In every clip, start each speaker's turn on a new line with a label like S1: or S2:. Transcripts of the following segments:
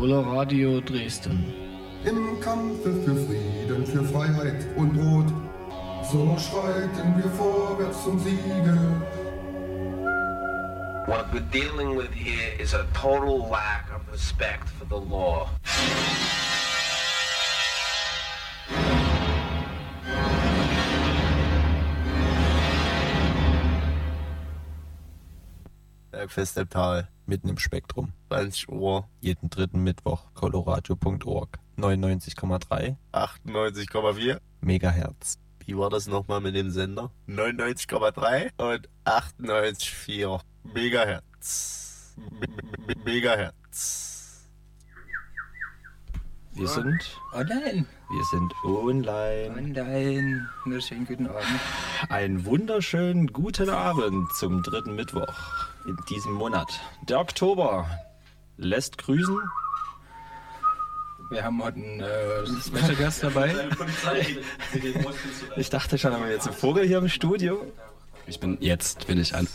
S1: Coloradio Dresden.
S2: Im Kampfe für Frieden, für Freiheit und Brot, so schreiten wir vorwärts zum Siege.
S3: What we're dealing with here is a total lack of respect for the law.
S4: Bergfest im Tal, mitten im Spektrum. 20 Uhr, jeden dritten Mittwoch, coloradio.org. 99,3 98,4 Megahertz. Wie war das nochmal mit dem Sender? 99,3 und 98,4 Megahertz. -M Megahertz. Wir sind
S5: Online.
S4: Wir sind online.
S5: Online. Wunderschönen guten Abend.
S4: Einen wunderschönen guten Abend zum dritten Mittwoch in diesem Monat. Der Oktober lässt grüßen.
S5: Wir haben heute einen äh, Special Gast dabei.
S4: Ich dachte schon, haben wir jetzt einen Vogel hier im Studio?
S6: Ich bin jetzt bin ich an.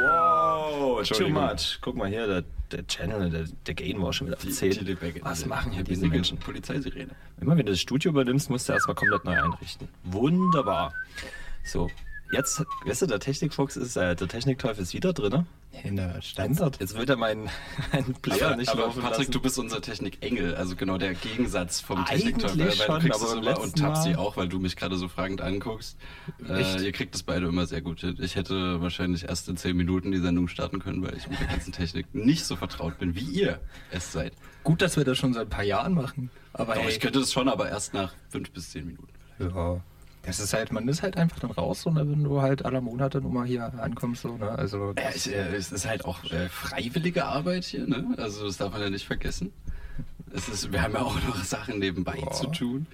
S4: Wow, too much. Guck mal hier, der, der Channel, der, der Gain war schon wieder auf 10. Was machen hier diese Menschen?
S6: Polizeisirene.
S4: Immer wenn du das Studio übernimmst, musst du erstmal komplett neu einrichten. Wunderbar. So, jetzt, weißt du, der Technikfuchs ist, äh, der Technikteufel ist wieder drin.
S5: In der
S4: Standard. Jetzt wird er meinen, meinen Player
S6: Aber,
S4: nicht
S6: aber
S4: laufen
S6: Patrick,
S4: lassen.
S6: du bist unser Technikengel, also genau der Gegensatz vom
S4: Eigentlich
S6: Technikteufel. Weil
S4: schon,
S6: du kriegst
S4: aber
S6: es immer und Tapsi auch, weil du mich gerade so fragend anguckst. Äh,
S4: Echt?
S6: ihr kriegt es beide immer sehr gut hin. Ich hätte wahrscheinlich erst in zehn Minuten die Sendung starten können, weil ich mit der ganzen Technik nicht so vertraut bin, wie ihr es seid.
S5: Gut, dass wir das schon seit ein paar Jahren machen. Aber
S6: Doch,
S5: hey,
S6: ich könnte das schon, aber erst nach fünf bis zehn Minuten.
S5: ja. Das ist halt, man ist halt einfach dann raus, so, ne, wenn du halt alle Monate nur mal hier ankommst, so, ne? Also
S6: Ja, ich, äh, es ist halt auch äh, freiwillige Arbeit hier, ne? Also das darf man ja nicht vergessen. Es ist, wir haben ja auch noch Sachen nebenbei
S5: Ja.
S6: zu tun.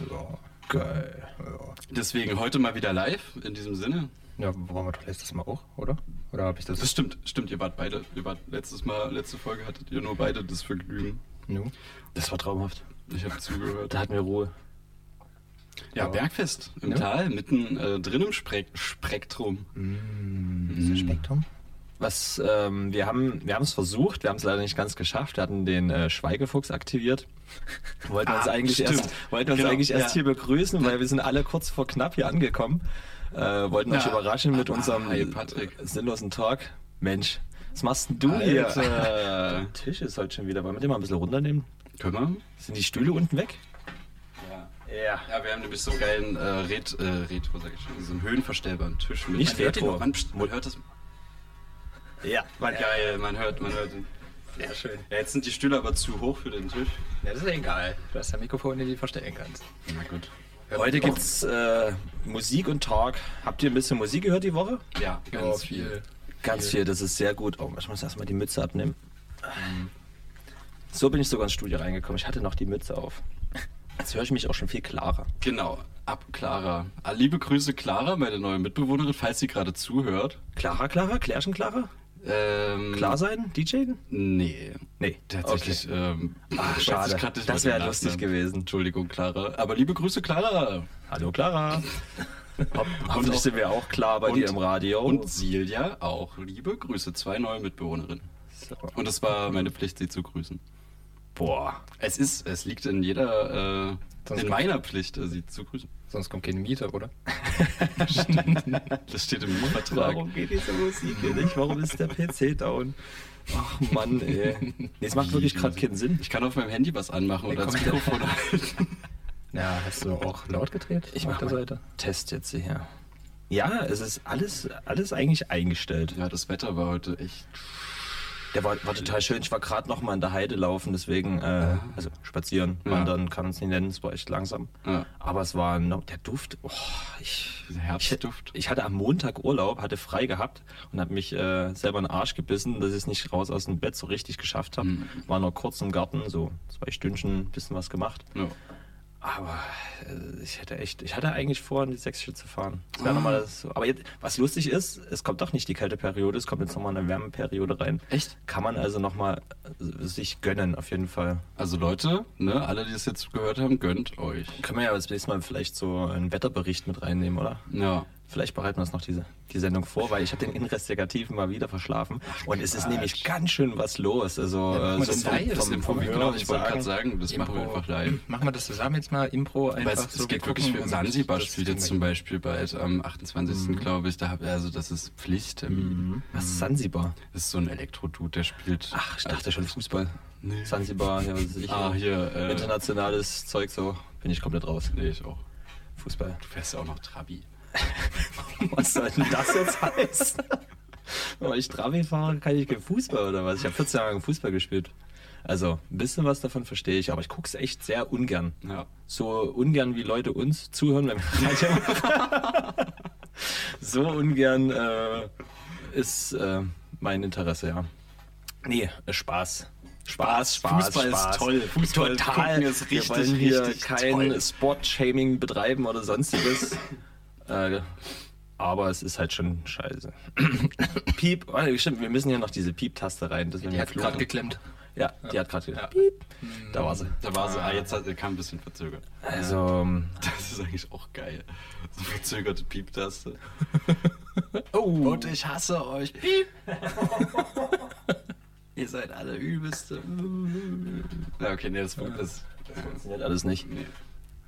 S5: ja, geil. Ja.
S6: Deswegen heute mal wieder live in diesem Sinne.
S5: ja, waren wir doch letztes Mal auch, oder? Oder habe ich das?
S6: Das stimmt, stimmt, ihr wart beide, ihr wart letztes Mal, letzte Folge hattet ihr nur beide das Vergnügen.
S5: No.
S4: Das war traumhaft.
S6: Ich habe zugehört.
S4: Da hatten wir Ruhe.
S6: Ja, Bergfest im
S5: Ja.
S6: Tal, mitten äh, drin im Sprek Spektrum.
S5: Ist das Spektrum?
S4: Was, ähm, wir haben wir haben es versucht, wir haben es leider nicht ganz geschafft. Wir hatten den äh, Schweigefuchs aktiviert. Wollten uns
S6: Ah,
S4: eigentlich
S6: stimmt.
S4: erst, wollten uns
S6: Genau,
S4: eigentlich erst
S6: ja.
S4: hier begrüßen, weil wir sind alle kurz vor knapp hier angekommen. Äh, wollten euch
S6: Ja.
S4: überraschen mit
S6: Ah,
S4: unserem
S6: hi,
S4: äh,
S6: Patrick.
S4: sinnlosen Talk. Mensch, was machst denn du hier?
S6: Alter.
S4: Der Tisch ist heute schon wieder. Wollen wir den mal ein bisschen runternehmen?
S6: Können wir?
S4: Sind die Stühle unten weg?
S6: Ja.
S4: Ja.
S6: Ja, wir haben nämlich so einen geilen äh, Ret, äh, Retro, sag ich schon, so einen höhenverstellbaren Tisch. Mit
S4: Nicht
S6: man hört ihn
S4: Retro.
S6: man, man hört das.
S4: Ja,
S6: Man, geil, man hört, man hört ihn.
S5: Sehr schön.
S6: Ja, jetzt sind die Stühle aber zu hoch für den Tisch.
S5: Ja, das ist ja egal. Du hast ja Mikrofone, die du verstellen kannst.
S6: Na gut.
S4: Heute gibt's äh, Musik und Talk. Habt ihr ein bisschen Musik gehört die Woche?
S6: Ja, ganz
S5: Ja,
S6: viel.
S4: Ganz viel, das ist sehr gut. Oh, ich muss erstmal die Mütze abnehmen. So bin ich sogar ins Studio reingekommen. Ich hatte noch die Mütze auf. Jetzt höre ich mich auch schon viel klarer.
S6: Genau, ab Clara. Ah, liebe Grüße Clara, meine neue Mitbewohnerin, falls sie gerade zuhört.
S4: Clara, Clara? Klärchen, Clara?
S6: Ähm,
S4: Klar sein? DJ?
S6: Nee.
S4: Nee.
S6: Tatsächlich. Ähm,
S4: Ach, schade. Das wäre lustig gewesen.
S6: Entschuldigung, Clara. Aber liebe Grüße, Clara.
S4: Hallo, Clara. Ho hoffentlich sind wir auch klar bei dir im Radio.
S6: Und Silja auch. Liebe Grüße, zwei neue Mitbewohnerinnen.
S4: so.
S6: Und es war meine Pflicht, sie zu grüßen.
S4: Boah.
S6: Es ist, es liegt in jeder, äh, in meiner Pflicht, äh, sie zu grüßen.
S5: Sonst kommt keine Miete, oder?
S6: Das steht im Mietvertrag.
S4: Warum geht diese Musik hier nicht? Warum ist der PC down? Ach Mann, ey. Nee, es macht wirklich gerade keinen Sinn.
S6: Ich kann auf meinem Handy was anmachen oder das Mikrofon halten.
S5: Ja, hast du auch laut gedreht?
S4: Ich
S5: auf
S4: mach
S5: der Seite.
S4: Test jetzt hier. Ja, es ist alles, alles eigentlich eingestellt.
S6: Ja, das Wetter war heute echt.
S4: Der war, war total schön. Ich war gerade noch mal in der Heide laufen, deswegen, äh, also spazieren,
S6: Ja.
S4: wandern kann man es nicht nennen, es war echt langsam.
S6: Ja.
S4: Aber es war noch, der Duft, oh, ich,
S6: Dieser Herbstduft.
S4: Ich, ich hatte am Montag Urlaub, hatte frei gehabt und habe mich äh, selber in den Arsch gebissen, dass ich es nicht raus aus dem Bett so richtig geschafft habe.
S6: Mhm.
S4: War noch kurz im Garten, so zwei Stündchen, bisschen was gemacht.
S6: Ja.
S4: Aber äh, ich hätte echt, ich hatte eigentlich vor, in die Sächsische zu fahren. Das
S6: Ah.
S4: wäre nochmal das so. Aber jetzt, was lustig ist, es kommt doch nicht die kalte Periode, es kommt jetzt nochmal eine Wärmeperiode rein.
S6: Echt?
S4: Kann man also nochmal sich gönnen, auf jeden Fall.
S6: Also Leute, ne, alle, die es jetzt gehört haben, gönnt euch.
S4: Können wir ja das nächste Mal vielleicht so einen Wetterbericht mit reinnehmen, oder?
S6: Ja.
S4: Vielleicht bereiten wir uns noch diese, die Sendung vor, weil ich habe den Investigativen mal wieder verschlafen. und es ist nämlich ganz schön was los. Also
S6: Ja, so
S4: so
S6: vom,
S4: vom,
S6: das
S4: vom,
S6: Impro,
S4: vom
S6: genau, ich wollte gerade
S4: sagen.
S6: das machen wir
S4: Impro.
S6: einfach live.
S4: Machen wir das zusammen jetzt mal, Impro, einfach
S6: es,
S4: so.
S6: es geht
S4: wir
S6: wirklich Sansibar
S4: das
S6: spielt jetzt zum. Beispiel bald am 28. glaube ich, da hab, also das ist Pflichttermin.
S4: Was ist Sansibar?
S6: Das ist so ein Elektro-Dude, der spielt.
S4: Ach, ich dachte schon Fußball.
S6: Nee.
S4: Sansibar, ja, was ich.
S6: Ah, hier, äh,
S4: Internationales Zeug so. Bin ich komplett raus.
S6: Nee, ich auch.
S4: Fußball.
S6: Du fährst ja auch noch Trabi.
S4: Was soll denn das jetzt heißen? Weil ich Trabi fahre, kann ich kein Fußball oder was? Ich habe 14 Jahre Fußball gespielt. Also, ein bisschen was davon verstehe ich, aber ich gucke es echt sehr ungern.
S6: Ja.
S4: So ungern, wie Leute uns zuhören, wenn wir Radio. So ungern äh, ist äh, mein Interesse, ja. Nee, äh, Spaß. Spaß, Spaß,
S6: Fußball ist
S4: Spaß.
S6: toll. Fußball
S4: Total.
S6: ist
S4: wir
S6: richtig,
S4: wollen hier kein
S6: toll.
S4: Sport-Shaming betreiben oder sonstiges. Äh, aber es ist halt schon scheiße. Piep, oh, stimmt, wir müssen ja noch diese Piep-Taste rein. Das
S7: Die hat gerade geklemmt.
S4: Ja, die hat gerade geklemmt. Piep. Da war sie.
S6: Da war sie, ah, jetzt hat, kam ein bisschen verzögert.
S4: Also, ähm,
S6: Das ist eigentlich auch geil. So verzögerte Pieptaste.
S4: oh,
S6: Und ich hasse euch. Piep. Ihr seid alle übelste. Ja, okay, nee, das, das, das
S4: funktioniert alles nicht.
S6: nee.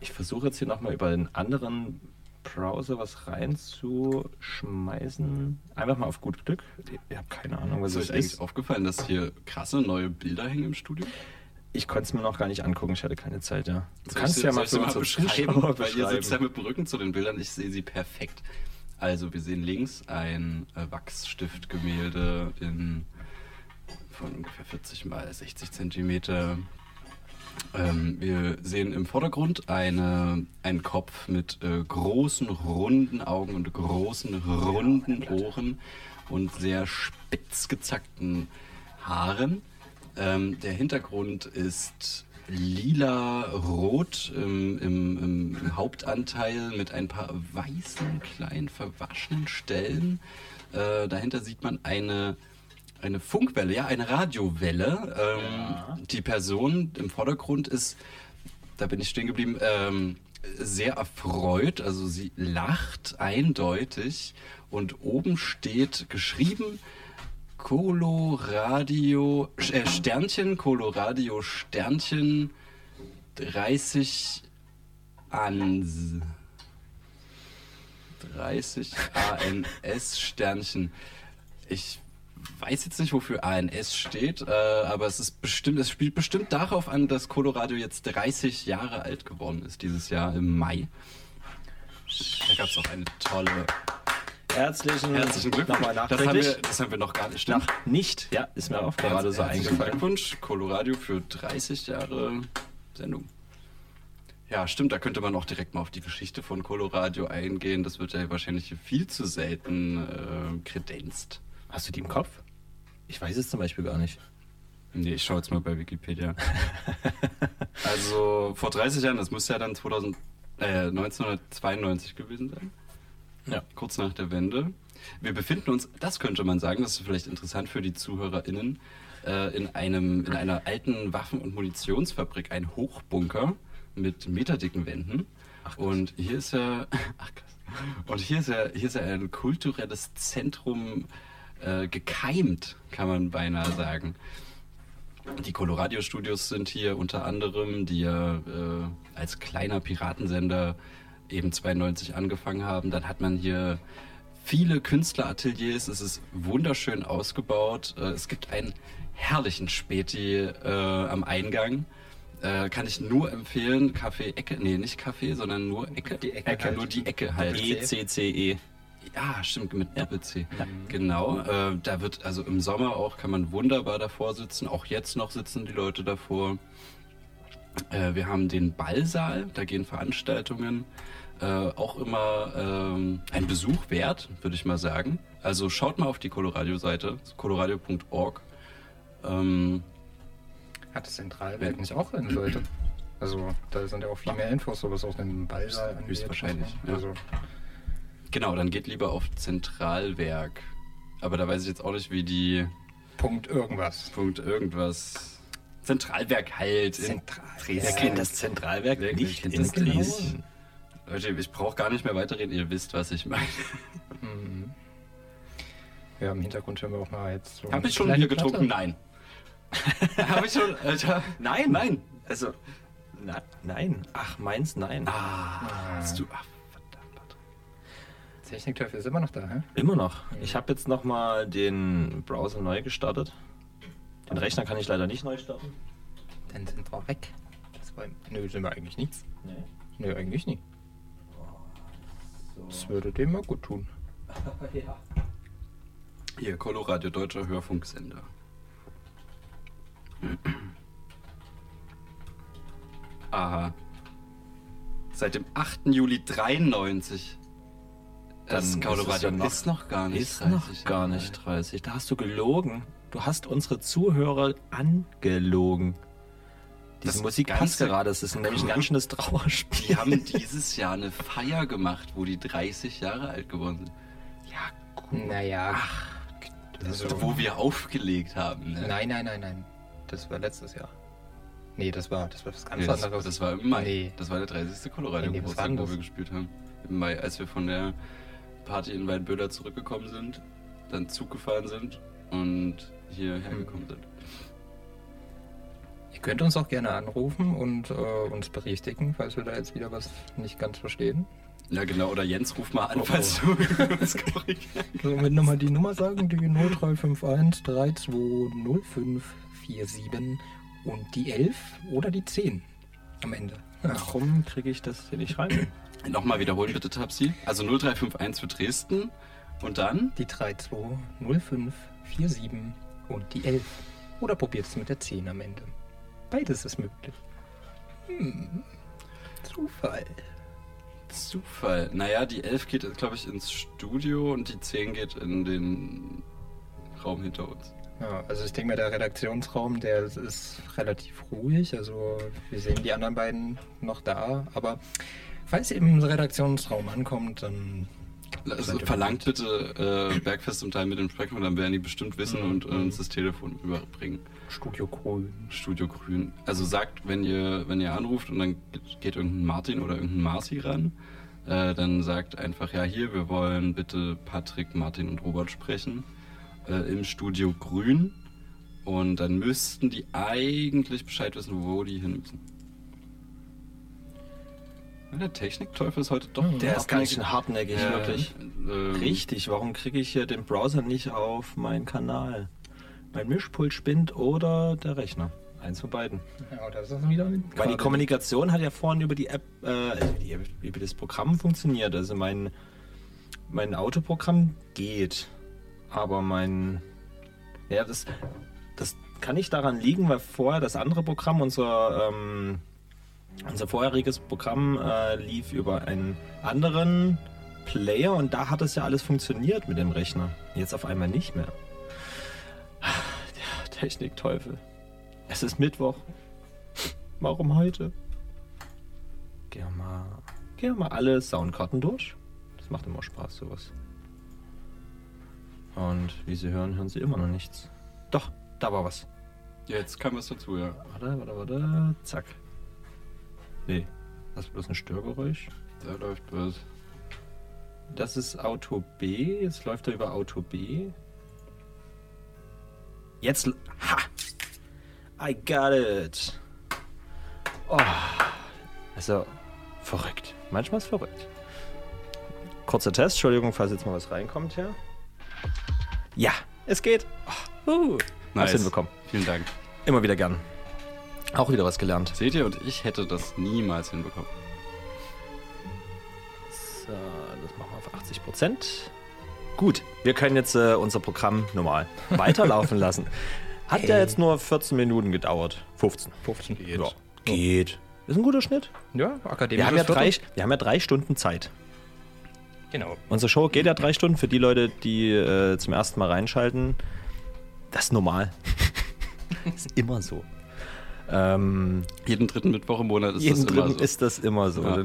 S4: Ich versuche jetzt hier nochmal über den anderen Browser was reinzuschmeißen. Einfach mal auf gut Glück. Ich habe keine Ahnung, was
S6: Ist euch
S4: es
S6: eigentlich
S4: ist.
S6: aufgefallen, dass hier krasse neue Bilder hängen im Studio?
S4: Ich konnte es mir noch gar nicht angucken, ich hatte keine Zeit, ja. Du
S6: Soll
S4: kannst
S6: ich-
S4: ja mal für
S6: sie
S4: unsere
S6: beschreiben, weil ihr sitzt ja
S4: beschreiben.
S6: mit dem Rücken zu den Bildern. Ich sehe sie perfekt. Also, wir sehen links ein äh, Wachsstiftgemälde in, von ungefähr 40 mal 60 Zentimeter. Ähm, wir sehen im Vordergrund eine, einen Kopf mit äh, großen, runden Augen und großen, runden Ohren und sehr spitz gezackten Haaren. Ähm, der Hintergrund ist lila-rot im, im, im, im Hauptanteil mit ein paar weißen, kleinen, verwaschenen Stellen. Äh, dahinter sieht man eine, eine Funkwelle, ja, eine Radiowelle. Ähm, Die Person im Vordergrund ist, da bin ich stehen geblieben, ähm, sehr erfreut. Also sie lacht eindeutig und oben steht geschrieben Coloradio, äh, Sternchen, Coloradio Sternchen 30 ans. 30 ANS Sternchen. Ich weiß jetzt nicht, wofür ANS steht, äh, aber es ist bestimmt, es spielt bestimmt darauf an, dass Colorado jetzt 30 Jahre alt geworden ist dieses Jahr im Mai. Da gab es auch eine tolle.
S4: Herzlichen,
S6: Herzlichen Glückwunsch.
S4: Nochmal
S6: das, haben wir, das haben wir noch gar nicht. Stimmt.
S4: Nach nicht, ja, ist mir auch gerade so eingefallen.
S6: Glückwunsch, Colorado für 30 Jahre Sendung. Ja, stimmt, da könnte man auch direkt mal auf die Geschichte von Colorado eingehen. Das wird ja wahrscheinlich viel zu selten äh, kredenzt.
S4: Hast du die im Kopf? Ich weiß es zum Beispiel gar nicht.
S6: Nee, ich schaue jetzt mal bei Wikipedia. also vor 30 Jahren, das muss ja dann 2000, äh, 1992 gewesen sein.
S4: Ja.
S6: Kurz nach der Wende. Wir befinden uns, das könnte man sagen, das ist vielleicht interessant für die ZuhörerInnen, äh, in, einem, in einer alten Waffen- und Munitionsfabrik, ein Hochbunker mit meterdicken Wänden. und hier ist ja, ach krass. Und hier ist ja, hier ist ja ein kulturelles Zentrum äh, gekeimt, kann man beinahe sagen. Die Colorado Studios sind hier unter anderem, die ja äh, als kleiner Piratensender eben 92 angefangen haben. Dann hat man hier viele Künstlerateliers. Es ist wunderschön ausgebaut. Äh, es gibt einen herrlichen Späti äh, am Eingang. Äh, kann ich nur empfehlen. Café Ecke. Nee, nicht Café, sondern nur Ecke.
S7: Die Ecke halt.
S6: Nur die Ecke halt.
S4: E ECCE.
S6: Ja, stimmt, mit Doppel-C. Genau. Äh, da wird, also im Sommer auch, kann man wunderbar davor sitzen. Auch jetzt noch sitzen die Leute davor. Äh, wir haben den Ballsaal, da gehen Veranstaltungen. Äh, auch immer ähm, ein Besuch wert, würde ich mal sagen. Also schaut mal auf die Colorado-Seite, coloradio.org. Ähm,
S4: Hat das Zentralwerk nicht auch in Leute? Also, da sind ja auch viel mehr Infos, so was auch den Ballsaal.
S6: Höchstwahrscheinlich, ja. Genau, dann geht lieber auf Zentralwerk. Aber da weiß ich jetzt auch nicht, wie die
S4: Punkt irgendwas.
S6: Punkt irgendwas. Zentralwerk halt. in
S4: Wer kennt das Zentralwerk
S6: Wer
S4: nicht in? Dresden?
S6: Leute, ich brauche gar nicht mehr weiterreden. Ihr wisst, was ich meine.
S5: Ja, im Hintergrund hören wir auch mal jetzt so.
S6: Habe ich schon Bier getrunken? Nein. Habe ich schon, Alter?
S4: Nein.
S6: Nein.
S4: Also, na, nein. Ach, meins, nein.
S6: Ah, hast du. Ach.
S5: Technikteufel ist immer noch da, hä?
S4: Immer noch. Ich habe jetzt nochmal den Browser neu gestartet. Den Rechner kann ich leider nicht neu starten.
S5: Dann sind wir weg. Das war, nö, sind wir eigentlich nichts.
S4: Nee.
S5: Nö, eigentlich nie. Das würde dem mal gut tun.
S4: ja.
S6: Hier, Coloradio, deutscher Hörfunksender. Aha. Seit dem 8. Juli 93. Das
S4: Dann ist
S6: Coloradio
S4: es ja noch-
S6: ist noch gar nicht
S4: Ist noch
S6: 30
S4: gar
S6: Jahre
S4: nicht
S6: alt.
S4: 30. Da hast du gelogen. Du hast unsere Zuhörer angelogen. Diese
S6: Das
S4: Musik passt
S6: Ganze-
S4: gerade. Das ist nämlich ein ganz schönes Trauerspiel.
S6: Die haben dieses Jahr eine Feier gemacht, wo die 30 Jahre alt geworden sind. Ja,
S5: Naja.
S6: das wo wir aufgelegt haben. Ne?
S5: Nein, nein, nein, nein. Das war letztes Jahr. Nee, das war, das war was ganz
S6: Nee, das,
S5: anderes.
S6: das war im Mai.
S5: Nee.
S6: Das war der 30. Colorado
S5: Nee, nee,
S6: Geburtstag, wo wir gespielt haben. Im Mai, als wir von der Party in Weinböhler zurückgekommen sind, dann Zug gefahren sind und hierher
S5: Hm.
S6: gekommen sind.
S5: Ihr könnt uns auch gerne anrufen und äh, uns berichtigen, falls wir da jetzt wieder was nicht ganz verstehen.
S6: Ja, genau. Oder Jens, ruf mal an,
S5: Oh,
S6: falls du uns korrigieren
S5: Sollen wir nochmal die Nummer sagen? Die 0351 320547 und die 11 oder die 10 am Ende.
S4: Warum kriege ich das hier nicht rein?
S6: Nochmal wiederholen, bitte, Tapsi. Also 0351 für Dresden und dann
S5: Die 320547 und die 11. Oder probiert es mit der 10 am Ende. Beides ist möglich. Hm. Zufall.
S6: Zufall. Naja, die 11 geht, glaube ich, ins Studio und die 10 geht in den Raum hinter uns.
S5: Ja, also ich denke mal, der Redaktionsraum, der ist- ist relativ ruhig. Also wir sehen die anderen beiden noch da. Aber falls ihr im Redaktionsraum ankommt, dann
S6: Also verlangt bitte äh, Bergfest zum Teil mit dem Spektrum, dann werden die bestimmt wissen
S5: Mhm.
S6: und äh, uns das Telefon rüberbringen.
S5: Studio Grün.
S6: Studio Grün. Also sagt, wenn ihr, wenn ihr anruft und dann geht, geht irgendein Martin oder irgendein Marci ran, äh, dann sagt einfach, ja hier, wir wollen bitte Patrick, Martin und Robert sprechen äh, im Studio Grün. Und dann müssten die eigentlich Bescheid wissen, wo die hin müssen. Der Technikteufel ist heute doch
S4: Der ist ganz schön
S6: hartnäckig.
S4: hartnäckig, wirklich.
S6: Ähm,
S4: Richtig, warum kriege ich hier den Browser nicht auf meinen Kanal? Mein Mischpult spinnt oder der Rechner. Eins von beiden.
S5: Ja, das ist wieder ein
S4: Weil die. Kommunikation hat ja vorhin über die App, äh, also über das Programm funktioniert. Also mein, mein Autoprogramm geht. Aber mein. Ja, das, das kann nicht daran liegen, weil vorher das andere Programm, unser, ähm, unser vorheriges Programm, äh, lief über einen anderen Player und da hat es ja alles funktioniert mit dem Rechner. Jetzt auf einmal nicht mehr. Der Technikteufel. Es ist Mittwoch. Warum heute? Gehen wir mal, gehen wir mal alle Soundkarten durch. Das macht immer Spaß, sowas. Und wie Sie hören, hören Sie immer noch nichts. Doch, da war was.
S6: Jetzt kam was dazu, ja.
S4: Warte, warte, warte. Zack. Nee, das ist bloß ein Störgeräusch.
S6: Da läuft was.
S4: Das ist Auto B. Jetzt läuft er über Auto B. Jetzt. Ha! I got it. Oh. Also, verrückt. Manchmal ist verrückt. Kurzer Test, Entschuldigung, falls jetzt mal was reinkommt hier. Ja, es geht. Oh, uh, Nice. hinbekommen.
S6: Vielen Dank.
S4: Immer wieder gern. Auch wieder was gelernt.
S6: Seht ihr, und ich hätte das niemals hinbekommen.
S4: So, das machen wir auf 80 Prozent. Gut, wir können jetzt äh, unser Programm normal weiterlaufen lassen. Hat ja
S5: Hey.
S4: jetzt nur 14 Minuten gedauert. 15.
S5: 15.
S6: Geht.
S4: Ja, geht. Ist ein guter Schnitt.
S5: Ja, akademisch.
S4: Wir haben ja, drei, wir haben ja drei Stunden Zeit.
S5: Genau.
S4: Unsere Show geht ja drei Stunden für die Leute, die äh, zum ersten Mal reinschalten. Das ist normal. ist immer so. Ähm,
S6: Jeden dritten Mittwoch im Monat ist
S4: jeden
S6: das immer
S4: dritten
S6: so.
S4: ist das immer so.
S6: Ja.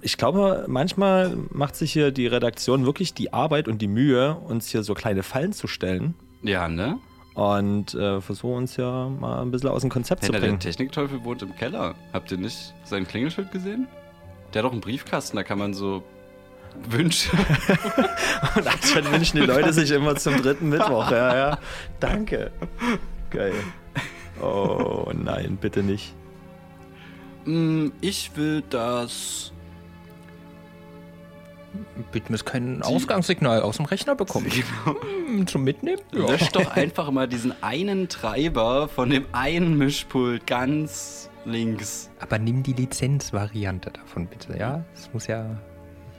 S4: Ich glaube, manchmal macht sich hier die Redaktion wirklich die Arbeit und die Mühe, uns hier so kleine Fallen zu stellen
S6: ja, ne?
S4: und äh, versuchen uns ja mal ein bisschen aus dem Konzept
S6: Hey,
S4: zu
S6: na, der
S4: bringen.
S6: Technikteufel wohnt im Keller. Habt ihr nicht sein Klingelschild gesehen? Der hat doch einen Briefkasten, da kann man so Wünsche.
S4: Und anscheinend wünschen die Leute sich immer zum dritten Mittwoch. Ja, ja. Danke. Geil. Oh nein, bitte nicht.
S6: Mm, ich will das.
S5: Bitte muss kein Ausgangssignal aus dem Rechner bekommen. Hm, Zum Mitnehmen?
S6: Lösch doch einfach mal diesen einen Treiber von dem einen Mischpult ganz links.
S5: Aber nimm die Lizenzvariante davon bitte, ja? Es muss ja.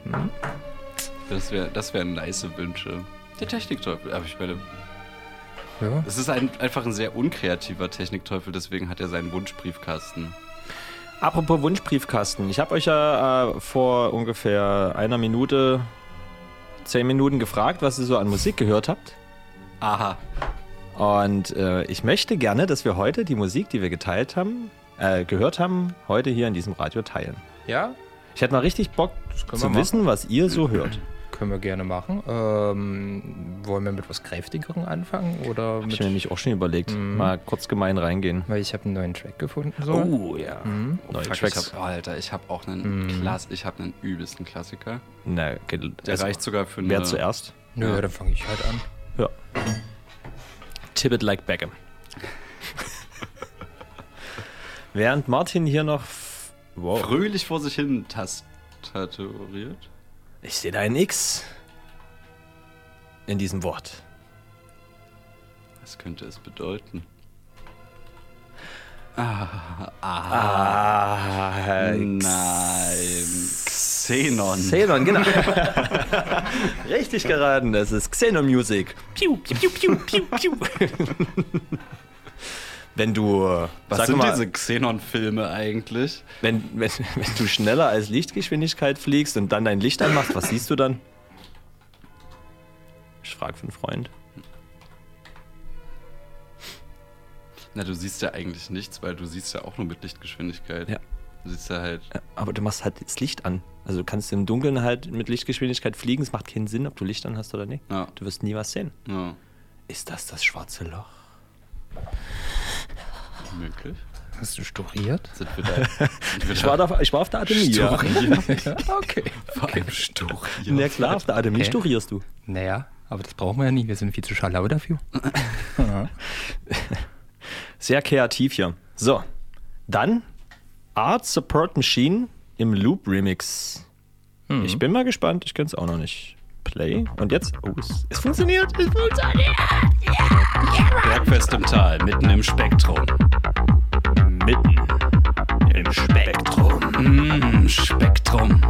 S5: Hm?
S6: Das wäre das wär nice Wünsche. Der Technikteufel. Aber ich meine,
S5: Ja.
S6: es ist ein, einfach ein sehr unkreativer Technikteufel, deswegen hat er seinen Wunschbriefkasten.
S4: Apropos Wunschbriefkasten. Ich habe euch ja äh, vor ungefähr einer Minute, zehn Minuten gefragt, was ihr so an Musik gehört habt.
S6: Aha.
S4: Und äh, ich möchte gerne, dass wir heute die Musik, die wir geteilt haben, äh, gehört haben, heute hier in diesem Radio teilen.
S5: Ja?
S4: Ich hätte mal richtig Bock zu wissen, was ihr so hört.
S5: Können wir gerne machen. Ähm, wollen wir mit was Kräftigerem anfangen? Oder
S4: Hab ich
S5: mit.
S4: mir nämlich auch schon überlegt.
S5: Mhm.
S4: Mal kurz gemein reingehen.
S5: Weil ich habe einen neuen Track gefunden. So.
S4: Oh ja.
S5: Mhm.
S4: Neue
S6: Fuck, ich
S4: Tracks.
S6: hab, Alter, ich habe auch einen Klass, ich habe einen übelsten Klassiker.
S4: Na, ge-
S6: Der
S4: also,
S6: reicht sogar für eine.
S4: Wer zuerst?
S5: Nö,
S6: Ja.
S5: dann fange ich halt an.
S4: Ja. Tip it like Beckham. Während Martin hier noch. Wow.
S6: fröhlich vor sich hin tastatuiert.
S4: Ich sehe da ein X in diesem Wort.
S6: Was könnte es bedeuten? Ah,
S4: Ah,
S6: Nein. Xenon.
S4: Xenon, genau. Richtig geraten, das ist Xenon Music. Piu, piu, piu, piu, piu, piu. Wenn du, äh,
S6: Was
S4: sag
S6: sind
S4: mal,
S6: diese Xenon-Filme eigentlich?
S4: wenn, wenn, wenn du schneller als Lichtgeschwindigkeit fliegst und dann dein Licht anmachst, was siehst du dann? Ich frage für einen Freund.
S6: Na, du siehst ja eigentlich nichts, weil du siehst ja auch nur mit Lichtgeschwindigkeit.
S4: Ja.
S6: Du siehst ja halt.
S4: Aber du machst halt das Licht an. Also du kannst im Dunkeln halt mit Lichtgeschwindigkeit fliegen. Es macht keinen Sinn, ob du Licht an hast oder nicht.
S6: Ja.
S4: Du wirst nie was sehen.
S6: ja
S4: Ist das das schwarze Loch?
S6: Möglich.
S5: Hast du sturiert?
S6: Sind wir da? Sind wir
S4: Ich war, da, ich war auf der Atemie. Ja.
S5: okay.
S6: vor allem sturiert?
S4: Na klar, auf der Atemie
S5: Okay.
S4: studierst du.
S5: Naja, aber das brauchen wir ja nicht. Wir sind viel zu schlau dafür.
S4: Sehr kreativ hier. So, dann Art Support Machine im Loop Remix. Ich bin mal gespannt, ich kenne es auch noch nicht. Play und jetzt, oh, es, es funktioniert, es funktioniert.
S6: Bergfest im Tal, mitten im Spektrum.
S4: Mitten im Spektrum.
S6: Mm, Spektrum.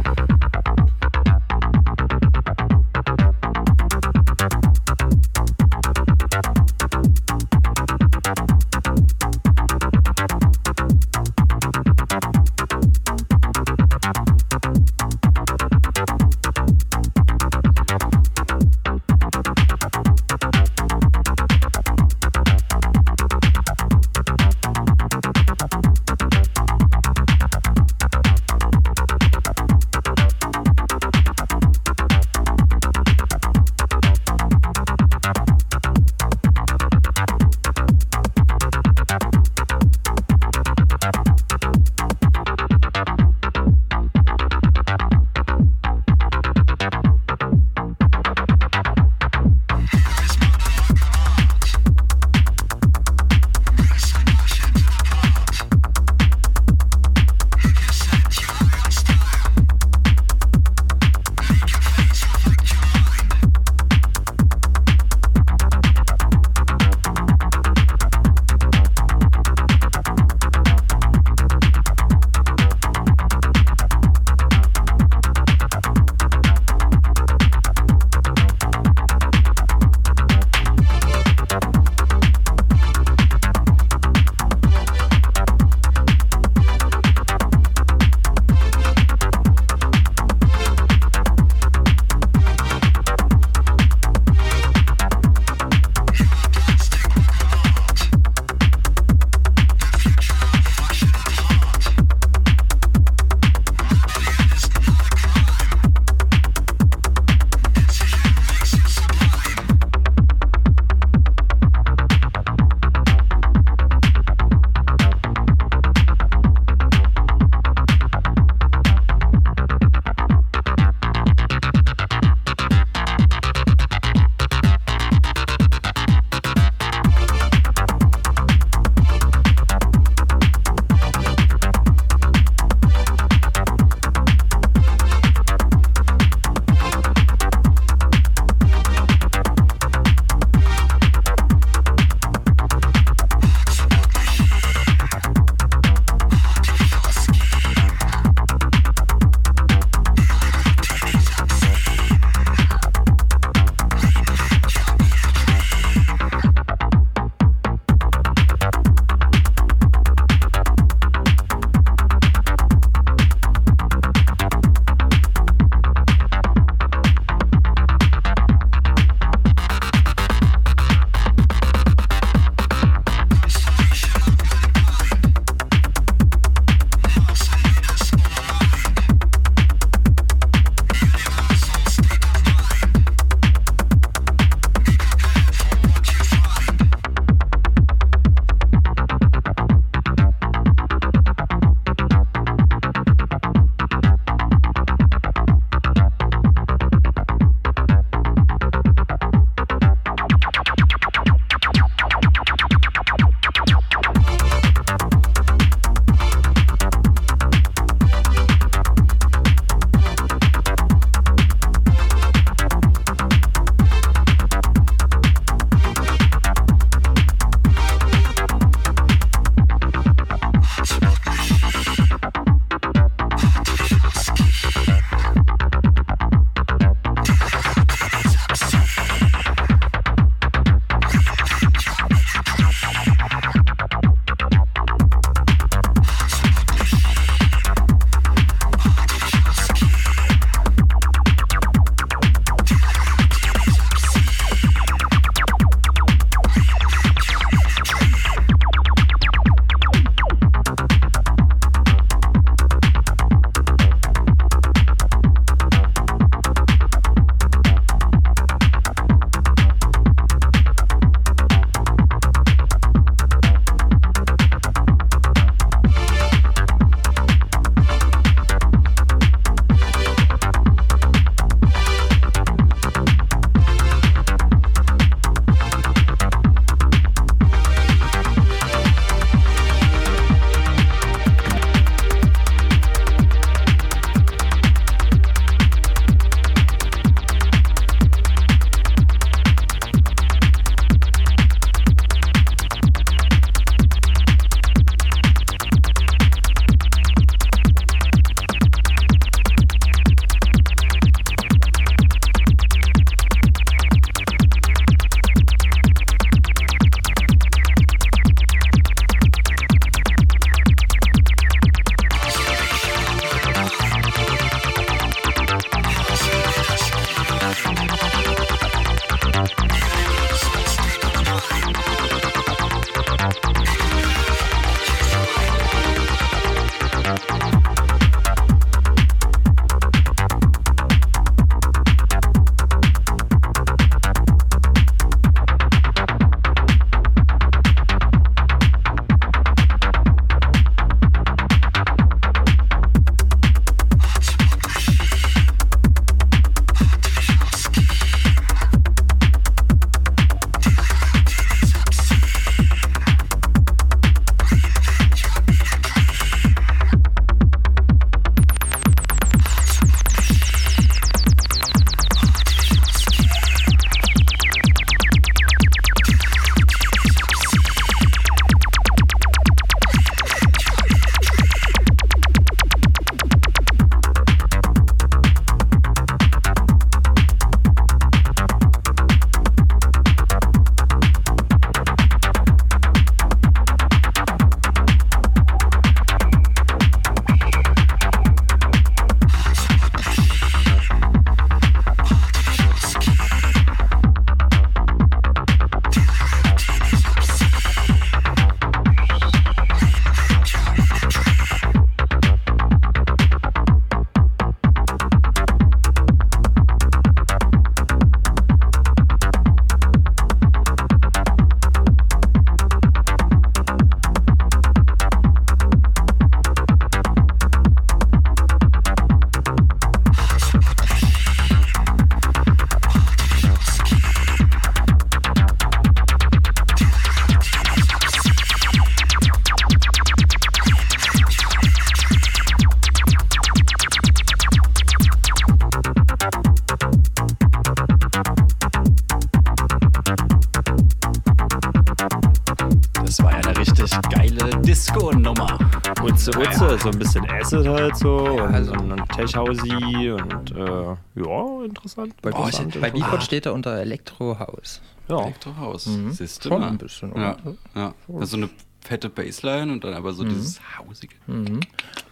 S4: So ein bisschen Acid halt so und,
S5: also-
S4: und, und Tech-Housey und äh, ja, interessant.
S5: Bei,
S6: Oh,
S5: bei Beatport steht er unter Elektrohaus.
S4: ja.
S6: Elektrohaus.
S5: Mhm.
S6: Siehst du
S5: Schon ein bisschen,
S6: Ja,
S5: oder?
S6: ja. Also eine fette Bassline und dann aber so dieses Hausige.
S5: Mhm.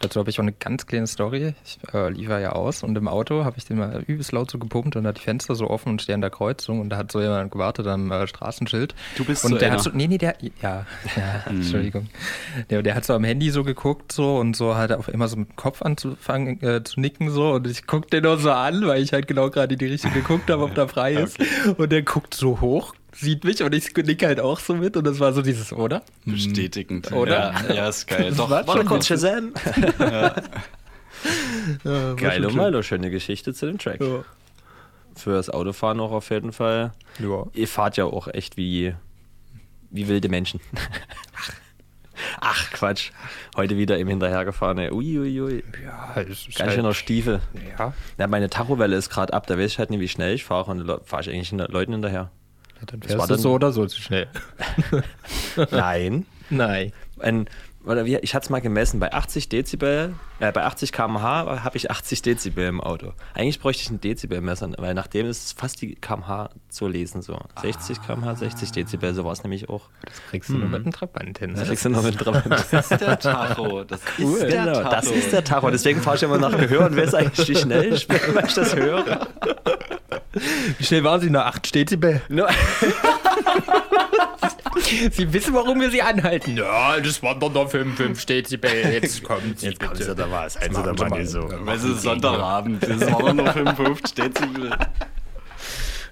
S5: Dazu habe ich auch eine ganz kleine Story. Ich äh, liefere ja aus und im Auto habe ich den mal übelst laut so gepumpt und hat die Fenster so offen und stehe an der Kreuzung und da hat so jemand gewartet am äh, Straßenschild.
S6: Du bist
S5: und
S6: so
S5: der
S6: einer.
S5: hat so, nee, nee, der, ja, ja, Entschuldigung. Der, der hat so am Handy so geguckt so und so hat er auf immer so mit dem Kopf anzufangen äh, zu nicken so und ich guck den nur so an, weil ich halt genau gerade in die Richtung geguckt habe, ob da frei ist. Und der guckt so hoch, sieht mich und ich nicke halt auch so mit und das war so dieses, oder?
S6: Bestätigend.
S5: Oder?
S6: Ja, ja ist geil. Doch,
S5: war
S4: Warte
S5: schon
S4: kurz, Shazam.
S5: Ja, war
S4: Geil
S5: schon
S4: und
S5: schön.
S4: Milo, schöne Geschichte zu dem Track.
S5: Ja.
S4: Fürs Autofahren auch auf jeden Fall.
S5: Ja.
S4: Ihr fahrt ja auch echt wie, wie wilde Menschen. Ach, Quatsch. Heute wieder eben hinterhergefahren. Ey. Ui, ui, ui.
S5: Ja, ist
S4: Ganz
S5: halt-
S4: schöner Stiefel.
S5: Ja,
S4: Ja, meine Tachowelle ist gerade ab, da weiß ich halt nicht, wie schnell ich fahre und fahre ich eigentlich Leuten hinterher.
S5: Dann
S4: war
S5: fährst du
S4: dann-
S5: so oder so zu schnell.
S4: Nein.
S5: Nein.
S4: Ein, oder wie, ich hatte es mal gemessen, bei 80 Dezibel, äh, bei 80 km/h habe ich 80 Dezibel im Auto. Eigentlich bräuchte ich ein Dezibelmesser, weil nachdem ist es fast die km/h zu lesen. So 60 km/h, 60 Dezibel, so war es nämlich auch.
S5: Das kriegst du nur mit einem Trabant hin.
S4: Das kriegst du noch mit drauf.
S6: Das ist der Tacho. Das ist
S4: Cool,
S6: der
S4: genau,
S6: Tacho.
S4: das ist der Tacho. Deswegen fahre ich immer nach Gehör und weiß eigentlich, wie schnell ich bin, wenn ich das höre.
S5: Wie schnell waren Sie? Nach 8 Dezibel.
S4: Nur-
S5: Sie wissen, warum wir Sie anhalten. Ja, das doch noch 5, 5 Dezibel. Jetzt kommen Sie
S4: Jetzt
S5: bitte.
S4: Sie da was. Also da
S5: Sie
S4: mal
S5: mal.
S4: nicht so.
S6: Es ist Sonntagabend. Das waren nur 55 Dezibel.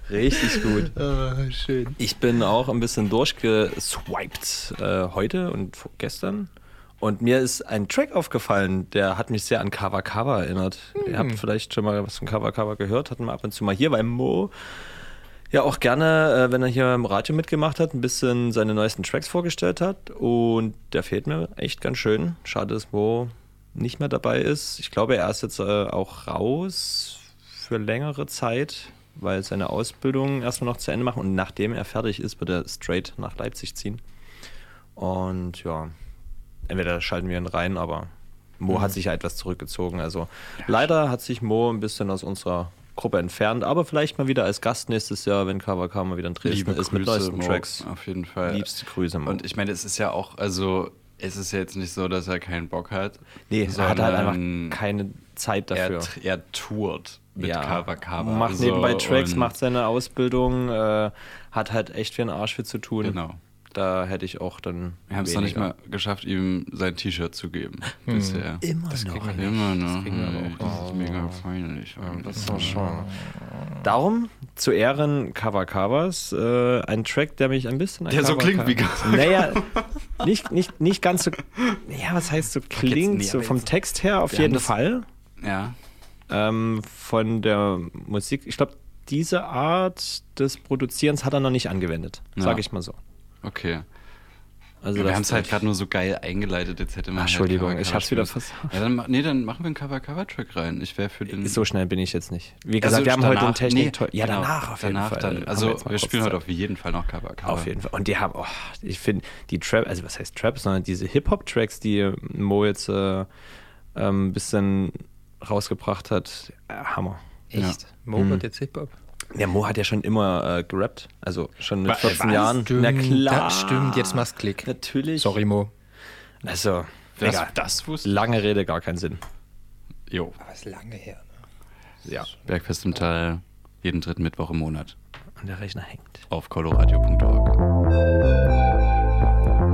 S4: Richtig gut.
S5: Ah, schön.
S4: Ich bin auch ein bisschen durchgeswiped äh, heute und gestern. Und mir ist ein Track aufgefallen, der hat mich sehr an Kava Kava erinnert. Ihr habt vielleicht schon mal was von Kava Kava gehört, hatten wir ab und zu mal hier, weil Mo ja auch gerne, äh, wenn er hier im Radio mitgemacht hat, ein bisschen seine neuesten Tracks vorgestellt hat. Und der fehlt mir echt ganz schön. Schade, dass Mo nicht mehr dabei ist. Ich glaube, er ist jetzt äh, auch raus für längere Zeit, weil seine Ausbildung erstmal noch zu Ende machen und nachdem er fertig ist, wird er straight nach Leipzig ziehen. Und ja, entweder schalten wir ihn rein, aber Mo hat sich ja etwas zurückgezogen. Also leider hat sich Mo ein bisschen aus unserer Gruppe entfernt, aber vielleicht mal wieder als Gast nächstes Jahr, wenn KWK mal wieder in Dresden ist mit neuesten
S6: Mo,
S4: Tracks.
S6: Auf jeden Fall.
S4: Liebste Grüße, Mo.
S6: Und ich meine, es ist ja auch, also es ist ja jetzt nicht so, dass er keinen Bock hat.
S4: nee, er hat halt einfach keine Zeit dafür.
S6: Er, er tourt mit
S4: ja,
S6: Kava.
S4: macht
S6: so,
S4: nebenbei Tracks, macht seine Ausbildung, äh, hat halt echt wie ein Arsch viel zu tun.
S6: Genau.
S4: Da hätte ich auch dann.
S6: Wir haben es noch nicht mal geschafft, ihm sein T-Shirt zu geben. Bisher.
S4: Immer
S5: Das
S4: noch.
S5: kriegen wir
S6: Immer noch.
S4: kriegen wir aber auch.
S6: das ist mega peinlich.
S4: Das ist doch schon. Darum zu Ehren Cover Covers äh, ein Track, der mich ein bisschen.
S6: Der so klingt wie
S4: Cover- Naja, nicht, nicht, nicht ganz so. Ja, was heißt so klingt?
S6: nee,
S4: so vom
S6: jetzt-
S4: Text her auf jeden
S6: das-
S4: Fall.
S6: Ja.
S4: Ähm, von der Musik. Ich glaube, diese Art des Produzierens hat er noch nicht angewendet.
S6: Ja.
S4: Sage ich mal so.
S6: Okay.
S4: Also
S6: wir
S4: das-
S6: haben es halt gerade nur so geil eingeleitet, jetzt hätte man.
S4: Ach, Entschuldigung,
S6: halt Cover-
S4: ich hab's wieder
S6: Cover-
S4: vers-
S6: Ja, dann, nee, dann machen wir einen Cover-Cover-Track rein. Ich wäre für den.
S4: So schnell bin ich jetzt nicht. Wie gesagt,
S6: Also
S4: wir haben heute den
S6: danach-
S4: Technik.
S6: nee,
S4: ja,
S6: genau,
S4: danach auf jeden
S6: danach
S4: Fall.
S6: Dann, also wir
S4: kurz
S6: spielen heute auf jeden Fall noch Cover-Cover.
S4: Auf jeden Fall. Und die haben, oh, ich finde, die Trap, also was heißt Trap, sondern diese Hip-Hop-Tracks, die Mo jetzt äh, ähm, ein bisschen rausgebracht hat, äh, Hammer.
S5: Echt? Mo
S4: Mhm.
S5: wird jetzt Hip-Hop.
S4: Der Mo hat ja schon immer äh, gerappt, also schon mit
S6: Wa-
S4: 14
S6: was?
S4: Jahren.
S5: Stimmt,
S4: Na klar.
S5: Das stimmt, jetzt machst Klick.
S4: Natürlich.
S5: Sorry, Mo.
S4: Also,
S6: Das,
S4: egal.
S6: das wusste
S4: Lange Rede, gar keinen Sinn.
S6: Jo.
S5: Aber ist lange her. Ne?
S4: Ja.
S6: Bergfest im Tal, jeden dritten Mittwoch im Monat.
S4: Und der Rechner hängt.
S6: Auf coloradio.org.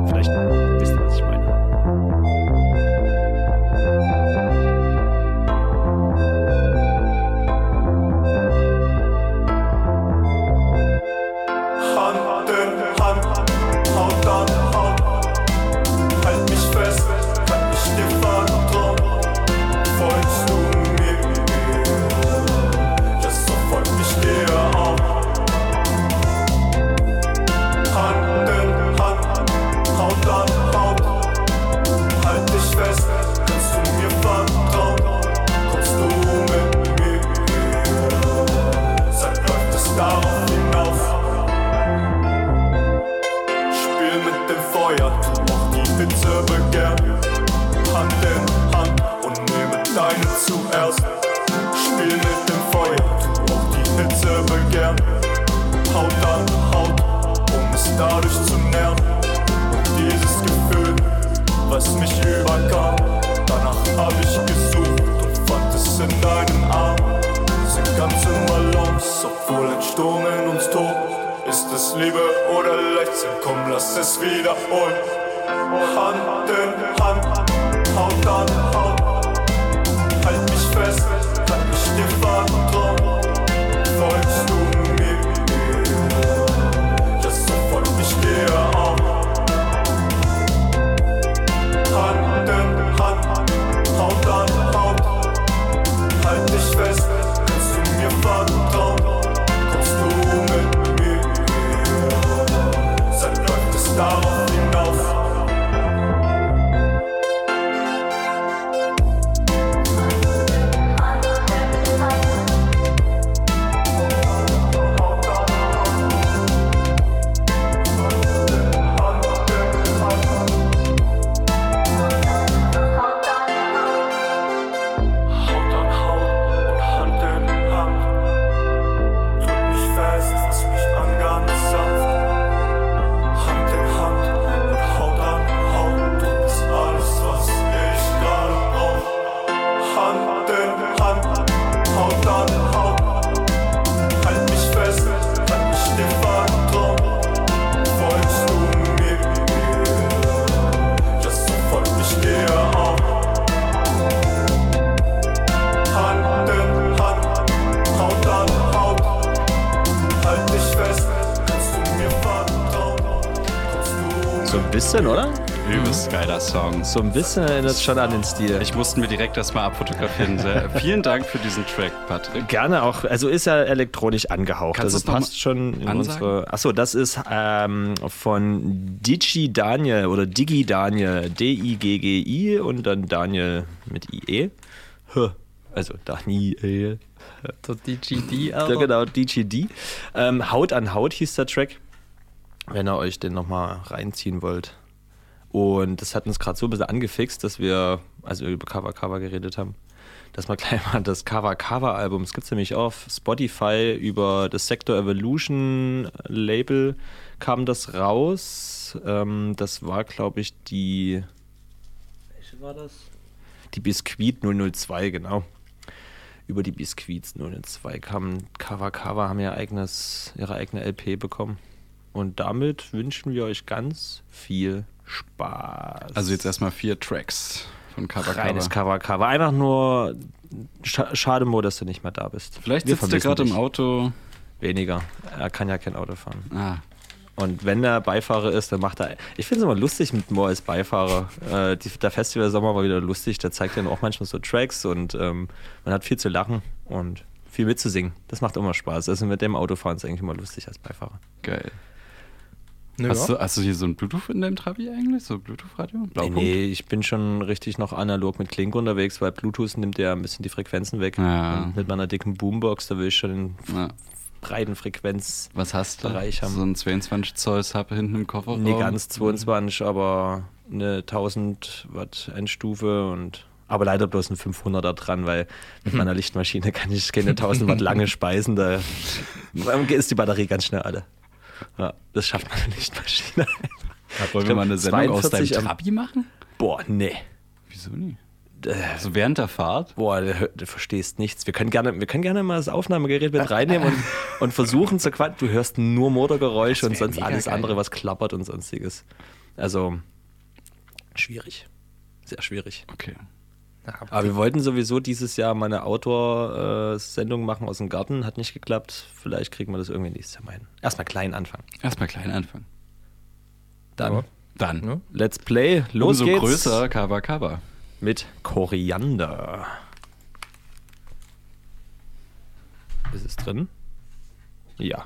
S4: Vielleicht wisst ihr, was ich meine.
S8: Dadurch zu nähren. Und dieses Gefühl, was mich überkam, danach hab ich gesucht und fand es in deinen Armen. Sind ganz im Balance, obwohl ein Sturm in uns tobt. Ist es Liebe oder Leichtsinn? Komm, lass es wiederholen. Hand in Hand, Haut an Haut. Halt mich fest, läuft So
S4: ein bisschen, oder?
S6: Übelst geiler Song.
S4: So ein bisschen erinnert es schon an den Stil.
S6: Ich musste mir direkt das mal abfotografieren. Vielen Dank für diesen Track, Patrick.
S4: Gerne auch, also ist ja elektronisch angehaucht.
S6: Kannst
S4: also passt schon in
S6: ansagen?
S4: unsere. Achso, das ist ähm, von Digi Daniel oder Digi Daniel. D-I-G-G-I und dann Daniel mit I-E. Also Daniel.
S5: So DGD,
S4: Ja,
S5: Alter.
S4: genau, DGD. Ähm, Haut an Haut hieß der Track, wenn ihr euch den nochmal reinziehen wollt. Und das hat uns gerade so ein bisschen angefixt, dass wir, also über Cover Cover geredet haben, dass wir gleich mal das Cover Cover Album, das gibt es nämlich auf Spotify über das Sector Evolution Label kam das raus. Ähm, das war, glaube ich, die. Welche war das? Die Biscuit 002, genau über die Biscuits 002 kamen Cover Cover, haben ihr eigenes, ihre eigene LP bekommen.
S9: Und damit wünschen wir euch ganz viel Spaß.
S6: Also jetzt erstmal vier Tracks von Cover
S9: reines
S6: Cover.
S9: Cover Cover. Einfach nur scha schade, Mo, dass du nicht mehr da bist.
S6: Vielleicht
S9: Wir
S6: sitzt er gerade im. Auto.
S9: Weniger. Er kann ja kein Auto fahren.
S6: Ah,
S9: Und wenn er Beifahrer ist, dann macht er. Ich finde es immer lustig mit Mo als Beifahrer. Äh, die, der Festival Sommer war wieder lustig. Der zeigt dann auch manchmal so Tracks und ähm, man hat viel zu lachen und viel mitzusingen. Das macht immer Spaß. Also mit dem Autofahren ist eigentlich immer lustig als Beifahrer.
S6: geil.
S5: Ja.
S6: Hast, du, hast du hier so ein Bluetooth in deinem Trabi eigentlich? So Bluetooth-Radio?
S9: Nee, ich bin schon richtig noch analog mit Klink unterwegs, weil Bluetooth nimmt ja ein bisschen die Frequenzen weg.
S6: Ja.
S9: Mit meiner dicken Boombox, da will ich schon den
S6: Ja.
S9: breiten Frequenz.
S6: Was hast du?
S9: Bereich haben.
S6: So ein 22 Zoll Sub hinten im Kofferraum?
S9: Nee, ganz 22, aber eine 1000 Watt Endstufe und aber leider bloß ein 500er dran, weil mit meiner Lichtmaschine kann ich keine 1000 Watt lange speisen, da ist die Batterie ganz schnell alle. Ja, das schafft meine Lichtmaschine.
S6: Ja, wollen wir mal eine Sendung aus deinem
S9: 42 am-
S6: Trabi machen?
S9: Boah, nee.
S6: Wieso nie?
S9: Äh,
S6: Also während der Fahrt?
S9: Boah, du, du verstehst nichts. Wir können gerne, wir können gerne mal das Aufnahmegerät mit reinnehmen und, und versuchen zu quatschen. Du hörst nur Motorgeräusche und sonst alles
S6: geil.
S9: andere, was klappert und sonstiges. Also, schwierig. Sehr schwierig.
S6: Okay.
S9: Aber wir wollten sowieso dieses Jahr mal eine Outdoor-Sendung machen aus dem Garten. Hat nicht geklappt. Vielleicht kriegen wir das irgendwie nächstes Jahr mal hin. Erstmal klein anfangen.
S6: Erstmal klein anfangen.
S9: Dann,
S5: Ja.
S6: Dann.
S5: Ja.
S9: let's play. Los
S6: Umso
S9: geht's.
S6: größer Cover Cover.
S9: mit Koriander. Ist es drin? Ja.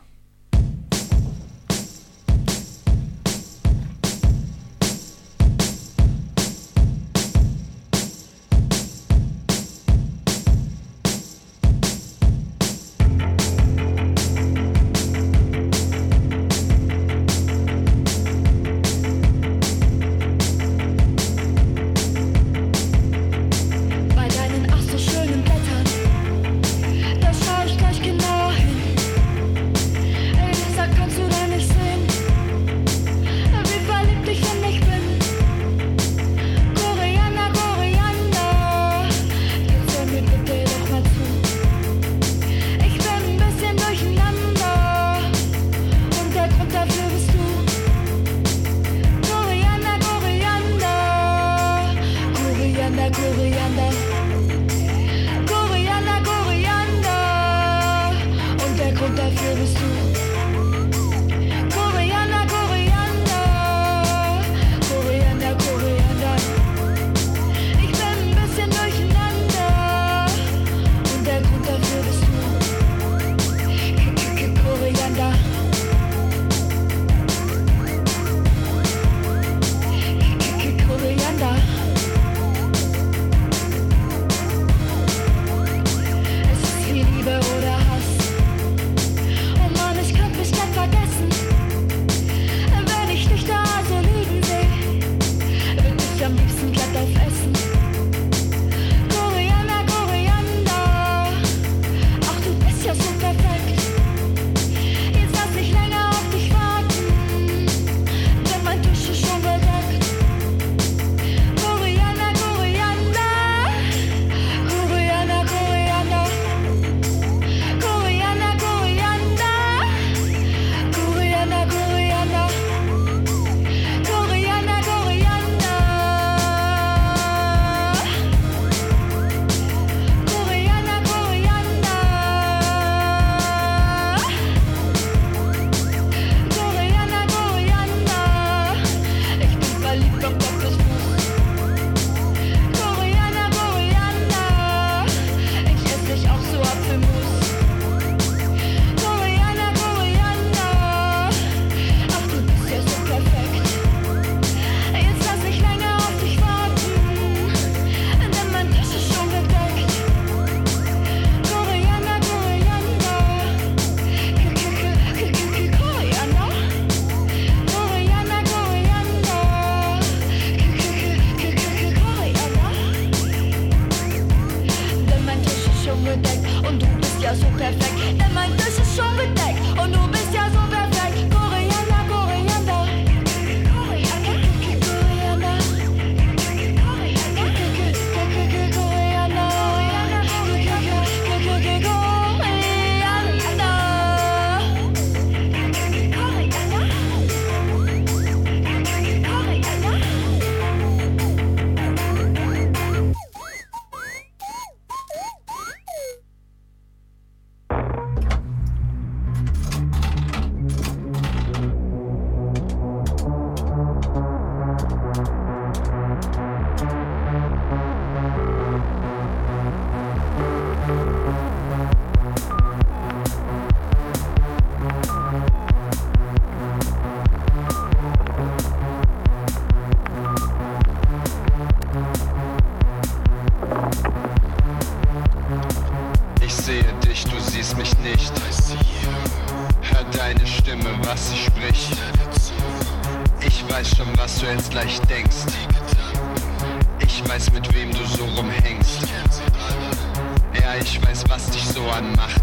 S10: Ich
S11: weiß, was dich so anmacht.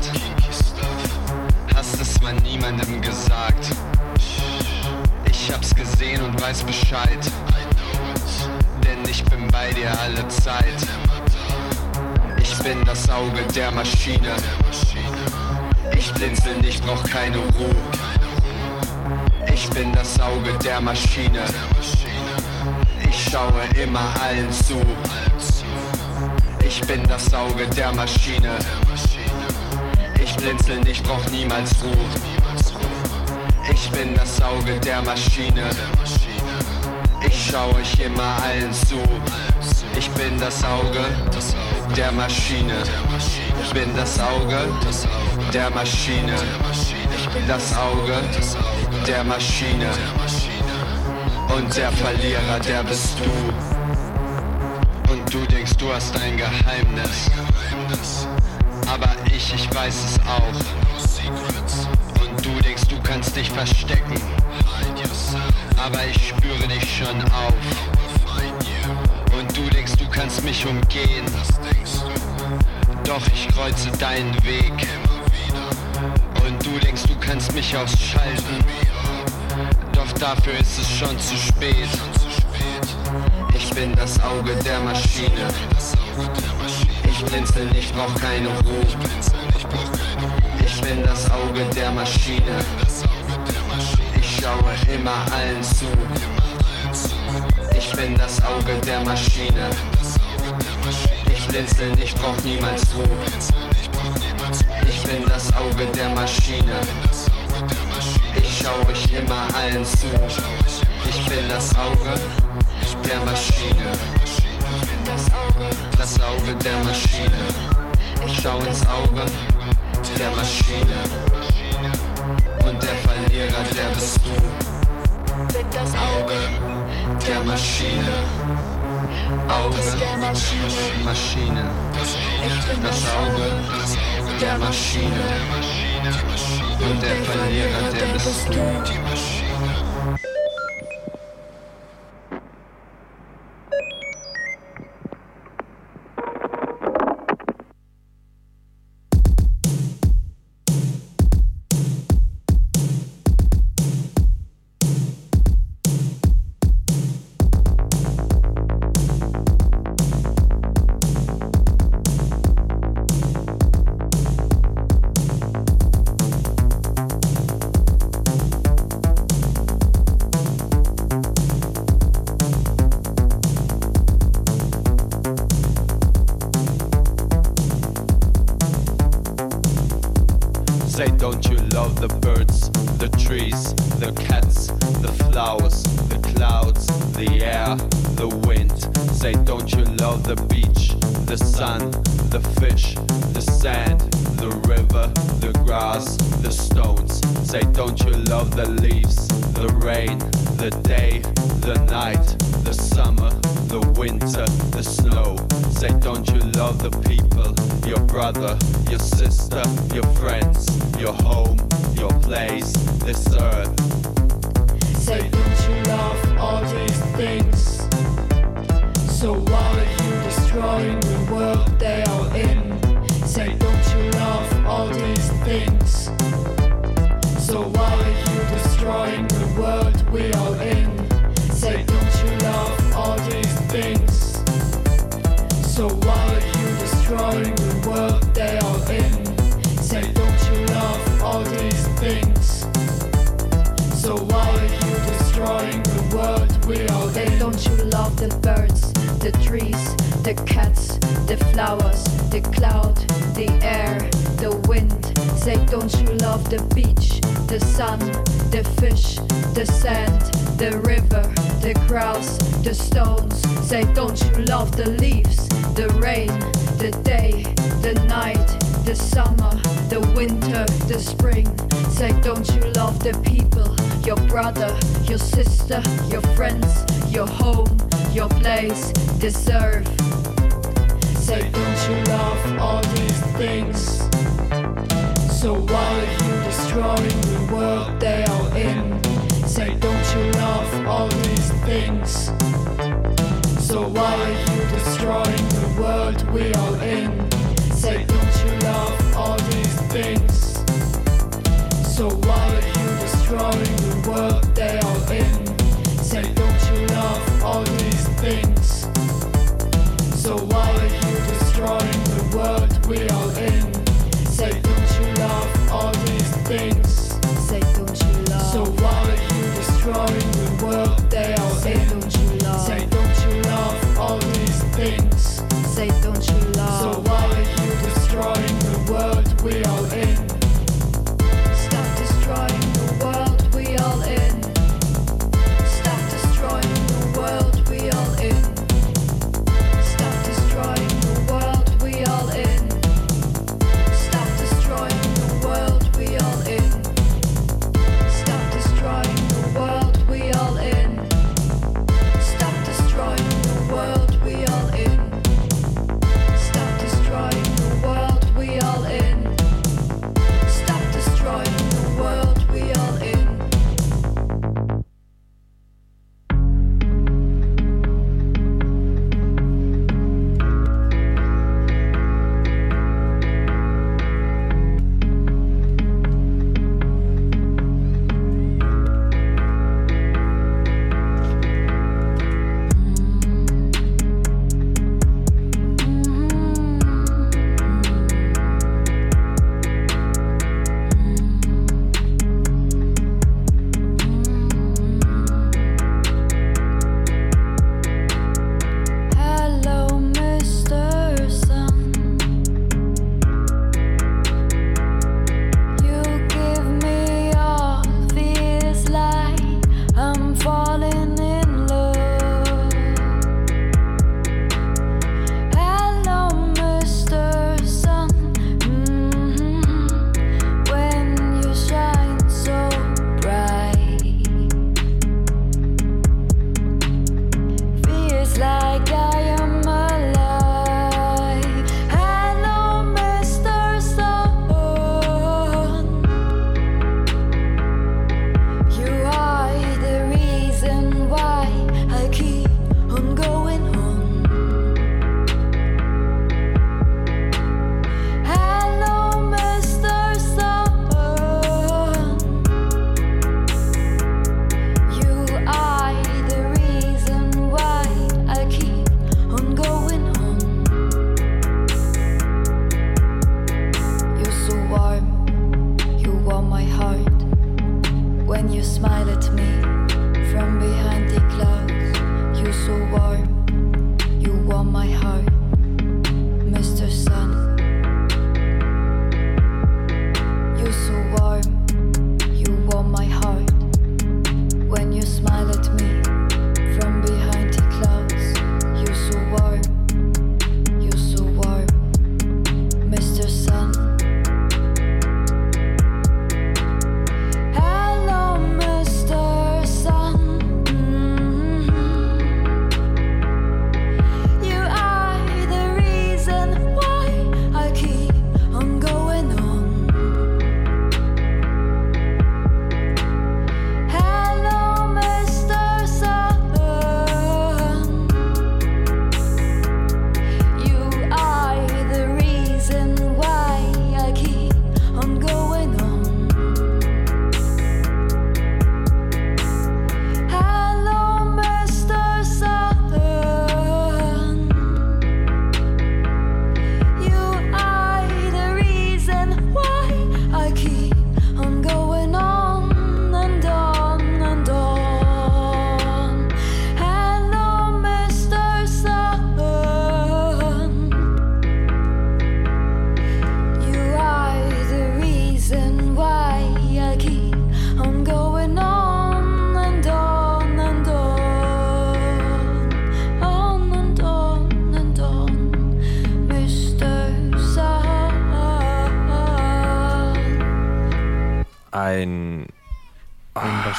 S11: Hast es mal niemandem gesagt. Ich hab's gesehen und weiß Bescheid. Denn ich bin bei dir alle Zeit. Ich bin das Auge der Maschine. Ich blinzel nicht, brauch keine Ruhe. Ich bin das Auge der Maschine. Ich schaue immer allen zu. Ich bin das Auge der Maschine. Ich blinzel nicht, brauch niemals Ruhe. Ich bin das Auge der Maschine. Ich schaue euch immer allen zu. Ich bin das Auge der Maschine. Ich bin das Auge der Maschine. Ich bin das Auge der Maschine. Und der Verlierer, der bist du. Du hast ein Geheimnis. Aber ich, ich weiß es auch. Und du denkst, du kannst dich verstecken. Aber ich spüre dich schon auf. Und du denkst, du kannst mich umgehen. Doch ich kreuze deinen Weg. Und du denkst, du kannst mich ausschalten. Doch dafür ist es schon zu spät. Ich bin das Auge der Maschine. Ich blinzel nicht, brauch keine Ruhe. Ich bin das Auge der Maschine. Ich schaue immer allen zu. Ich bin das Auge der Maschine. Ich blinzel nicht, brauch niemals Ruhe. Ich bin das Auge der Maschine. Ich schaue euch immer allen zu. Ich bin das Auge der Maschine. Das Auge der Maschine. Ich schau ins Auge der Maschine. Und der Verlierer, der bist du.
S9: Das Auge
S11: Der Maschine. Auge
S9: Maschine.
S11: Das Auge der Maschine. Und der Verlierer, der bist du.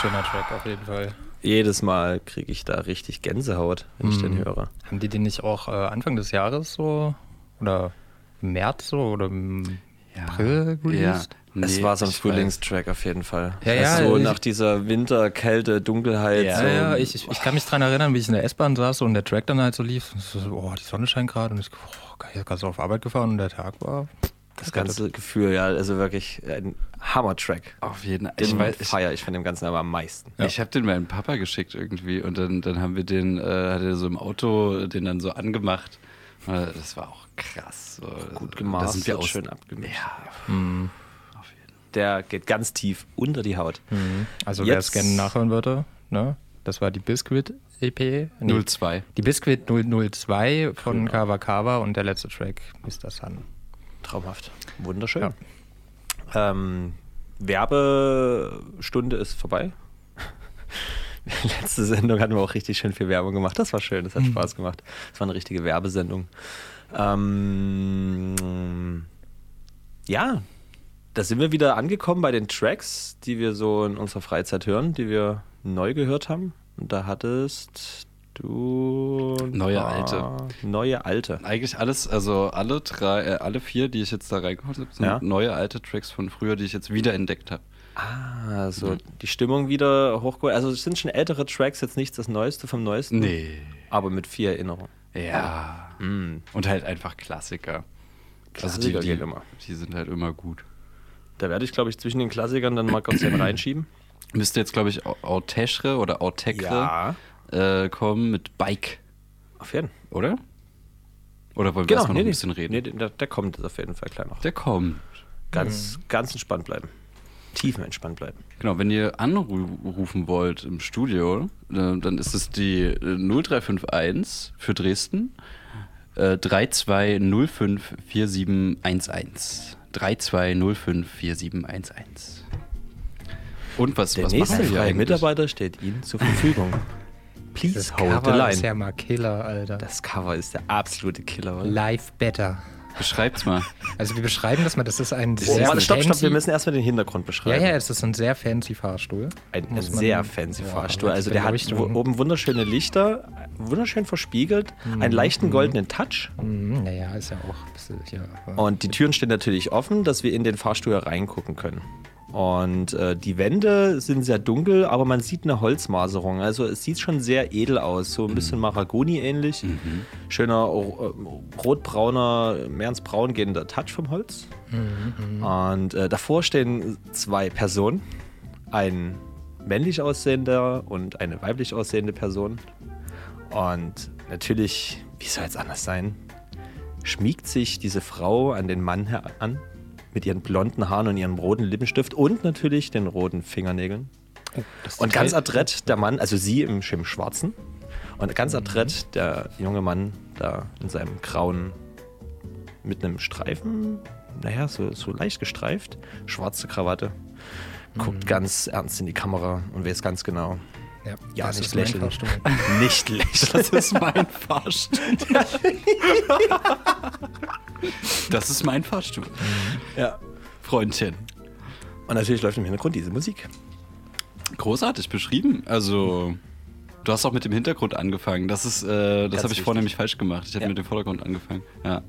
S5: Wunderschöner Track auf jeden Fall.
S4: jedes Mal kriege ich da richtig Gänsehaut, wenn ich den
S5: Mhm.
S4: höre.
S5: Haben die den nicht auch äh, Anfang des Jahres so oder im März so oder im April released?
S4: es war so ein
S6: ich
S4: Frühlingstrack auf jeden Fall.
S5: Ja, ja,
S4: so
S5: ich-
S4: nach dieser Winterkälte, Dunkelheit.
S6: Ja,
S4: so.
S5: Ja, ja, ich, ich, ich kann mich dran erinnern, wie ich in der S-Bahn saß und der Track dann halt so lief. Und so, oh, die Sonne scheint gerade und ich, oh, geil, gerade so auf Arbeit gefahren und der Tag war.
S4: das ganze Gefühl, ja, also wirklich ein Hammer-Track.
S6: Auf jeden Fall.
S4: Den
S6: Ich weiß, ich,
S4: feiere ich von dem Ganzen aber am meisten.
S6: ich habe den meinem Papa geschickt irgendwie und dann, dann haben wir den, äh, hat er so im Auto den dann so angemacht. Das war auch krass. So,
S4: Gut
S6: Da
S4: gemastert,
S6: sind wir aus,
S4: schön abgemischt.
S6: Ja,
S4: Der geht ganz tief unter die Haut.
S5: Also wer es gerne nachhören würde, ne? Das war die Biscuit EP. Nee,
S6: 02.
S5: Die Biscuit 002 von Kava Kava und der letzte Track Mr. Sun.
S4: Traumhaft. Wunderschön. Ähm, Werbestunde ist vorbei. Letzte Sendung hatten wir auch richtig schön viel Werbung gemacht. Das war schön, das hat Spaß gemacht. Das war eine richtige Werbesendung. Ähm, ja, da sind wir wieder angekommen bei den Tracks, die wir so in unserer Freizeit hören, die wir neu gehört haben. Und da hattest du
S6: Neue
S4: paar
S6: alte.
S4: Neue alte.
S6: Eigentlich alles, also alle drei, äh, alle vier, die ich jetzt da reingeholt habe, sind
S4: Ja.
S6: neue alte Tracks von früher, die ich jetzt wieder entdeckt habe.
S4: Ah, so die Stimmung wieder hochgeholt. Also es sind schon ältere Tracks, jetzt nichts das Neueste vom Neuesten.
S6: Nee.
S4: Aber mit viel Erinnerung.
S6: Ja.
S4: Mm.
S6: Und halt einfach Klassiker. also die,
S4: Klassiker
S6: die,
S4: immer.
S6: die sind halt immer gut.
S4: Da werde ich, glaube ich, zwischen den Klassikern dann mal kurz einen reinschieben.
S6: Müsste jetzt, glaube ich, Au- Auteschre oder Autekre äh, kommen mit Bike,
S4: Auf jeden Fall.
S6: oder? Oder wollen wir
S4: Genau,
S6: erstmal noch
S4: nee,
S6: ein
S4: nee,
S6: bisschen reden?
S4: nee, der, der kommt auf jeden Fall gleich noch.
S6: Der kommt.
S4: Ganz, ganz entspannt bleiben. Tiefenentspannt bleiben.
S6: Genau, wenn ihr anrufen wollt im Studio, äh, dann ist es die äh, 0351 für Dresden äh, 3205 4711. 3205 4711. Und was,
S4: Der
S6: was
S4: nächste
S6: machen wir
S4: freie? Mitarbeiter steht Ihnen zur Verfügung. Please
S5: Das
S4: hold the
S5: Cover
S4: line.
S5: ist ja mal Killer, Alter.
S4: das Cover ist der absolute Killer. Oder?
S5: Live better.
S6: Beschreibt's mal.
S5: Also wir beschreiben das mal, das ist ein
S4: Oh,
S5: sehr
S4: warte, stopp, stopp, wir müssen erstmal den Hintergrund
S5: Ja,
S4: beschreiben.
S5: ja, es ist ein sehr fancy Fahrstuhl.
S4: Ein, sehr fancy
S5: Ja,
S4: Fahrstuhl. Also der hat oben wunderschöne Lichter, wunderschön verspiegelt, einen leichten goldenen Touch.
S5: Mhm, naja, ist ja auch bisschen aber-
S4: Und die Türen stehen natürlich offen, dass wir in den Fahrstuhl reingucken können. Und äh, die Wände sind sehr dunkel, aber man sieht eine Holzmaserung. Also es sieht schon sehr edel aus, so ein bisschen Mahagoni ähnlich. Schöner äh, rotbrauner, mehr ins Braun gehender Touch vom Holz. Und äh, davor stehen zwei Personen. Ein männlich aussehender und eine weiblich aussehende Person. Und natürlich, wie soll es anders sein, schmiegt sich diese Frau an den Mann heran mit ihren blonden Haaren und ihrem roten Lippenstift und natürlich den roten Fingernägeln. Und ganz adrett der Mann, also sie im, im Schwarzen. Und ganz adrett der junge Mann da in seinem grauen, mit einem Streifen, naja, so, so leicht gestreift, schwarze Krawatte, guckt ganz ernst in die Kamera und weiß ganz genau,
S5: ja,
S4: ja,
S5: das
S4: nicht
S5: ist mein
S4: lächeln.
S5: Fahrstuhl.
S4: nicht lächeln.
S6: Das ist mein Fahrstuhl. das ist mein Fahrstuhl.
S4: Ja.
S6: Freundchen.
S4: Und natürlich läuft im Hintergrund diese Musik.
S6: Großartig beschrieben. Also, du hast auch mit dem Hintergrund angefangen. Das ist, äh, das habe ich
S4: wichtig.
S6: nämlich falsch gemacht. Ich habe
S4: Ja.
S6: mit dem Vordergrund angefangen. Ja.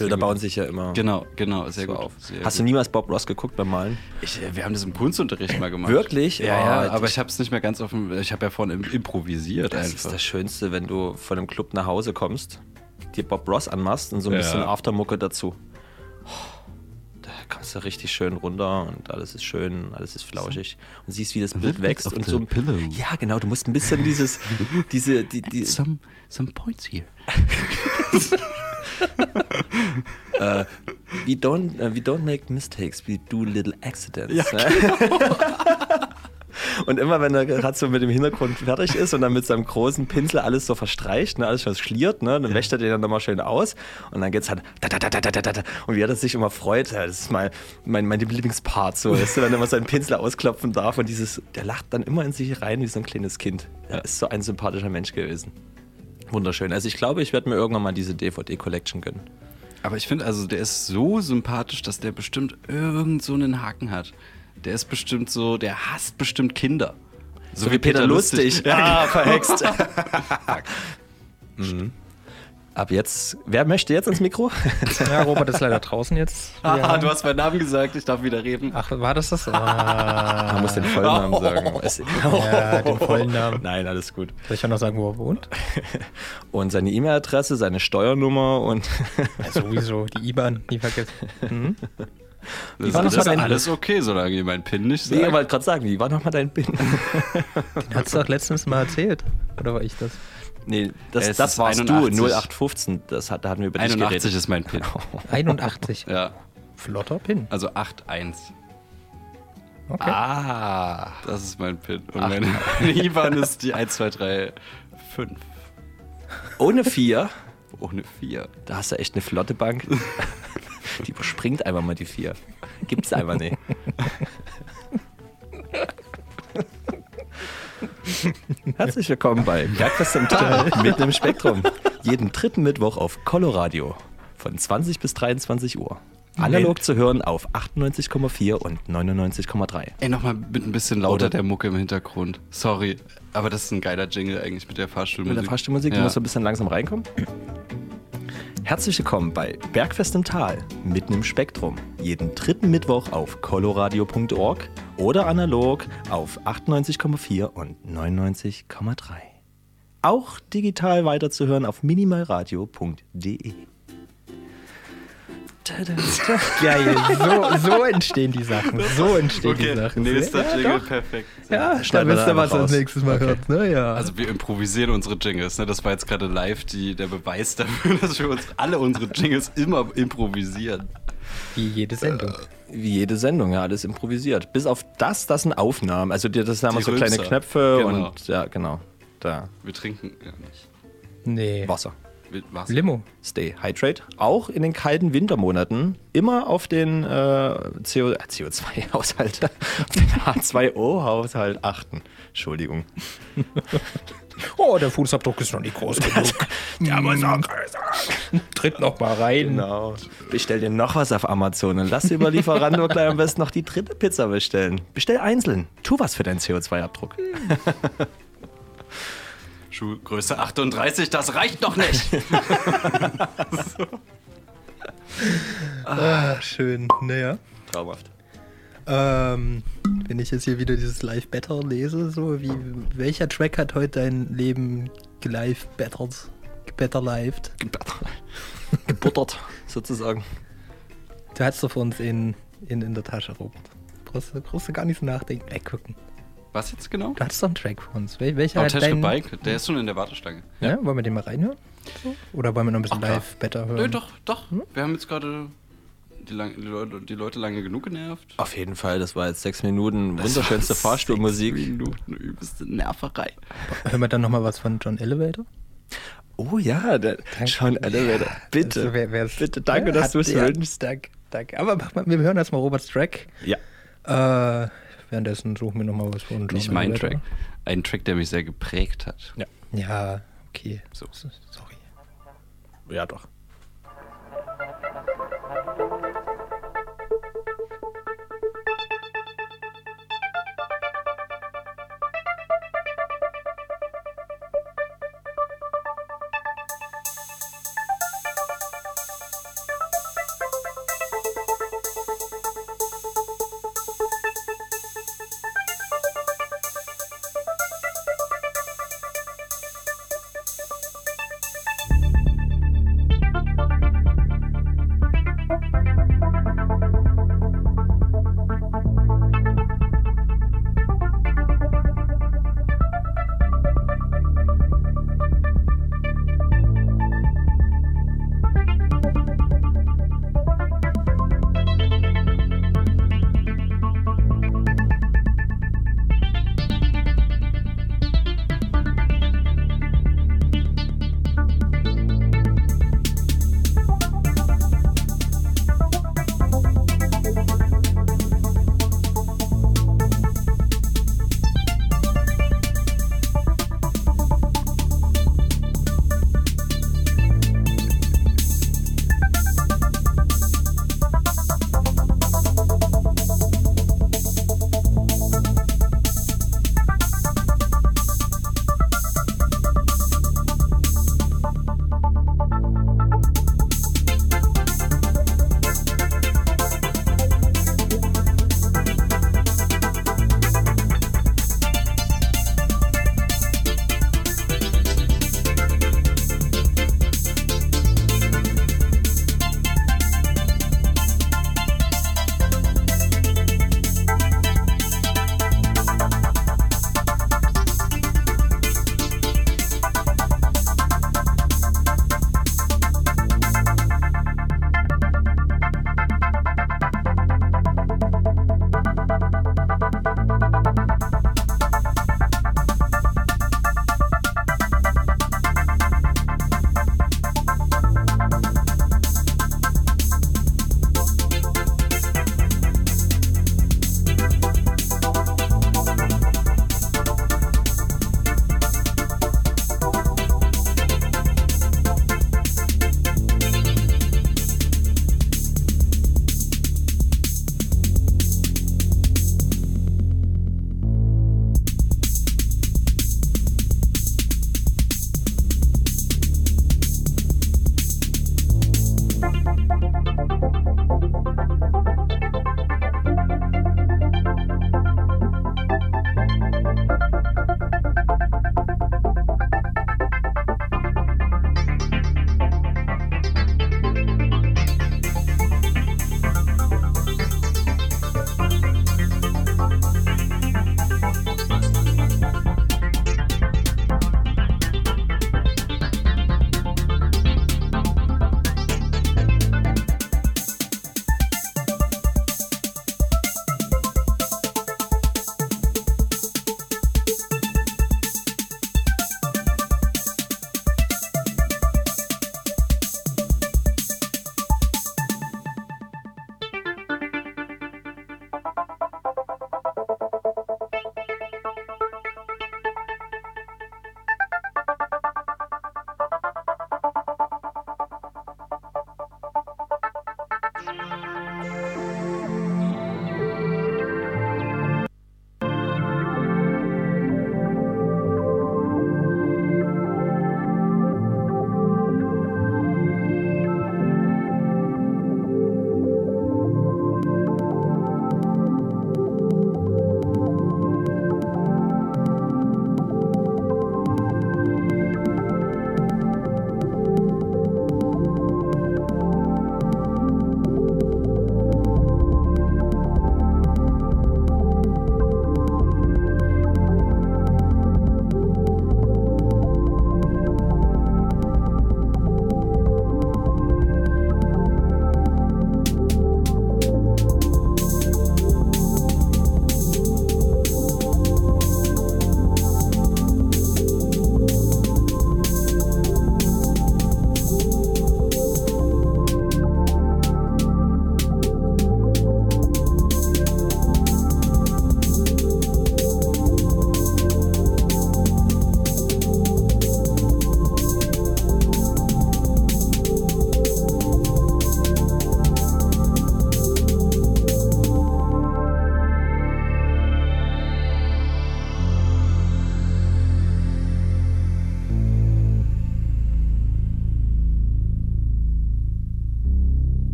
S4: Bilder bauen sich ja immer
S6: Genau, genau, sehr gut.
S4: auf.
S6: Sehr
S4: Hast
S6: gut.
S4: du niemals Bob Ross geguckt beim Malen?
S6: Ich, äh, wir haben das im Kunstunterricht mal gemacht.
S4: Wirklich?
S6: Ja, ja,
S4: Oh,
S6: aber
S4: ich-
S6: habe es nicht mehr ganz offen. Ich habe ja vorhin im- improvisiert
S4: Das
S6: einfach.
S4: ist das Schönste, wenn du von einem Club nach Hause kommst, dir Bob Ross anmachst und so ein
S6: Ja.
S4: bisschen Aftermucke dazu. Oh, Da kommst du richtig schön runter und alles ist schön, alles ist flauschig. Und siehst, wie das Bild wächst und so.
S6: pillow.
S4: Ja, genau, du musst ein bisschen dieses, diese, die, die,
S6: some, some points here.
S4: äh, we don't, uh, we don't make mistakes, we do little accidents.
S6: Ja,
S4: ne? Und immer wenn er gerade so mit dem Hintergrund fertig ist und dann mit seinem großen Pinsel alles so verstreicht, ne, alles schon schliert, ne, dann wäscht er den dann nochmal schön aus und dann geht's halt da, da, da, da, da, da, da. und wie er das sich immer freut, das ist mal mein, mein Lieblingspart, so, weißt du, wenn er mal seinen Pinsel ausklopfen darf und dieses, der lacht dann immer in sich rein wie so ein kleines Kind. Er ist so ein sympathischer Mensch gewesen. Wunderschön. Also ich glaube, ich werde mir irgendwann mal diese DVD-Collection gönnen.
S6: Aber ich finde, also der ist so sympathisch, dass der bestimmt irgend so einen Haken hat. Der ist bestimmt so, der hasst bestimmt Kinder.
S4: So, wie Peter Lustig.
S6: Ja,
S4: Ah, verhext. mhm. Ab jetzt, wer möchte jetzt ins Mikro?
S5: Ja, Robert ist leider draußen jetzt.
S6: Ah,
S5: Ja.
S6: du hast meinen Namen gesagt, ich darf wieder reden.
S5: Ach, war das das? Ah.
S4: Man muss den Vollnamen sagen. Es,
S5: Ja, den vollen Namen.
S4: Nein, alles gut.
S5: Soll ich auch noch sagen, wo er wohnt?
S4: Und seine E-Mail-Adresse, seine Steuernummer und
S5: Ja, sowieso, die IBAN, nie vergessen. Mhm.
S6: Das,
S5: war
S6: das ist alles okay, solange ihr meinen PIN nicht
S4: Nee, ich
S6: sagt.
S4: wollte gerade sagen, wie war nochmal dein PIN?
S5: Den hast du doch letztens mal erzählt. Oder war ich das?
S4: Nee, das,
S6: Es
S4: das warst
S6: 81.
S4: du, 0815. Das hat, da hatten wir über dich
S6: 81
S4: geredet.
S6: ist mein PIN.
S5: 81.
S6: Ja,
S5: Flotter Pin.
S6: also 8-1.
S5: Okay.
S4: Ah.
S6: Das ist mein PIN. Und meine, IBAN ist die 1, 2, 3, 5.
S4: Ohne vier,
S6: Ohne 4.
S4: da hast du echt eine flotte Bank. Die überspringt einfach mal die vier. Gibt's einfach nicht. Herzlich willkommen bei Bergfest im Tal mitten im Spektrum. Jeden dritten Mittwoch auf Coloradio von 20 bis 23 Uhr. Analog zu hören auf 98,4 und 99,3.
S6: Ey, nochmal mit ein bisschen lauter
S4: Oder-
S6: der Mucke im Hintergrund. Sorry, aber das ist ein geiler Jingle eigentlich mit der Fahrstuhlmusik.
S4: Mit der Fahrstuhlmusik, du
S6: ja.
S4: musst so ein bisschen langsam reinkommen. Herzlich willkommen bei Bergfest im Tal, mitten im Spektrum. Jeden dritten Mittwoch auf coloradio.org oder analog auf 98,4 und 99,3. Auch digital weiterzuhören auf minimalradio.de.
S5: Geil, so, so entstehen die Sachen. So entstehen die
S6: Okay,
S5: Sachen.
S6: nächster
S5: ja,
S6: Jingle,
S5: doch.
S6: perfekt.
S5: Ja, da
S4: Schneiden wir
S5: wisst ihr, was ihr das
S4: raus.
S5: nächstes Mal hört. Ne? Ja.
S6: Also wir improvisieren unsere Jingles, ne? Das war jetzt gerade live die, der Beweis dafür, dass wir uns alle unsere Jingles immer improvisieren.
S5: wie jede Sendung.
S4: Wie jede Sendung, ja, alles improvisiert. Bis auf das, das sind Aufnahmen. Also das haben wir
S6: Die
S4: so kleine. Knöpfe
S6: Genau.
S4: und ja, genau. Da.
S6: Wir trinken ja nicht.
S5: Nee.
S4: Wasser.
S6: Mit Wasser.
S5: Limo.
S4: Stay Hydrate. Auch in den kalten Wintermonaten immer auf den äh, CO, äh, CO2-Haushalt, auf den H2O-Haushalt achten. Entschuldigung.
S5: Oh, der Fußabdruck ist noch nicht groß genug.
S4: Ja, muss auch
S5: Tritt noch mal rein.
S4: Genau. Bestell dir noch was auf Amazon und lass über Lieferando gleich am besten noch die dritte Pizza bestellen. Bestell einzeln. Tu was für deinen CO2-Abdruck.
S6: Schuhgröße 38, das reicht noch nicht.
S5: Ah, schön. Naja.
S4: Traumhaft.
S5: Ähm, wenn ich jetzt hier wieder dieses Live Better lese, so wie welcher Track hat heute dein Leben gelive bettert? Gebetterlived?
S4: Gebuttert, sozusagen.
S5: Du hast doch für uns in, in, in der Tasche, Robert. Brauchst, du- brauchst du gar nicht so nachdenken. Ey, gucken.
S6: Was jetzt genau?
S5: Du hattest doch einen Track für uns. Wel welcher hat
S6: Auteschke
S5: dein...
S6: Bike, der ist schon in der Warteschlange.
S5: Ja, wollen wir den mal reinhören? Oder wollen wir noch ein bisschen
S6: Ach, klar.
S5: live Better hören?
S6: Nö, doch, doch. Wir haben jetzt gerade die, lang, die, Leute, die Leute lange genug genervt.
S4: Auf jeden Fall, das war jetzt sechs Minuten wunderschönste Fahrstuhlmusik.
S6: Minuten übelste Nerverei.
S5: Hören wir dann nochmal was von John Elevator?
S4: Oh ja, der John Elevator. Bitte.
S5: Also, wer-
S4: Bitte, danke, dass du es
S5: ja,
S4: wünschst.
S5: Danke, danke. Aber wir hören erstmal Roberts Track.
S4: Ja.
S5: Äh, währenddessen suchen wir nochmal was von John
S6: Nicht mein
S5: Elevator.
S6: Track. Ein Track, der mich sehr geprägt hat.
S4: Ja.
S5: Ja, okay.
S6: So.
S5: Sorry.
S4: Ja, doch.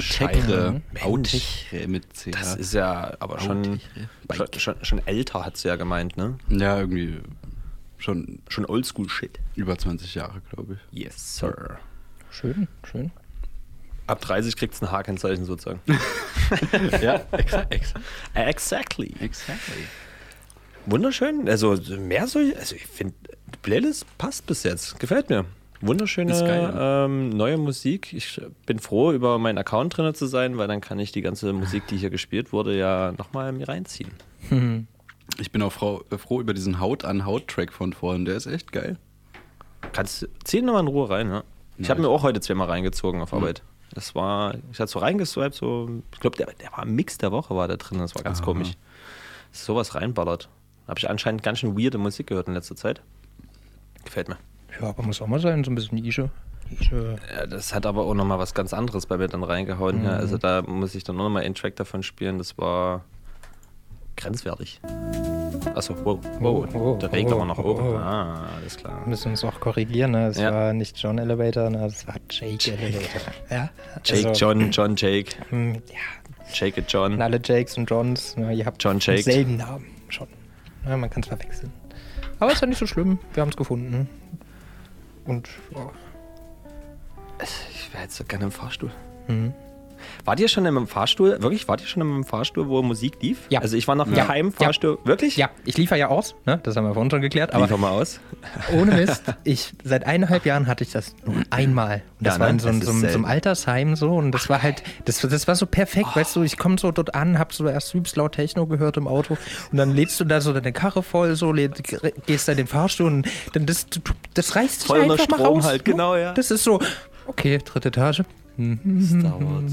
S6: Autekre.
S4: Mensch.
S6: Autekre mit CH.
S4: Das ist ja aber schon, schon, schon, schon älter, hat sie ja gemeint, ne?
S6: Ja, irgendwie schon
S4: Schon Oldschool-Shit.
S6: über 20 Jahre, glaube ich.
S4: Yes, sir.
S5: Schön, schön.
S4: Ab 30 kriegt es ein H-Kennzeichen sozusagen.
S6: ja, exakt.
S4: exactly.
S6: Exactly.
S4: Wunderschön. Also mehr so, also ich finde, Playlist passt bis jetzt. Gefällt mir. Wunderschöne
S6: Ist geil,
S4: ähm, neue Musik. Ich bin froh, über meinen Account drin zu sein, weil dann kann ich die ganze Musik, die hier gespielt wurde, ja nochmal mir reinziehen.
S6: Ich bin auch froh, äh, froh über diesen Haut-an-Haut-Track von vorhin. Der ist echt geil.
S4: Kannst zieh nochmal in Ruhe rein, ja. Ich
S6: Ja,
S4: habe mir auch heute zweimal reingezogen auf Arbeit. Das war, ich hatte so reingeswiped, so, ich glaube, der, der war im Mix der Woche, war da drin, das war ganz
S6: Aha.
S4: komisch. Sowas reinballert. Habe ich anscheinend ganz schön weirde Musik gehört in letzter Zeit. Gefällt mir.
S5: Ja, aber muss auch mal sein, so ein bisschen Nische.
S4: Ja, das hat aber auch nochmal was ganz anderes bei mir dann reingehauen. Ja. Also da muss ich dann auch nochmal einen Track davon spielen. Das war grenzwertig. Achso, wow, wow.
S5: Oh,
S4: der
S5: oh,
S4: aber noch oben.
S5: oh.
S4: Ah, alles klar.
S5: Müssen uns auch korrigieren, ne? Es
S4: Ja.
S5: war nicht John Elevator, ne? es war Jake, Elevator. Ja?
S4: Jake,
S5: Also,
S4: John, John, Jake.
S5: hm, Ja,
S4: Jake it John.
S5: und alle Jakes und Johns, ne? ihr habt
S4: John Jake.
S5: denselben Namen schon. Ja, man kann es verwechseln. Aber ist ja nicht so schlimm, wir haben es gefunden. Und ja.
S4: Ich wäre jetzt so gerne im Fahrstuhl.
S5: Mhm.
S4: Wart ihr schon im Fahrstuhl? Wirklich? Wart ihr schon im Fahrstuhl, wo Musik lief?
S5: Ja.
S4: Also ich war noch
S5: Ja.
S4: keinem Fahrstuhl. Wirklich?
S5: ja, ich liefere ja aus, ne? das haben wir vorhin schon geklärt, aber
S4: Liefer mal aus.
S5: Ohne Mist, ich, seit eineinhalb Jahren hatte ich das nur einmal. Und das
S4: Ja,
S5: war
S4: ne?
S5: in so, einem- so, einem- so einem. Altersheim so und das war halt, das, das war so perfekt, weißt du, ich komme so dort an, hab so erst übelst laut Techno gehört im Auto und dann lädst du da so deine Karre voll, so läd, gehst da in den Fahrstuhl und dann das, das reißt dich
S4: Voll
S5: einfach mal
S4: Strom
S5: raus.
S4: halt,
S5: ne?
S4: genau, ja.
S5: Das ist so, okay, dritte Etage.
S4: Star Wars.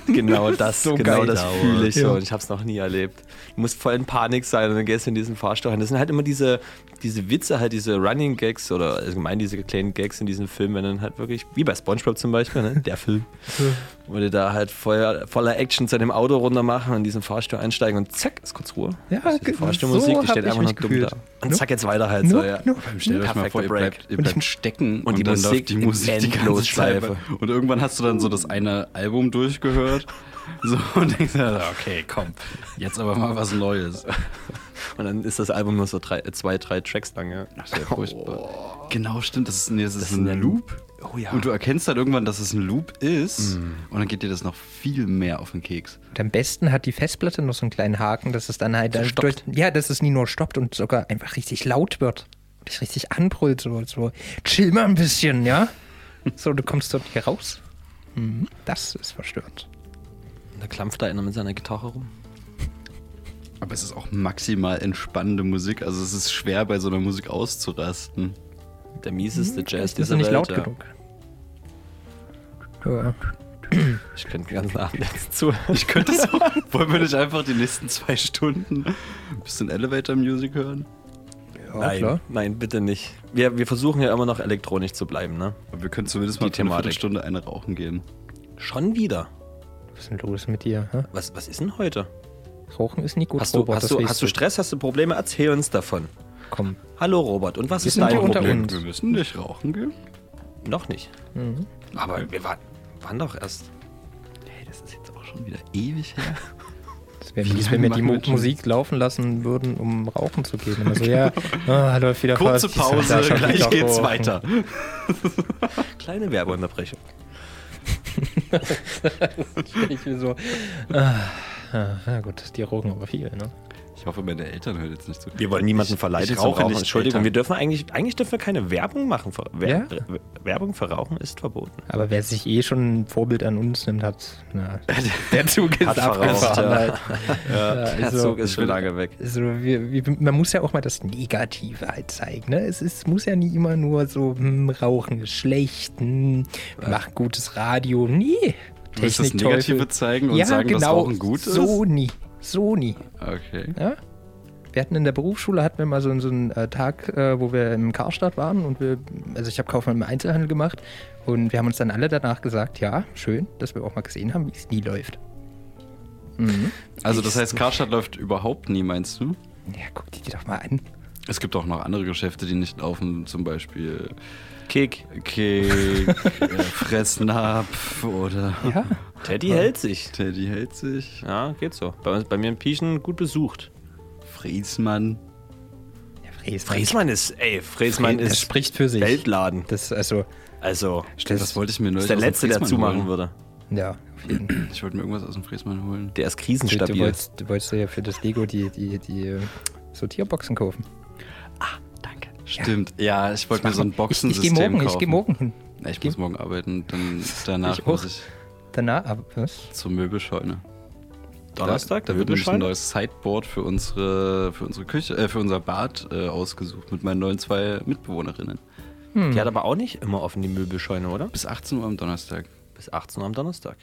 S4: genau das,
S5: So
S4: genau
S5: geil.
S4: das fühle ich so.
S5: Ja.
S4: Und ich habe es noch nie erlebt. Du musst voll in Panik sein und dann gehst du in diesen Fahrstuhl rein. Das sind halt immer diese, diese Witze, halt diese Running Gags oder allgemein diese kleinen Gags in diesen Filmen, wenn dann halt wirklich, wie bei Spongebob zum Beispiel, ne? der Film, wo die da halt voll, voller Action zu dem Auto runter machen und in diesen Fahrstuhl einsteigen und zack, ist kurz Ruhe.
S5: Ja, ge-
S4: Fahrstuhlmusik,
S5: so
S4: die
S5: hab
S4: steht
S5: ich
S4: einfach
S5: mich
S4: nur dumm
S5: gefühlt.
S4: da. Und zack, jetzt weiter halt
S5: nup,
S4: so, ja.
S5: nup.
S6: Stellt euch mal
S4: Perfekter
S6: vor, ihr
S4: Break.
S6: bleibt, ihr bleibt stecken
S4: und die
S6: dann
S4: Musik
S6: läuft die Musik die ganze Zeit.
S4: Endlosschleife.
S6: Und irgendwann hast du dann so das eine Album durchgehört so, und denkst dir, okay, komm, jetzt aber mal was Neues.
S4: Und dann ist das Album nur so drei, zwei, drei Tracks lang, ja.
S6: Sehr furchtbar. Genau, stimmt, das ist, nee, das ist
S4: Das ist
S6: ein
S4: ein-
S6: Loop.
S4: Oh ja.
S6: Und du erkennst dann irgendwann, dass es ein Loop ist und dann geht dir das noch viel mehr auf den Keks.
S5: Und am besten hat die Festplatte noch so einen kleinen Haken, dass es dann halt
S4: Das
S5: durch,
S4: stoppt.
S5: ja, dass es nie nur stoppt und sogar einfach richtig laut wird. Und dich richtig anbrüllt, so, so, chill mal ein bisschen, ja? So, du kommst dort hier raus. Mhm, das ist verstörend.
S4: Da klampft da einer mit seiner Gitarre rum.
S6: Aber es ist auch maximal entspannende Musik. Also es ist schwer, bei so einer Musik auszurasten.
S4: Der mieseste Jazz
S5: Das ist
S4: dieser
S5: nicht
S4: Welt.
S5: laut
S4: ja.
S5: genug. Ja.
S4: Ich könnte den ganzen Abend jetzt zu.
S6: Ich könnte es auch. Wollen wir nicht einfach die nächsten zwei Stunden ein bisschen Elevator Music hören?
S5: Ja,
S4: nein,
S5: klar.
S4: nein, bitte nicht. Wir, wir versuchen ja immer noch elektronisch zu bleiben, ne?
S6: Aber wir können zumindest mal eine. Viertelstunde eine rauchen gehen.
S4: Schon wieder.
S5: Was ist denn los mit dir? Hä?
S4: Was, was ist denn heute?
S5: Rauchen ist nicht gut,
S4: Hast du,
S5: Robert,
S4: hast, du, hast du Stress, hast du Probleme? Erzähl uns davon.
S5: Komm.
S4: Hallo Robert, und was
S5: Wir
S4: ist dein
S5: hier unter
S4: Problem?
S5: uns.
S6: Wir müssen nicht rauchen gehen.
S4: Noch nicht.
S5: Mhm.
S4: Aber wir waren, waren doch erst.
S6: Hey, das ist jetzt auch schon wieder ewig her.
S5: Wäre
S6: Wie
S5: mies, wenn wir die Mu? Musik laufen lassen würden, um rauchen zu gehen. Immer so, ja, ah, läuft wieder
S6: Kurze
S5: fast.
S6: Pause, gleich geht's
S5: rauchen.
S6: weiter.
S4: Kleine Werbeunterbrechung.
S5: Ich mir so. Ah, ah, na gut, die rauchen aber viel, ne?
S6: Ich hoffe, meine Eltern hören jetzt nicht zu.
S4: Wir wollen niemanden
S6: Ich-
S4: verleiten
S6: ich
S4: rauchen.
S6: nicht
S4: Entschuldigung,
S6: Eltern.
S4: wir dürfen eigentlich, eigentlich dürfen wir keine Werbung machen. Für, Wer,
S5: Ja?
S4: Werbung für Rauchen ist verboten.
S5: Aber wer sich eh schon ein Vorbild an uns nimmt, hat. Na, der Zug ist abgefahren.
S4: ja.
S5: Halt.
S4: Ja,
S5: Ja,
S4: der
S5: also-
S4: Zug ist schon lange weg.
S5: Also wir, wir, man muss ja auch mal das Negative halt zeigen. Ne? Es ist, muss ja nie immer nur so, hm, Rauchen ist schlecht, hm, wir machen gutes Radio. Nee.
S6: Du willst das. Negative zeigen und
S5: ja,
S6: sagen, dass
S5: genau,
S6: Rauchen gut ist?
S5: So nie. So nie.
S6: Okay.
S5: Ja? Wir hatten in der Berufsschule hatten wir mal so, so einen äh, Tag, äh, wo wir im Karstadt waren und wir, also ich habe Kaufmann im Einzelhandel gemacht und wir haben uns dann alle danach gesagt, ja, schön, dass wir auch mal gesehen haben, wie es nie läuft. Mhm.
S6: Also das heißt, Karstadt läuft überhaupt nie, meinst du?
S5: Ja, guck die dir doch mal an.
S6: Es gibt auch noch andere Geschäfte, die nicht laufen, zum Beispiel
S4: Kick.
S6: Kick, äh, Fressnapf oder
S5: Ja.
S4: Teddy hält sich.
S6: Teddy hält sich,
S4: Ja, geht so. Bei, bei mir in Pieschen gut besucht.
S6: Friesmann.
S5: Ja, Fräsmann.
S4: Fräsmann ist, ey, Fräsmann
S5: Das
S4: ist
S5: spricht für sich.
S4: Weltladen.
S5: Das, also,
S4: Also,
S6: Stimmt, das wollte ich mir neulich
S4: ist der Letzte, der
S6: Friesmann
S4: zumachen würde.
S5: ja, auf jeden Fall.
S6: Ich wollte mir irgendwas aus dem Friesmann holen.
S4: Der ist
S5: Du, du,
S4: krisenstabil.
S5: wolltest, du wolltest ja für das Lego die, die, die äh, Sortierboxen kaufen.
S6: Danke. Stimmt. Ja, ich wollte mir so ein
S5: Ich, ich
S6: Boxensystem
S5: gehe morgen,
S6: kaufen.
S5: ich gehe morgen hin.
S6: Ja, ich muss morgen arbeiten, dann danach
S5: Ich
S6: muss ich
S5: Danach, aber was?
S6: zur Möbelscheune.
S4: Donnerstag,
S6: da, da wird nämlich ein neues Sideboard für unsere, für unsere Küche, äh, für unser Bad äh, ausgesucht mit meinen neuen zwei Mitbewohnerinnen.
S4: Die hat aber auch nicht immer offen, die Möbelscheune, oder?
S6: Bis 18 Uhr am Donnerstag.
S4: Bis 18 Uhr am Donnerstag.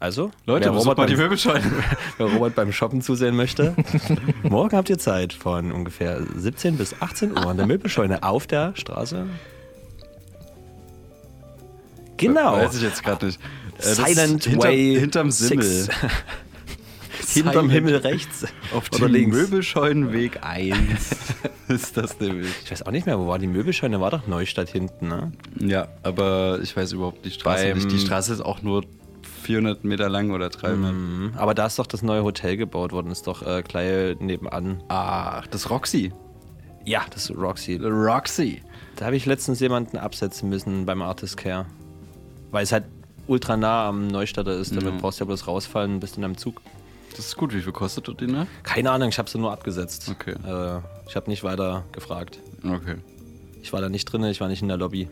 S4: Also,
S6: Leute,
S4: wer Robert,
S6: die
S4: beim,
S6: Möbelscheune.
S4: wer Robert beim Shoppen zusehen möchte, morgen habt ihr Zeit von ungefähr 17 bis 18 Uhr an der Möbelscheune auf der Straße. Genau.
S6: Weiß ich jetzt gerade nicht. Äh, das
S4: Silent
S6: hinter,
S4: Way
S6: Hinterm Simmel.
S4: Hinterm Himmel rechts.
S6: Auf
S4: Oder
S6: dem
S4: links.
S6: Möbelscheunenweg 1 ist das nämlich.
S4: Ich weiß auch nicht mehr, wo war die Möbelscheune? War doch Neustadt hinten, ne?
S6: Ja, aber ich weiß überhaupt die Straße
S4: Beim-
S6: nicht. Die Straße ist auch nur 400 Meter lang oder 300.
S4: Mhm. Aber da ist doch das neue Hotel gebaut worden, ist doch äh, gleich nebenan.
S6: Ach, das Roxy.
S4: Ja, das ist Roxy.
S6: Roxy.
S4: Da habe ich letztens jemanden absetzen müssen beim Artist Care. Weil es halt ultra nah am Neustadter ist. Damit
S6: Ja.
S4: brauchst du ja bloß rausfallen, bist in einem Zug.
S6: Das ist gut. Wie viel kostet das die Nacht?
S4: Keine Ahnung, ich habe sie nur abgesetzt.
S6: Okay.
S4: Äh, ich habe nicht weiter gefragt.
S6: Okay.
S4: Ich war da nicht drin, ich war nicht in der Lobby.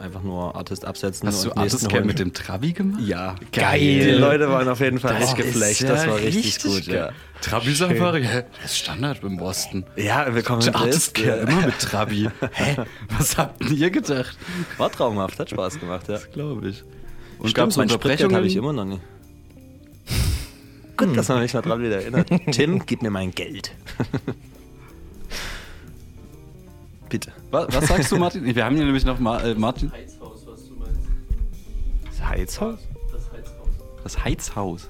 S4: Einfach nur Artist absetzen.
S6: Hast du
S4: und nächsten
S6: Artist Care
S4: holen.
S6: mit dem Trabi gemacht?
S4: Ja.
S6: Geil.
S4: Die Leute waren auf jeden Fall
S6: Das
S4: richtig
S6: ist
S4: geflasht.
S6: ja
S4: das war richtig,
S6: richtig
S4: gut, ja.
S6: geil. Trabi-Safari? Hä? Das ist Standard im Boston.
S4: Ja, wir kommen
S6: Artist. Care immer mit Trabi. Hä? Was habt ihr gedacht?
S4: War traumhaft, hat Spaß gemacht, ja.
S6: Glaube ich. Und gab es Unterbrechungen?
S4: habe ich immer noch nicht. Gut, dass man mich mal dran wieder erinnert. Tim, gib mir mein Geld. Bitte.
S6: Was, was sagst du, Martin? Wir haben hier nämlich noch Ma äh, Martin.
S7: Heizhaus, was du meinst.
S4: Das Heizhaus?
S7: Das Heizhaus.
S6: Das Heizhaus.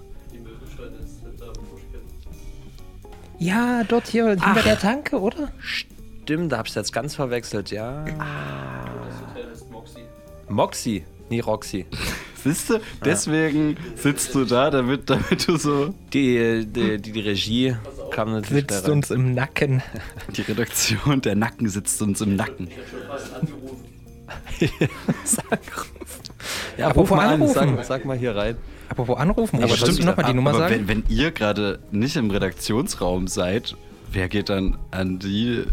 S5: Ja, dort hier hinter der Tanke, oder?
S4: Stimmt, da hab ich jetzt ganz verwechselt, ja.
S7: Das Hotel heißt Moxie.
S4: Moxie, nie Roxy.
S6: Siehst du? Deswegen sitzt du da, damit, damit du so.
S4: Die, die, die, die Regie kam natürlich
S5: Sitzt uns im Nacken.
S6: Die Redaktion, der Nacken sitzt uns im Nacken.
S7: Ich hab schon fast angerufen.
S4: Sag, ja,
S5: Apropos
S4: mal an,
S5: anrufen.
S4: sag, sag mal hier rein.
S5: Apropos anrufen,
S4: Aber
S5: aber
S4: stimmt,
S5: stimmt nochmal die Nummer
S6: aber
S5: sagen?
S6: wenn, wenn ihr gerade nicht im Redaktionsraum seid, wer geht dann an die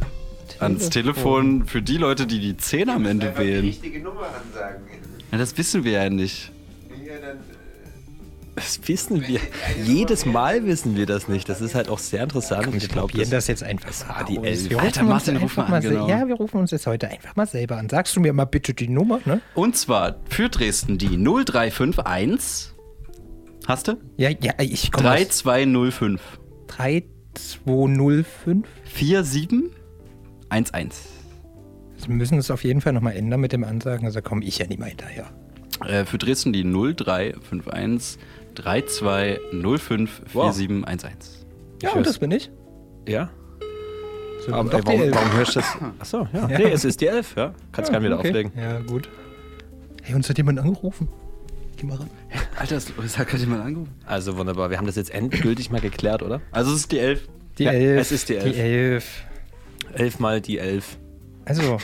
S6: ans Telefon für die Leute, die die 10 am Ende
S12: Einfach die
S6: wählen?
S12: richtige Nummer ansagen.
S6: Ja, das wissen wir ja nicht.
S4: Das wissen wir. Jedes Mal wissen wir das nicht. Das ist halt auch sehr interessant.
S5: Wir
S4: ich glaube,
S5: probieren das jetzt einfach mal
S4: die. Elf.
S5: Wir
S6: Alter,
S5: rufen uns
S6: Martin, ruf
S5: einfach
S6: mal an, genau.
S5: Ja, wir rufen uns jetzt heute einfach mal selber an. Sagst du mir mal bitte die Nummer, ne?
S6: Und zwar für Dresden die 0351. Hast du?
S5: Ja, ja, ich komme
S6: 3205
S5: 3205.
S6: 4711.
S5: Wir müssen es auf jeden Fall nochmal ändern mit dem Ansagen, also komme ich ja nicht mehr hinterher.
S6: Äh, für Dresden die 0351 3205
S4: Wow.
S6: 4711.
S5: Ja, und das bin ich.
S4: Ja?
S5: So,
S4: Aber, ey, warum, warum hörst du das? Achso, ja.
S5: Ja.
S4: Nee, es ist die 11, ja. Kannst gerne wieder
S5: okay.
S4: auflegen.
S5: Ja, gut. Hey, uns hat jemand angerufen. Geh mal ran.
S6: Alter, das hat gerade jemand angerufen.
S4: Also wunderbar. Wir haben das jetzt endgültig mal geklärt, oder?
S6: Also es ist die 11.
S5: Die
S4: Ja,
S5: Elf.
S4: es ist die
S5: Die Elf.
S4: Elf mal die 11.
S5: Also,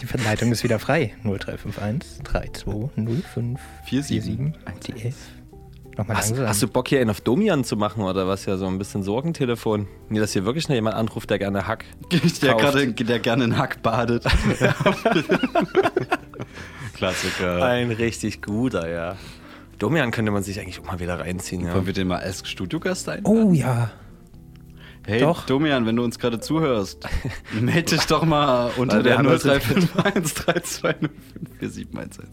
S5: die Verleitung ist wieder frei. 0351 3205 47 die 11. Nochmal
S4: Hast,
S5: langsam.
S4: hast du Bock hier einen auf Domian zu machen oder was? Ja, so ein bisschen Sorgentelefon. Nee, dass hier wirklich noch jemand anruft, der gerne Hack.
S6: Der, gerade, der gerne in Hack badet. Klassiker.
S4: Ein richtig guter, ja. Domian könnte man sich eigentlich auch mal wieder reinziehen, ja.
S6: Wollen wir den mal als Studiogast ein?
S5: Oh ja.
S6: Hey,
S5: doch.
S6: Domian, wenn du uns gerade zuhörst, melde dich doch mal unter der
S4: haben das
S6: 0351 3205 4711.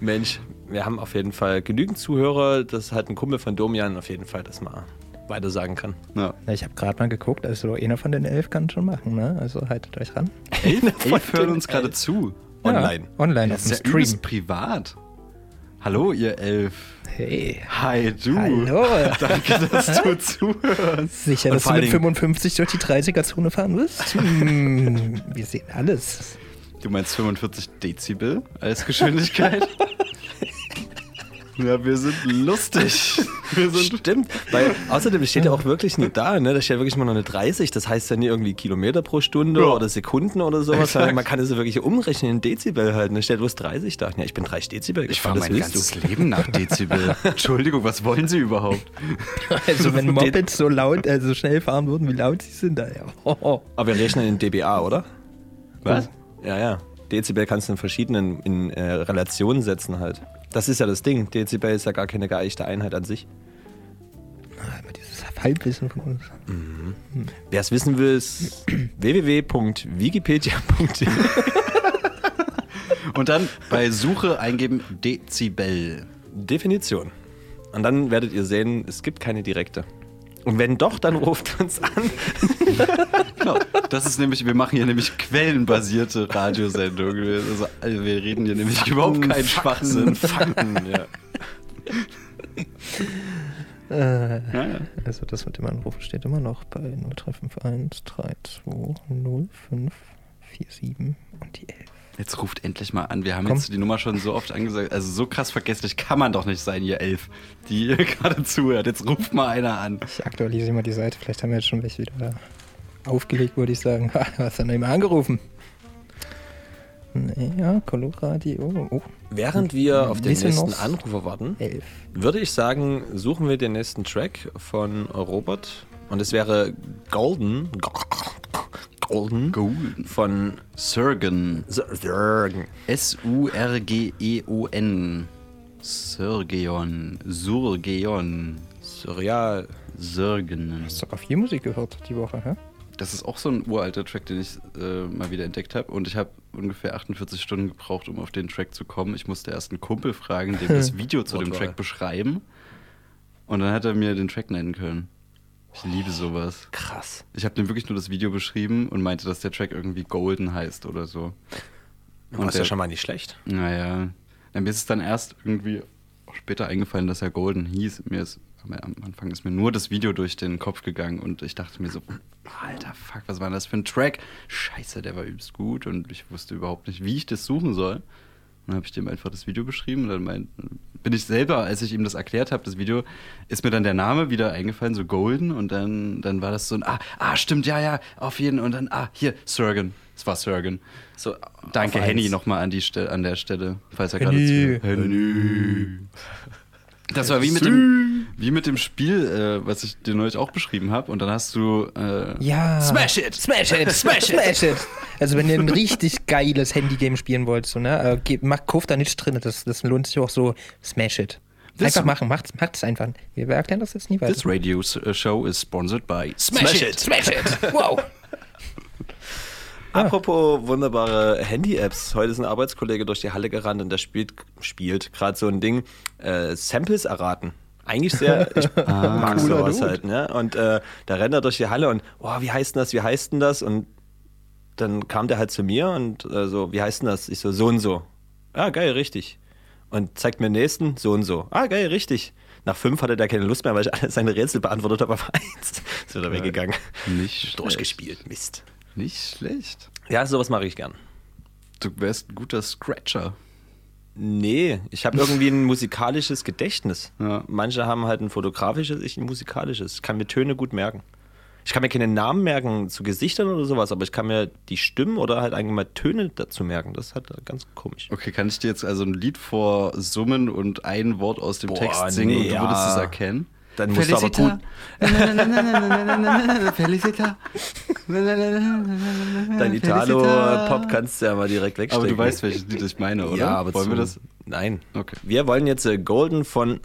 S4: Mensch, wir haben auf jeden Fall genügend Zuhörer, dass halt ein Kumpel von Domian auf jeden Fall das mal weiter sagen kann.
S6: Ja.
S5: Ich habe gerade mal geguckt, also einer von den elf kann schon machen, ne? Also haltet euch ran.
S6: Elf hören uns gerade zu.
S4: Online.
S5: Ja, online
S6: Das
S5: auf
S6: ist
S5: dem
S6: ja
S5: Stream.
S6: privat. Hallo, ihr Elf.
S5: Hey.
S6: Hi, du.
S5: Hallo.
S6: Danke, dass du zuhörst.
S5: Sicher,
S6: Und
S5: dass du mit
S6: Dingen-
S5: 55 durch die 30er-Zone fahren wirst? Hm, wir sehen alles.
S6: Du meinst 45 Dezibel als Geschwindigkeit? Ja, wir sind lustig. Wir sind
S4: Stimmt, weil außerdem steht ja auch wirklich nur da, ne? Da steht wirklich mal noch eine 30, das heißt ja nie irgendwie Kilometer pro Stunde
S6: Ja.
S4: oder Sekunden oder sowas, sondern man kann es ja wirklich umrechnen in Dezibel halt. Da steht bloß 30 da. Ja, ich bin 30 Dezibel
S6: Ich fahre mein ganzes
S4: du.
S6: Leben nach Dezibel. Entschuldigung, was wollen Sie überhaupt?
S5: Also wenn Mopeds so laut, also so schnell fahren würden, wie laut sie sind, da ja. Oh, oh.
S4: Aber wir rechnen in dBA, oder?
S6: Was?
S4: Ja, ja. Dezibel kannst du in verschiedenen in, äh, Relationen setzen halt. Das ist ja das Ding. Dezibel ist ja gar keine geeichte Einheit an sich.
S5: Immer dieses Halbwissen von uns.
S4: Wer es wissen will, ist www.wikipedia.de.
S6: Und dann bei Suche eingeben Dezibel.
S4: Definition. Und dann werdet ihr sehen, es gibt keine direkte. Und wenn doch, dann ruft uns an.
S6: Genau. Das ist nämlich, wir machen hier nämlich quellenbasierte Radiosendungen. Wir- Also, also wir reden hier nämlich überhaupt keinen Schwachsinn.
S4: Fakten, ja.
S5: Äh,
S6: Ja, ja.
S5: Also das mit dem Anrufen steht immer noch bei 0351 32 0547 und die 11.
S6: Jetzt ruft endlich mal an. Wir haben
S5: Komm.
S6: jetzt die Nummer schon so oft angesagt. Also so krass vergesslich kann man doch nicht sein, ihr Elf, die ihr gerade zuhört. Jetzt ruft mal einer an.
S5: Ich aktualisiere mal die Seite, vielleicht haben wir jetzt schon welche wieder aufgelegt, würde ich sagen. Ha, hast du noch immer angerufen? Nee, ja, Coloradio. Oh,
S4: Während wir auf den nächsten. Anrufer warten,
S5: 11.
S4: würde ich sagen, suchen wir den nächsten Track von Robert. Und es wäre Golden. Golden.
S6: Golden.
S4: Von
S6: Surgen.
S4: Surgen.
S6: S-U-R-G-E-O-N. Surgeon. Surgeon.
S4: Surreal.
S6: Surgen.
S5: Hast sogar viel Musik gehört die Woche, hä?
S6: Das ist auch so ein uralter Track, den ich äh, mal wieder entdeckt habe. Und ich habe ungefähr 48 Stunden gebraucht, um auf den Track zu kommen. Ich musste erst einen Kumpel fragen, dem das Video zu dem. Track beschreiben. Und dann hat er mir den Track nennen können. Ich liebe sowas.
S4: Krass.
S6: Ich habe dem wirklich nur das Video beschrieben und meinte, dass der Track irgendwie Golden heißt oder so.
S4: Und das ist ja schon mal nicht schlecht.
S6: Naja, na, mir ist es dann erst irgendwie später eingefallen, dass er Golden hieß. Mir ist, am Anfang ist mir nur das Video durch den Kopf gegangen und ich dachte mir so, alter Fuck, was war denn das für ein Track? Scheiße, der war übelst gut und ich wusste überhaupt nicht, wie ich das suchen soll. Dann habe ich dem einfach das Video beschrieben und dann mein, bin ich selber, als ich ihm das erklärt habe, das Video, ist mir dann der Name wieder eingefallen, so Golden und dann, dann war das so ein, ah, ah, stimmt, ja, ja, auf jeden und dann, ah, hier, Surgen. Es war Surgen.
S4: So,
S6: Danke, Henny, nochmal an, die Ste- an der Stelle, falls er gerade zuhört. Henny. Das war wie mit dem, wie mit dem Spiel, äh, was ich dir neulich auch beschrieben habe. Und dann hast du. Äh,
S5: Ja.
S6: Smash it!
S5: Smash it! Smash it! Smash it! Also wenn ihr ein richtig geiles Handygame spielen wollt, so, ne, äh, macht, kauft da nichts drin. Das, das lohnt sich auch so. Smash it.
S6: This-
S5: Einfach machen, macht's, macht's einfach. Wir erklären das jetzt nie weiter.
S6: This radio show is sponsored by
S4: Smash it.
S5: Smash it! Wow!
S4: Apropos wunderbare Handy-Apps. Heute ist ein Arbeitskollege durch die Halle gerannt und der spielt, spielt gerade so ein Ding, äh, Samples erraten. Eigentlich sehr, ich mag
S5: Cooler
S4: sowas
S5: Dude.
S4: halt, ne? Und äh, da rennt er durch die Halle und, oh, wie heißt denn das, wie heißt denn das? Und dann kam der halt zu mir und äh, so, wie heißt denn das? Ich so, so und so. Ah, geil, richtig. Und zeigt mir den nächsten, so und so. Ah, geil, richtig. Nach fünf hatte der keine Lust mehr, weil ich alle seine Rätsel beantwortet habe auf eins. Ist wieder weggegangen.
S6: Nicht schlecht.
S4: Durchgespielt, Mist.
S6: Nicht schlecht.
S4: Ja, sowas mache ich gern.
S6: Du wärst ein guter Scratcher.
S4: Nee, ich habe irgendwie ein musikalisches Gedächtnis.
S6: Ja.
S4: Manche haben halt ein fotografisches, ich ein musikalisches. Ich kann mir Töne gut merken. Ich kann mir keine Namen merken zu Gesichtern oder sowas, aber ich kann mir die Stimmen oder halt eigentlich mal Töne dazu merken. Das ist halt ganz komisch.
S6: Okay, kann ich dir jetzt also ein Lied vorsummen und ein Wort aus dem
S4: Boah,
S6: Text singen
S4: nee,
S6: und du würdest
S4: ja.
S6: es erkennen?
S4: Dann musst Felicita. du aber gut.
S6: Felicita.
S4: Dein Italo-Pop kannst du ja mal direkt wegstecken.
S6: Aber du weißt, welches Lied ich meine, oder?
S4: Ja, aber
S6: wollen wir das?
S4: Nein.
S6: Okay.
S4: Wir wollen jetzt Golden von.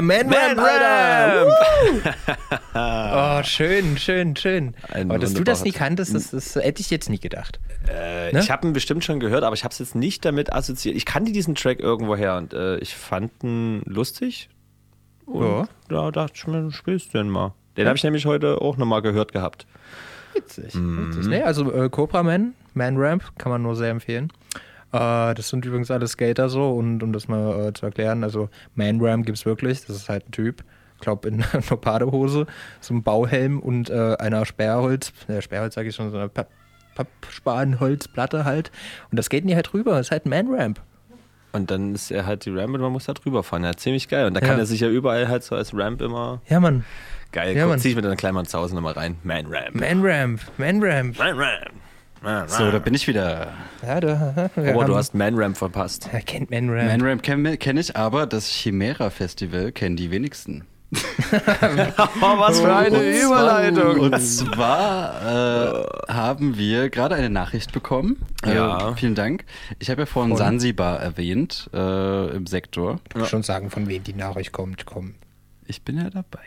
S5: Man,
S4: Man
S5: Ramp.
S4: Ramp.
S5: Oh, schön, schön, schön.
S4: Ein
S5: aber dass du das nie kanntest, das, das hätte ich jetzt nie gedacht.
S4: Äh,
S5: Ne?
S4: Ich habe ihn bestimmt schon gehört, aber ich habe es jetzt nicht damit assoziiert. Ich kannte diesen Track irgendwoher und äh, ich fand ihn lustig. Und
S5: Ja.
S4: da dachte ich mir, spielst du den mal. Den habe ich nämlich heute auch nochmal gehört gehabt.
S5: Witzig.
S4: Mhm.
S5: witzig. Nee, also äh, Cobra Man, Man Ramp, kann man nur sehr empfehlen. Äh, das sind übrigens alle Skater so und um das mal äh, zu erklären, also Man Ramp gibt es wirklich, das ist halt ein Typ, ich glaube in einer Badehose, so einem Bauhelm und äh, einer Sperrholz, äh, Sperrholz sage ich schon, so einer Papp- Pappspanholzplatte halt und das skaten die halt rüber, das ist halt ein Man Ramp.
S4: Und dann ist er halt die Ramp und man muss da drüber fahren. Ja, ziemlich geil. Und da
S5: Ja.
S4: kann er sich ja überall halt so als Ramp immer.
S5: Ja, Mann.
S4: Geil,
S5: Ja,
S4: guck,
S5: Mann.
S4: zieh ich dann gleich mal zu Hause nochmal rein. Man Ramp.
S5: Man Ramp, Man Ramp.
S4: Man Ramp. Man
S6: So, da bin ich wieder.
S5: Ja, da,
S4: Aber du hast Man Ramp verpasst.
S5: Er kennt Man Ramp.
S6: Man Ramp kenne kenn ich, aber das Chimera Festival kennen die wenigsten.
S4: Oh, was für eine Überleitung.
S6: Und zwar äh, haben wir gerade eine Nachricht bekommen.
S4: Ja.
S6: Äh, vielen Dank. Ich habe ja vorhin
S5: Von?
S6: Sansibar erwähnt äh, im Sektor.
S5: Ich kann schon sagen, von wem die Nachricht kommt. Komm.
S6: Ich bin ja dabei.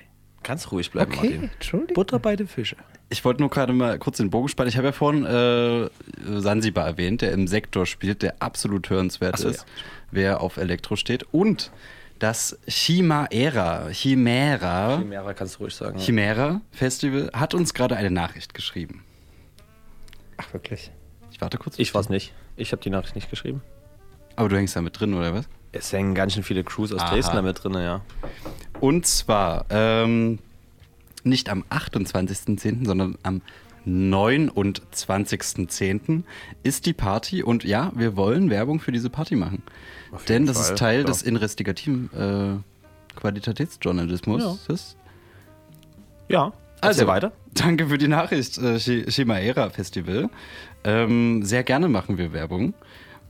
S4: Ganz ruhig bleiben,
S5: Okay,
S4: Martin.
S5: Entschuldigung.
S4: Butter bei den Fische.
S6: Ich wollte nur gerade mal kurz den Bogen spannen. Ich habe ja vorhin äh, Sansibar erwähnt, der im Sektor spielt, der absolut hörenswert
S4: so,
S6: ist,
S4: ja.
S6: wer auf Elektro steht. Und das Chimaera, Chimera,
S4: Chimera kannst du ruhig sagen.
S6: Chimera Festival hat uns gerade eine Nachricht geschrieben.
S5: Ach, wirklich?
S6: Ich warte kurz.
S4: Ich war's nicht. Ich habe die Nachricht nicht geschrieben.
S6: Aber du hängst da mit drin, oder was?
S4: Es hängen ganz schön viele Crews aus
S6: Aha.
S4: Dresden damit drin, ja.
S6: Und zwar ähm, nicht am 28.10., sondern am 29.10. ist die Party. Und ja, wir wollen Werbung für diese Party machen. Denn das
S4: Fall,
S6: ist Teil
S4: klar.
S6: des investigativen äh, Qualitätsjournalismus.
S4: Ja.
S6: Also
S4: Also weiter.
S6: Danke für die Nachricht, äh, Chimaera Festival. Ähm, sehr gerne machen wir Werbung.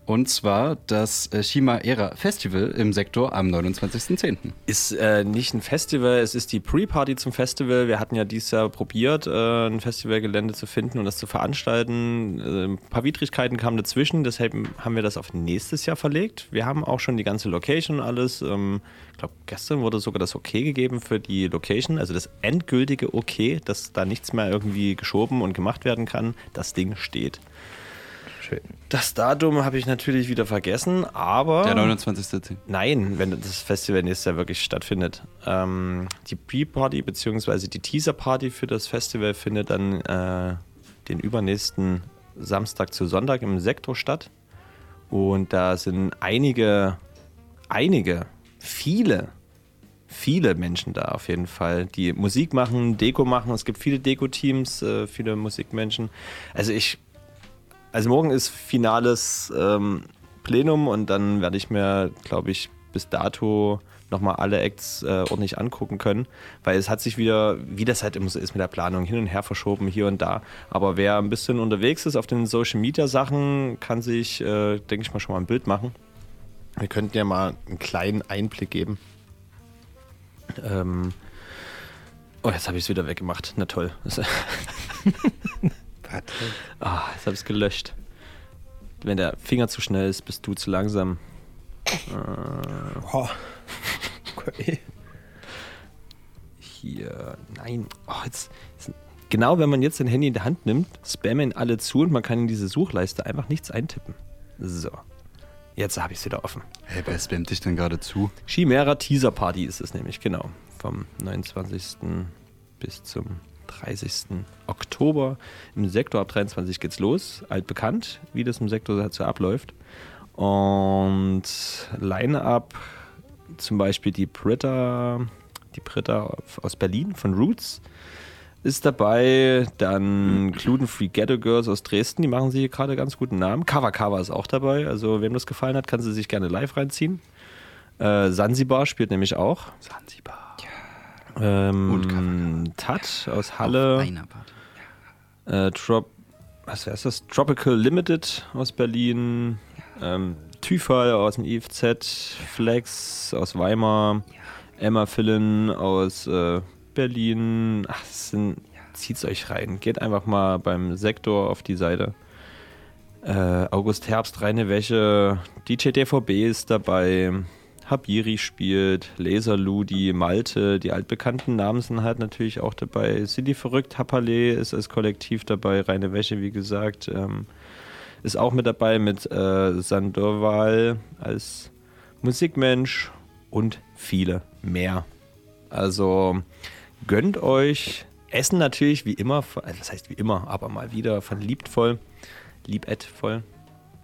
S6: Und zwar das äh, Chimaera Festival im Sektor am 29.10.
S4: Ist äh, nicht ein Festival, es ist die Pre-Party zum Festival. Wir hatten ja dieses Jahr probiert, äh, ein Festivalgelände zu finden und das zu veranstalten. Äh, ein paar Widrigkeiten kamen dazwischen, deshalb haben wir das auf nächstes Jahr verlegt. Wir haben auch schon die ganze Location und alles. Ähm, ich glaube, gestern wurde sogar das Okay gegeben für die Location, also das endgültige Okay, dass da nichts mehr irgendwie geschoben und gemacht werden kann. Das Ding steht.
S5: Schön.
S4: Das Datum habe ich natürlich wieder vergessen, aber.
S6: Der 29.10.
S4: Nein, wenn das Festival nächstes Jahr wirklich stattfindet. Ähm, die Pre-Party bzw. die Teaser-Party für das Festival findet dann äh, den übernächsten Samstag zu Sonntag im Sektor statt. Und da sind einige, einige, viele, viele Menschen da auf jeden Fall, die Musik machen, Deko machen. Es gibt viele Deko-Teams, äh, viele Musikmenschen. Also ich also morgen ist finales ähm, Plenum und dann werde ich mir, glaube ich, bis dato nochmal alle Acts äh, ordentlich angucken können, weil es hat sich wieder, wie das halt immer so ist mit der Planung, hin und her verschoben, hier und da. Aber wer ein bisschen unterwegs ist auf den Social Media Sachen, kann sich, äh, denke ich mal, schon mal ein Bild machen. Wir könnten ja mal einen kleinen Einblick geben. Ähm oh, jetzt habe ich es wieder weggemacht. Na toll.
S5: Warte.
S4: Ah, jetzt habe ich es gelöscht. Wenn der Finger zu schnell ist, bist du zu langsam.
S5: Oh. Okay.
S4: Hier, nein. Oh, jetzt, jetzt, genau wenn man jetzt sein Handy in der Hand nimmt, spammen alle zu und man kann in diese Suchleiste einfach nichts eintippen. So. Jetzt habe ich es wieder offen.
S6: Hey, wer spammt dich denn gerade zu?
S4: Chimera Teaser Party ist es nämlich, genau. Vom 29. bis zum 30. Oktober im Sektor. Ab 23 geht's los. Altbekannt, wie das im Sektor halt so abläuft. Und Line-Up zum Beispiel die Britta, die Britta aus Berlin von Roots ist dabei. Dann Gluten Free Ghetto Girls aus Dresden, die machen sich hier gerade ganz guten Namen. Kava Kava ist auch dabei. Also, wem das gefallen hat, kann sie sich gerne live reinziehen. Äh, spielt nämlich auch.
S6: Sansibar.
S4: Ähm,
S6: Und Kava
S4: Tat aus Halle.
S6: Auf einer Party.
S4: Äh, Trop was heißt das? Tropical Limited aus Berlin. Ähm, Tyfal aus dem IFZ. Flex aus Weimar. Emma Fillen aus äh, Berlin. Ach, es sind, zieht's euch rein. Geht einfach mal beim Sektor auf die Seite. Äh, August Herbst, reine Wäsche. DJ DVB ist dabei. Habiri spielt, Laser Ludi, Malte, die altbekannten Namen sind halt natürlich auch dabei. City Verrückt, Hapale ist als Kollektiv dabei, Reine Wäsche, wie gesagt, ähm, ist auch mit dabei mit äh, Sandoval als Musikmensch und viele mehr. Also gönnt euch Essen natürlich wie immer, also das heißt wie immer, aber mal wieder von Liebtvoll, Liebetvoll.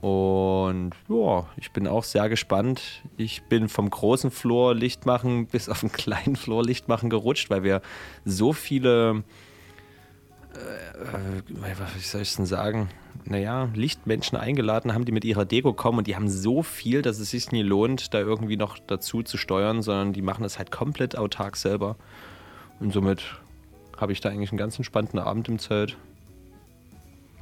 S4: Und ja, ich bin auch sehr gespannt. Ich bin vom großen Flor Lichtmachen bis auf den kleinen Flor Lichtmachen gerutscht, weil wir so viele, äh, äh, was soll ich denn sagen, naja, Lichtmenschen eingeladen haben, die mit ihrer Deko kommen und die haben so viel, dass es sich nie lohnt, da irgendwie noch dazu zu steuern, sondern die machen das halt komplett autark selber. Und somit habe ich da eigentlich einen ganz entspannten Abend im Zelt.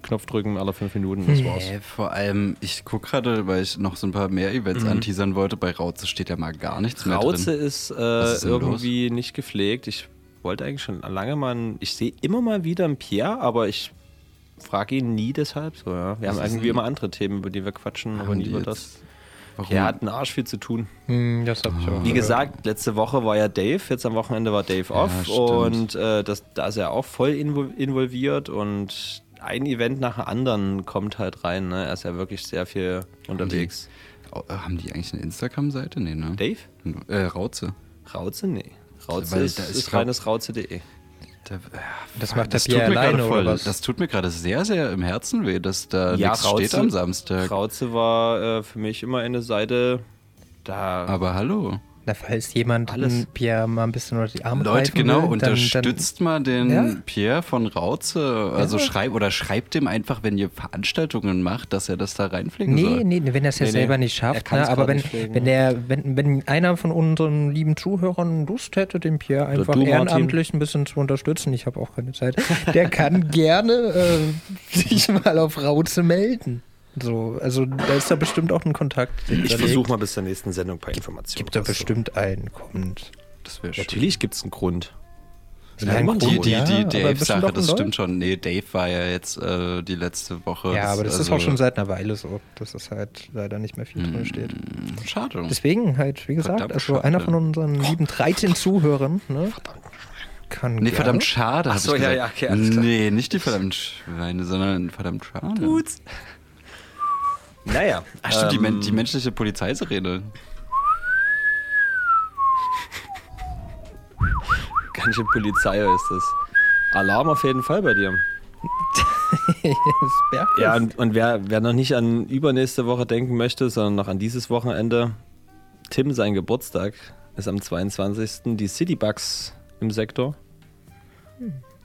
S4: Knopf drücken alle fünf Minuten, das war's.
S6: Nee, vor allem, ich gucke gerade, weil ich noch so ein paar mehr Events
S4: Mhm.
S6: anteasern wollte. Bei Rauze steht ja mal gar nichts mehr
S4: Rauze
S6: drin.
S4: ist, äh,
S6: ist
S4: irgendwie nicht gepflegt. Ich wollte eigentlich schon lange mal, einen- ich sehe immer mal wieder einen Pierre, aber ich frage ihn nie deshalb so. Ja. Wir
S6: Was
S4: haben irgendwie immer andere Themen, über die wir quatschen, aber nie über das.
S6: Warum?
S4: Pierre hat einen Arsch viel zu tun.
S5: Hm, das hab ich auch.
S4: Wie
S5: gehört.
S4: gesagt, letzte Woche war ja Dave, jetzt am Wochenende war Dave
S6: Ja,
S4: off
S6: stimmt.
S4: und äh, das, da ist er auch voll invol- involviert und ein Event nach dem anderen kommt halt rein. Ne? Er ist ja wirklich sehr viel unterwegs.
S6: Oh, äh, haben die eigentlich eine Instagram-Seite? Nee, ne?
S4: Dave?
S6: Äh, Rauze.
S4: Rauze? Nee. Rauze
S6: Weil
S4: ist,
S6: da
S4: ist,
S6: ist
S4: reines rauze.de.
S6: Da, äh,
S5: Das macht
S6: das
S5: Pierre
S6: tut mir
S5: alleine,
S6: gerade voll,
S5: oder was?
S6: Das tut mir gerade sehr, sehr im Herzen weh, dass da
S4: Ja,
S6: nichts
S4: Rauze-
S6: steht am Samstag.
S4: Rauze war äh, für mich immer eine Seite, da
S6: Aber hallo.
S5: Na, falls jemand Pierre mal ein bisschen unter die Arme
S6: Leute,
S5: greifen
S6: genau,
S5: will, dann,
S6: unterstützt mal den
S5: Ja.
S6: Pierre von Rauze. Also
S5: Ja.
S6: schreibt oder schreibt dem einfach, wenn ihr Veranstaltungen macht, dass er das da reinpflegen
S5: Nee,
S6: soll.
S5: nee, wenn er es ja
S4: Nee, nee.
S5: selber nicht
S4: Er
S5: schafft. Ne? Aber wenn,
S4: nicht
S5: wenn, der, wenn, wenn einer von unseren lieben Zuhörern Lust hätte, den Pierre einfach
S4: du, Martin.
S5: ehrenamtlich ein bisschen zu unterstützen, ich habe auch keine Zeit, der kann gerne äh, sich mal auf Rauze melden. So, also da ist da bestimmt auch ein Kontakt.
S4: ich versuche mal bis zur nächsten Sendung ein paar Informationen.
S5: Gibt da bestimmt einen, kommt.
S6: Das wäre schön.
S4: Natürlich gibt es einen Grund.
S5: Ja,
S6: Die,
S5: Grund,
S6: die,
S5: ja,
S6: die
S5: aber bestimmt
S6: Dave-Sache, das stimmt schon. Nee, Dave war ja jetzt äh, die letzte Woche.
S5: Ja, aber das ist
S6: also-
S5: auch schon seit einer Weile so, dass es halt leider nicht mehr viel drin steht.
S6: Schade.
S5: Deswegen halt, wie gesagt,
S6: Verdammt
S5: also
S6: schade.
S5: einer von unseren lieben 13 Zuhörern, ne? Kann
S6: Nee,
S5: gerne.
S6: verdammt schade. hab
S4: Ach so,
S6: ich
S4: ja, ja, okay, alles klar.
S6: Nee, nicht die verdammt Schweine, sondern verdammt schade.
S4: Naja.
S6: Ach, stimmt, die,
S4: ähm,
S6: men die menschliche Polizeisirene.
S4: Ganz schön Polizei ist das. Alarm auf jeden Fall bei dir. Ja, und, und wer, wer noch nicht an übernächste Woche denken möchte, sondern noch an dieses Wochenende, Tim, sein Geburtstag ist am 22. Die Citybugs im Sektor.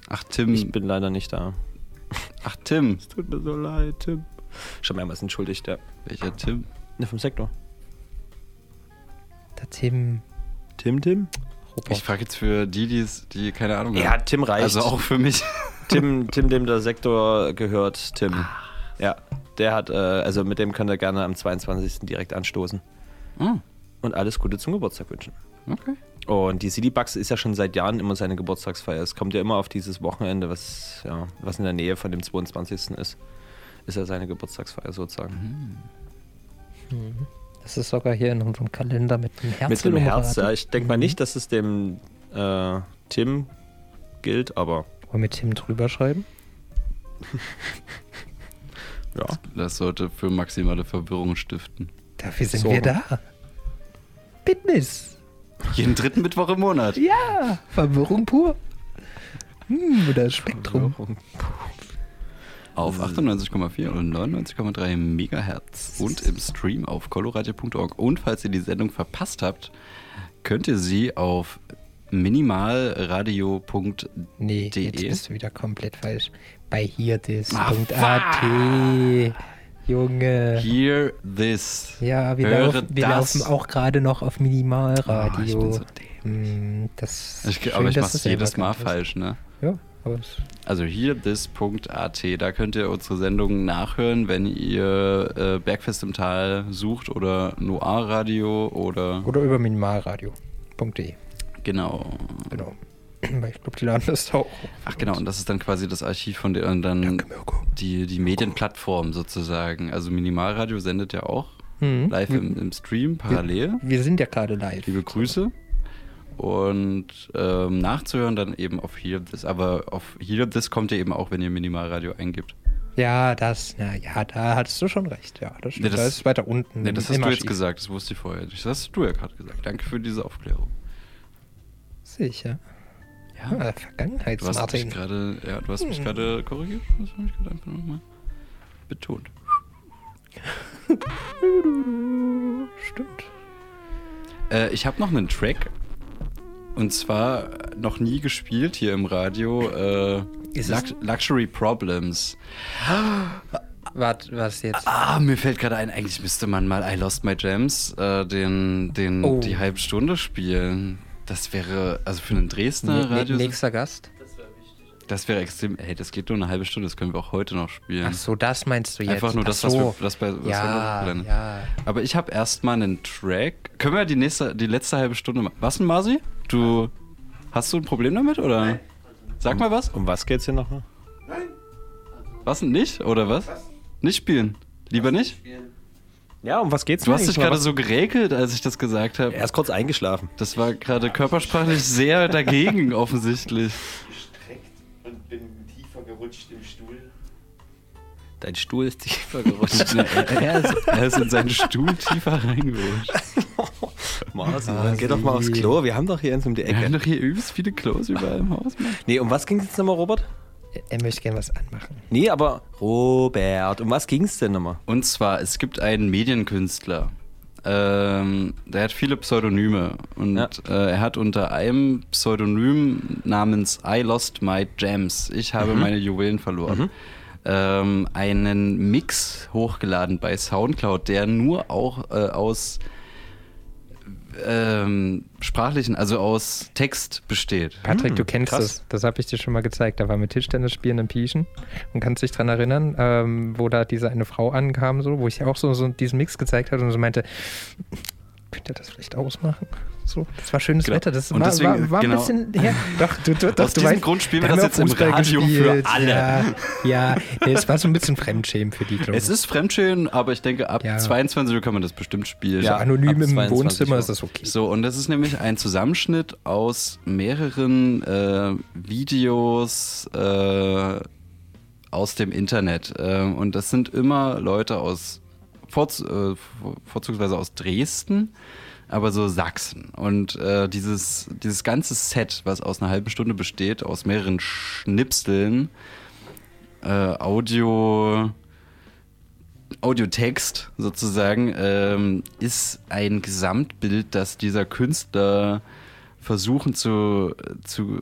S6: Ach, Tim.
S4: Ich bin leider nicht da.
S6: Ach, Tim.
S4: Tut mir so leid, Tim. Schon mehrmals entschuldigt, ja.
S6: Welcher Tim?
S4: Ne, vom Sektor.
S5: Der Tim.
S4: Tim, Tim?
S6: Ich frage jetzt für die, die's- die keine Ahnung
S4: Ja,
S6: haben.
S4: Tim reicht.
S6: Also auch für mich.
S4: Tim, Tim, dem der Sektor gehört, Tim. Ja, der hat, äh, also mit dem könnt ihr gerne am 22. direkt anstoßen.
S6: Ah,
S4: Und alles Gute zum Geburtstag wünschen.
S6: okay.
S4: Und die Citybugs ist ja schon seit Jahren immer seine Geburtstagsfeier. Es kommt ja immer auf dieses Wochenende, was, ja, was in der Nähe von dem 22. ist. Ist ja seine Geburtstagsfeier sozusagen.
S5: Das ist sogar hier in unserem Kalender mit einem Herz.
S4: Mit dem Herz, ja. Ich denke mal nicht, dass es dem äh, Tim gilt, aber
S5: Wollen wir mit Tim drüber schreiben?
S4: ja.
S6: Das sollte für maximale Verwirrung stiften.
S5: Dafür sind
S4: So.
S5: wir da. Fitness.
S6: Jeden dritten Mittwoch im Monat.
S5: Ja, Verwirrung pur. Hm, oder Spektrum.
S6: Auf 98,4 und 99,3 Megahertz und im Stream auf coloradio.org. Und falls ihr die Sendung verpasst habt, könnt ihr sie auf minimalradio.de.
S5: Nee, jetzt bist du wieder komplett falsch. Bei hierdis.at.
S6: Ah,
S5: Junge.
S6: Hear this.
S5: Ja, wir,
S6: Höre
S5: laufen, wir
S6: das.
S5: laufen auch gerade noch auf Minimalradio.
S6: Oh, ich bin so
S5: Hm, das
S6: Ich,
S5: schön,
S6: aber ich mach's jedes Mal falsch, ne?
S5: Ja,
S6: Also hearthis.at, da könnt ihr unsere Sendungen nachhören, wenn ihr äh, Bergfest im Tal sucht oder Noir Radio oder
S5: Oder über minimalradio.de.
S6: genau.
S5: Genau. Ich glaube, die laden das auch.
S6: Ach genau, und das ist dann quasi das Archiv von der und dann die, die Medienplattform sozusagen. Also Minimalradio sendet ja auch
S5: Mhm.
S6: live im, im Stream parallel.
S5: Wir sind ja gerade live.
S6: Liebe Grüße. Und ähm, nachzuhören dann eben auf Hear This. Aber auf Hear This kommt ihr eben auch, wenn ihr Minimalradio eingibt.
S5: Ja, das, na ja, da hattest du schon recht. Ja, das stimmt.
S6: Nee, das-
S5: da ist weiter unten.
S6: Nee, das hast du jetzt gesagt, das wusste ich vorher nicht. Das hast du ja gerade gesagt. Danke für diese Aufklärung.
S5: Sicher.
S6: Ja.
S5: Ah,
S6: Du hast mich gerade, ja, du hast mich
S5: Hm.
S6: gerade korrigiert. Das habe ich gerade einfach nochmal betont.
S5: Stimmt.
S6: Äh, ich habe noch einen Track. Und zwar noch nie gespielt hier im Radio. Äh, Lux Luxury Problems.
S5: Was, was jetzt?
S6: Ah, mir fällt gerade ein, eigentlich müsste man mal I Lost My Gems, äh, den, den,
S5: Oh.
S6: die halbe Stunde spielen. Das wäre, also für einen Dresdner
S5: Ne- ne-
S6: Radio.
S5: nächster Gast?
S6: Das wäre extrem. Hey, das geht nur eine halbe Stunde, das können wir auch heute noch spielen.
S5: Ach so, das meinst du jetzt?
S6: Einfach nur
S5: Ach
S6: das, was
S5: so.
S6: wir das bei was
S5: Ja,
S6: wir noch-
S5: ja.
S6: Aber ich habe erstmal einen Track. Können wir die nächste, die letzte halbe Stunde machen? Was denn, Marci? Du hast du ein Problem damit oder? Sag mal was.
S4: Um was geht's hier nochmal?
S6: Was denn nicht oder was? Nicht spielen. Lieber nicht?
S4: Ja, um was geht's
S6: Du hast dich gerade
S4: Was-
S6: so geregelt, als ich das gesagt habe.
S4: Er ist kurz eingeschlafen.
S6: Das war gerade körpersprachlich sehr dagegen offensichtlich.
S12: Gerutscht im Stuhl.
S4: Dein Stuhl ist tiefer gerutscht.
S6: Er, ist, er ist in seinen Stuhl tiefer reingerutscht.
S4: Marci, dann geh doch mal aufs Klo. Wir haben doch hier eins um die
S6: Wir haben
S4: Ecke.
S6: doch hier übelst viele Klos überall im Haus. Mann.
S4: Nee, um was ging's jetzt nochmal, Robert?
S5: Er möchte gerne was anmachen.
S4: Nee, aber Robert, um was ging's denn nochmal?
S6: Und zwar, es gibt einen Medienkünstler. Ähm, der hat viele Pseudonyme. Und
S4: Ja.
S6: äh, er hat unter einem Pseudonym namens I Lost My Gems, ich habe
S4: Mhm.
S6: meine Juwelen verloren, ähm, einen Mix hochgeladen bei Soundcloud, der nur auch äh, aus ähm, sprachlichen, also aus Text besteht.
S5: Patrick, du kennst
S4: krass.
S5: das. Das habe ich dir schon mal gezeigt. Da war mit Tischtennis spielen in Pieschen. Und kannst dich dran erinnern, ähm, wo da diese eine Frau ankam, so, wo ich auch so, so diesen Mix gezeigt hatte und so meinte, könnt ihr das vielleicht ausmachen? So, das war schönes
S6: Genau.
S5: Wetter. Das
S6: Und
S5: war,
S6: deswegen,
S5: war, war
S6: genau.
S5: ein bisschen. Ja, doch, du, doch,
S6: Aus
S5: du
S6: diesem
S5: weißt,
S6: Grund spielen wir
S5: da
S6: das jetzt im Radio für
S5: gespielt.
S6: alle.
S5: Ja, ja. Es war so ein bisschen Fremdschämen für die, glaube
S6: Es ist Fremdschämen, aber ich denke, ab
S5: Ja.
S6: 22 Uhr kann man das bestimmt spielen.
S5: So
S4: Ja,
S5: anonym
S4: ab
S5: im
S4: 22
S5: Wohnzimmer
S4: Uhr.
S5: ist das okay.
S6: So, und das ist nämlich ein Zusammenschnitt aus mehreren äh, Videos äh, aus dem Internet. Äh, und das sind immer Leute aus, äh, vor- vorzugsweise aus Dresden, aber so Sachsen. Und äh, dieses, dieses ganze Set, was aus einer halben Stunde besteht, aus mehreren Schnipseln, äh, Audio. Audiotext sozusagen ähm, ist ein Gesamtbild, das dieser Künstler versuchen zu, zu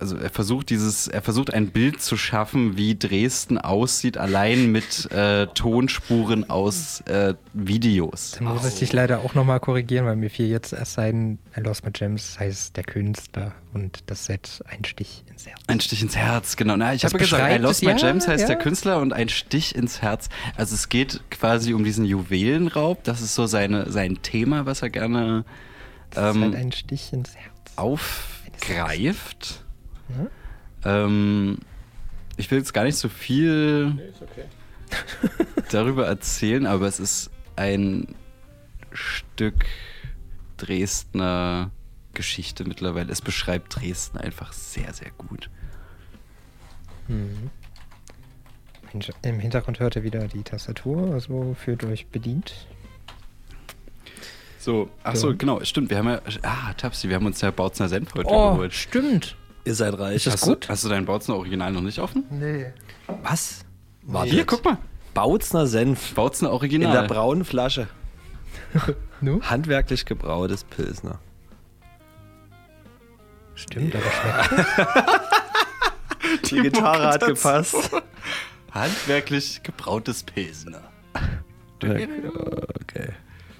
S6: also er versucht dieses, er versucht ein Bild zu schaffen, wie Dresden aussieht, allein mit äh, Tonspuren aus äh, Videos.
S5: Dann muss ich dich leider auch nochmal korrigieren, weil mir fiel jetzt erst sein Lost My Gems heißt der Künstler und das Set ein Stich ins Herz.
S6: Ein Stich ins Herz, genau. Na, ich habe gesagt, I Lost My
S5: ja,
S6: Gems heißt
S5: ja.
S6: der Künstler und ein Stich ins Herz. Also es geht quasi um diesen Juwelenraub. Das ist so seine, sein Thema, was er gerne
S5: Das ist
S6: ähm,
S5: halt ein Stich ins Herz.
S6: aufgreift. Ähm, ich will jetzt gar nicht so viel darüber erzählen, aber es ist ein Stück Dresdner Geschichte mittlerweile. Es beschreibt Dresden einfach sehr, sehr gut.
S5: Mhm. Im Hintergrund hört ihr wieder die Tastatur, also fühlt euch bedient.
S6: So, ach So. genau, stimmt. Wir haben ja, ah, Tapsi, wir haben uns ja Bautzner Senf heute
S5: Oh,
S6: geholt.
S5: stimmt.
S4: Ihr seid reich.
S5: Ist das
S6: Hast
S5: gut?
S6: Du, hast du dein Bautzner Original noch nicht offen?
S5: Nee.
S4: Was? Warte
S6: Hier, guck mal.
S4: Bautzner Senf
S6: Bautzner
S4: in
S6: Original.
S4: der braunen Flasche. Handwerklich gebrautes Pilsner.
S5: Stimmt, aber schmeckt.
S4: Die, Gitarre hat gepasst.
S6: Handwerklich gebrautes Pilsner.
S4: Okay.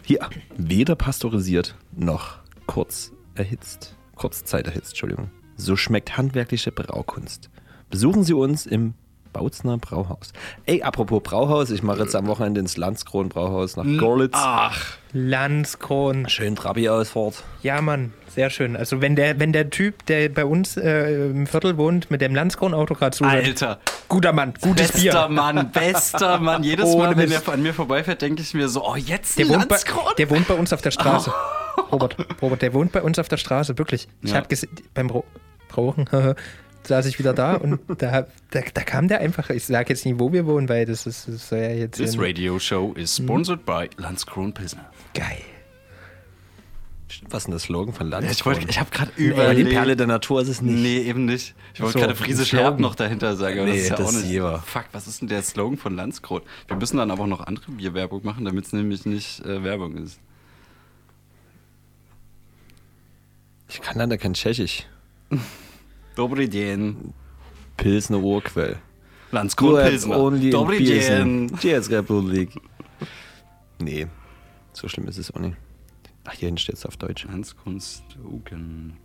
S4: Hier, weder pasteurisiert noch kurz erhitzt. Kurzzeit erhitzt, Entschuldigung. So schmeckt handwerkliche Braukunst. Besuchen Sie uns im Bautzner Brauhaus. Ey, apropos Brauhaus, ich mache jetzt am Wochenende ins Landskron Brauhaus nach Görlitz.
S6: Ach,
S5: Landskron.
S4: Schön Trabi-Ausfahrt.
S5: Ja, Mann, sehr schön. Also wenn der, wenn der Typ, der bei uns äh, im Viertel wohnt, mit dem Landskron-Auto gerade zuhört,
S6: Alter.
S5: Guter Mann, gutes
S6: Bester
S5: Bier.
S6: Mann, bester Mann. Jedes
S5: Ohne
S6: Mal, wenn er an mir vorbeifährt, denke ich mir so, oh, jetzt
S5: Der wohnt, bei,
S6: Landskron.
S5: der wohnt bei uns auf der Straße. Robert, Robert, der wohnt bei uns auf der Straße, wirklich. Ich
S6: Ja.
S5: habe gesehen, beim Ro Rauchen saß ich wieder da und da, da, da kam der einfach. Ich sage jetzt nicht, wo wir wohnen, weil das ist, das soll ja jetzt.
S6: This
S5: in-
S6: radio show is sponsored by Landskron Pilsner.
S5: Geil.
S4: Was ist denn der Slogan von Land?
S6: Ich, wollte- ich habe gerade
S4: Aber die
S6: überlegt.
S4: Perle der Natur ist es nicht.
S6: Nee, eben nicht. Ich wollte
S5: So,
S6: gerade Friesisch. Herb noch dahinter sagen, aber
S4: Nee,
S6: das ist ja
S4: das
S6: auch nicht.
S4: lieber.
S6: Fuck, was ist denn der Slogan von Landskron? Wir müssen dann aber auch noch andere Bierwerbung machen, damit es nämlich nicht äh, Werbung ist.
S4: Ich kann leider kein Tschechisch.
S6: Dobry den.
S4: Pilsner Urquell.
S6: Landskron Pilsner.
S4: Only
S6: Dobry.
S4: Pilsen. Cheers, Republik. Nee, so schlimm ist es auch nicht. Ach, hier hinten steht es auf Deutsch.
S6: Landskron Stoken.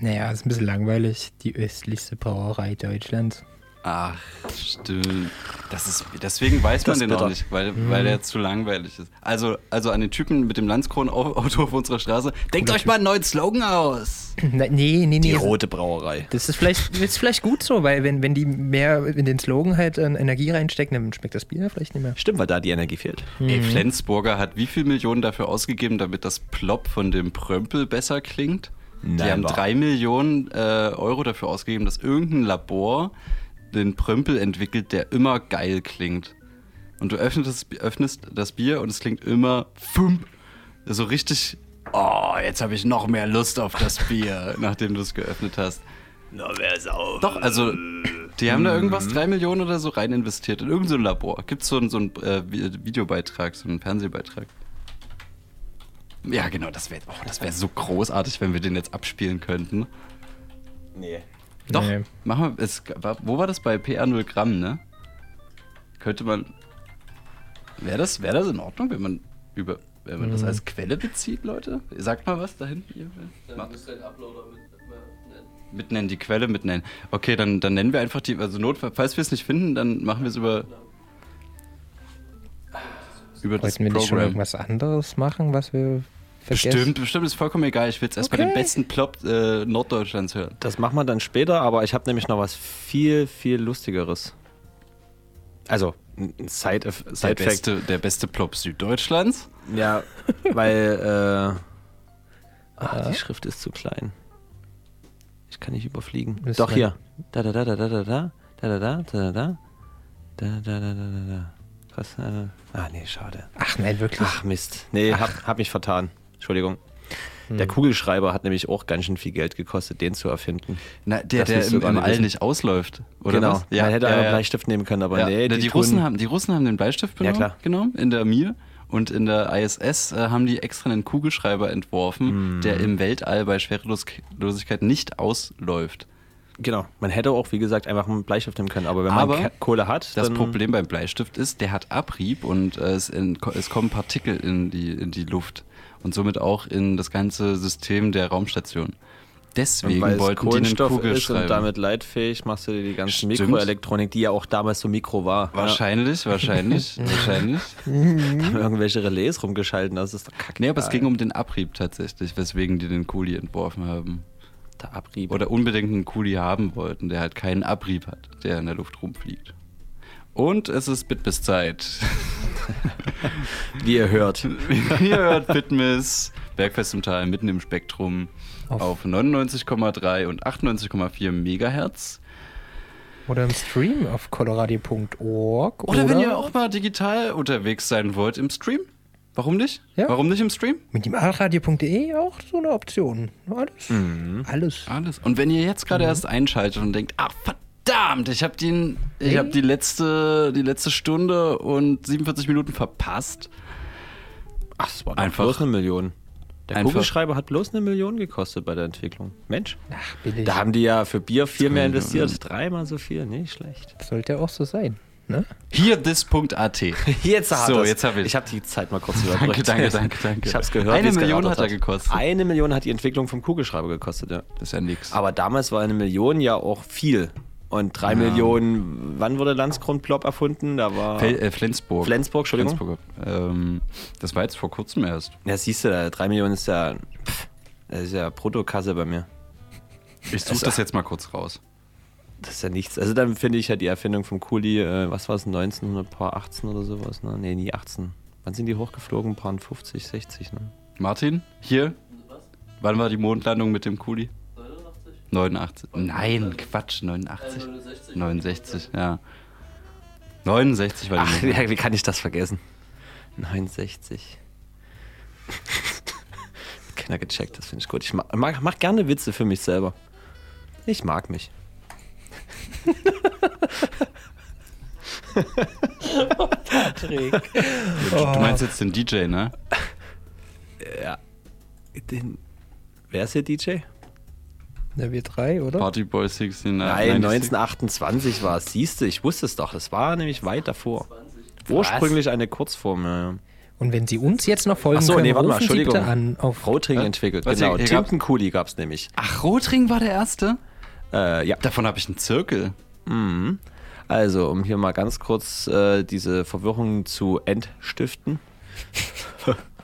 S5: Naja, ist ein bisschen langweilig. Die östlichste Brauerei Deutschlands.
S6: Ach, stimmt. Das ist, deswegen weiß man den auch
S4: bitter.
S6: nicht, weil, weil er zu langweilig ist. Also, also an den Typen mit dem Landskron-Auto auf unserer Straße. Denkt euch mal einen neuen Slogan aus.
S5: Na, nee, nee, nee.
S4: Die rote Brauerei.
S5: Das ist vielleicht, ist vielleicht gut so, weil wenn, wenn die mehr in den Slogan halt äh, Energie reinstecken, dann schmeckt das Bier vielleicht nicht mehr.
S4: Stimmt, weil da die Energie fehlt.
S6: Ey, Flensburger hat wie viel Millionen dafür ausgegeben, damit das Plop von dem Prömpel besser klingt? Die
S4: Nein,
S6: haben
S4: wahr.
S6: drei Millionen äh, Euro dafür ausgegeben, dass irgendein Labor den Prömpel entwickelt, der immer geil klingt. Und du öffnest das, öffnest das Bier und es klingt immer fump, so richtig, oh, jetzt habe ich noch mehr Lust auf das Bier, nachdem du es geöffnet hast.
S4: Na, wer sau.
S6: Doch, also die haben da irgendwas, drei Millionen oder so rein investiert in irgendein so ein Labor. Gibt so einen so einen, äh, Vi- Videobeitrag, so einen Fernsehbeitrag. Ja, genau, das wäre oh, das wär so großartig, wenn wir den jetzt abspielen könnten.
S4: Nee.
S6: Doch,
S5: Nee.
S6: machen wir, es, wo war das bei PR 0 Gramm, ne? Könnte man, wäre das, wär das in Ordnung, wenn man über, wenn man das als Quelle bezieht, Leute? Sagt mal was da hinten. Ihr,
S13: Dann müsst ihr den Uploader mit, mit nennen.
S6: Mitnennen, die Quelle mitnennen. Okay, dann, dann nennen wir einfach die, also Notfall, falls wir es nicht finden, dann machen wir es über, über das
S5: Wollten wir nicht schon irgendwas anderes machen, was wir vergessen?
S6: Bestimmt, bestimmt ist vollkommen egal. Ich will jetzt erstmal
S5: Okay.
S6: den besten Plop äh, Norddeutschlands hören.
S4: Das machen wir dann später, aber ich habe nämlich noch was viel, viel Lustigeres. Also, ein Side,
S6: Der
S4: Side Fact.
S6: beste, der beste Plop Süddeutschlands.
S4: Ja, weil, äh, ah, die Schrift ist zu klein. Ich kann nicht überfliegen.
S5: Ist
S4: Doch hier. Da, da, da, da, da, da, da, da, da, da, da, da, da, da, da, da, da, da. Was? Äh, ah, nee, schade.
S5: Ach nein, wirklich.
S4: Ach, Mist. Nee, hab, hab mich vertan. Entschuldigung. Der Kugelschreiber hat nämlich auch ganz schön viel Geld gekostet, den zu erfinden.
S6: Na, der,
S4: Das
S6: der im, im All nicht ausläuft. Oder
S4: genau.
S6: was?
S4: Man hätte
S6: ja,
S4: einen
S6: ja.
S4: Bleistift nehmen können, aber
S6: Ja,
S4: nee. Die,
S6: die, Russen haben, die Russen haben den Bleistift
S4: Ja,
S6: genommen, in der Mir und in der ISS äh, haben die extra einen Kugelschreiber entworfen,
S4: Mhm.
S6: der im Weltall bei Schwerelosigkeit nicht ausläuft.
S4: Genau. Man hätte auch, wie gesagt, einfach einen Bleistift nehmen können. Aber wenn
S6: Aber
S4: man Kohle hat,
S6: Das Problem beim Bleistift ist, der hat Abrieb und äh, es, in, es kommen Partikel in die, in die Luft und somit auch in das ganze System der Raumstation. Deswegen
S4: weil
S6: wollten die einen
S4: Kohlenstoff ist
S6: Kugelschreiber.
S4: und damit leitfähig machst du dir die ganze
S6: Stimmt.
S4: Mikroelektronik, die ja auch damals so Mikro war.
S6: Wahrscheinlich, wahrscheinlich, wahrscheinlich.
S4: Ja. Haben irgendwelche Relais rumgeschalten, das ist doch kacke.
S6: Nee, aber es ging um den Abrieb tatsächlich, weswegen die den Kuli entworfen haben.
S4: der Abrieb.
S6: Oder unbedingt einen Kuli haben wollten, der halt keinen Abrieb hat, der in der Luft rumfliegt. Und es ist Bitmiss-Zeit.
S4: Wie ihr hört.
S6: Ihr hört Bitmiss, Bergfest im Tal, mitten im Spektrum,
S5: Auf-
S6: auf 99,3 und 98,4 Megahertz.
S5: Oder im Stream auf coloradio.org.
S6: Oder, wenn ihr auch mal digital unterwegs sein wollt im Stream. Warum nicht?
S5: Ja.
S6: Warum nicht im Stream?
S5: Minimalradio.de auch so eine Option. Alles. Alles.
S6: Alles. Und wenn ihr jetzt gerade erst einschaltet und denkt, ach verdammt, ich habe die, ich
S5: Hey.
S6: hab die, letzte, die letzte Stunde und 47 Minuten verpasst.
S4: Ach, das war doch
S6: Einfach-
S4: bloß eine Million. Der
S6: Einfach-
S4: Kugelschreiber hat bloß eine Million gekostet bei der Entwicklung. Mensch.
S5: Ach, billig.
S4: Da haben die ja für Bier viel mehr investiert. Dreimal so viel, nicht schlecht.
S5: Sollte auch so sein. Ne?
S6: Hier this.at.
S4: Jetzt hat
S6: So, jetzt hab ich's.
S4: Ich habe die Zeit mal kurz überbrückt.
S6: danke, danke, danke.
S4: Ich habe es gehört.
S6: Eine Million hat er gekostet.
S4: Eine Million hat die Entwicklung vom Kugelschreiber gekostet, ja.
S6: Das ist ja nix.
S4: Aber damals war eine Million ja auch viel. Und drei Millionen, wann wurde Landskron-Plop erfunden? Da war.
S6: Fel äh, Flensburg.
S4: Flensburg, Entschuldigung.
S6: Flensburg. Ähm, das war jetzt vor kurzem erst.
S4: Ja, siehst du, da, drei Millionen ist ja. Pff, das ist ja Bruttokasse bei mir.
S6: Ich suche das jetzt mal kurz raus.
S4: Das ist ja nichts. Also dann finde ich ja die Erfindung vom Kuli, äh, was war es, 1918 oder sowas, ne? Nee, nie 18. Wann sind die hochgeflogen? Ein paar 50, 60, ne?
S6: Martin, hier? Wann war die Mondlandung mit dem Kuli? 89. Nein, Quatsch, 89. 69, ja. 69 war die
S4: Ach, ja, wie kann ich das vergessen? 69. Keiner gecheckt, das finde ich gut. Ich mag, mag, mach gerne Witze für mich selber. Ich mag mich.
S5: Patrick.
S6: Du meinst jetzt den DJ, ne?
S4: Ja. Den, wer ist der DJ?
S5: Na, wir drei, oder?
S6: Party Boy 16.
S4: Nein, 1928 war es. Siehst du, ich wusste es doch. Das war nämlich weit davor. Ursprünglich eine Kurzform. Ja, ja.
S5: Und wenn Sie uns jetzt noch folgen
S4: Ach so,
S5: können,
S4: nee, warte mal,
S5: rufen Sie bitte
S4: Entschuldigung.
S5: an auf
S4: Rotring
S6: Was?
S4: entwickelt,
S6: Was,
S4: genau. Tintenkuli gab es nämlich.
S6: Ach, Rotring war der erste?
S4: Äh, ja.
S6: Davon habe ich einen Zirkel.
S4: Mhm. Also, um hier mal ganz kurz äh, diese Verwirrung zu entstiften.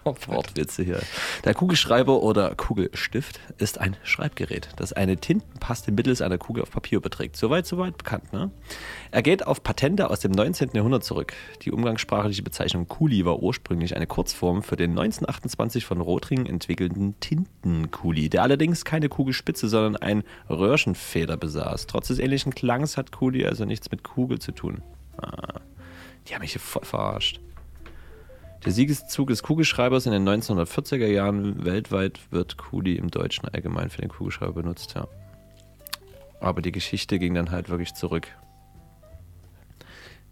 S4: Wortwitze hier. Der Kugelschreiber oder Kugelstift ist ein Schreibgerät, das eine Tintenpaste mittels einer Kugel auf Papier überträgt. Soweit, soweit bekannt, ne? Er geht auf Patente aus dem 19. Jahrhundert zurück. Die umgangssprachliche Bezeichnung Kuli war ursprünglich eine Kurzform für den 1928 von Rotring entwickelten Tintenkuli, der allerdings keine Kugelspitze, sondern ein Röhrchenfeder besaß. Trotz des ähnlichen Klangs hat Kuli also nichts mit Kugel zu tun. Ah, die haben mich hier voll verarscht. Der Siegeszug des Kugelschreibers in den 1940er Jahren weltweit wird Kuli im Deutschen allgemein für den Kugelschreiber benutzt, ja. Aber die Geschichte ging dann halt wirklich zurück.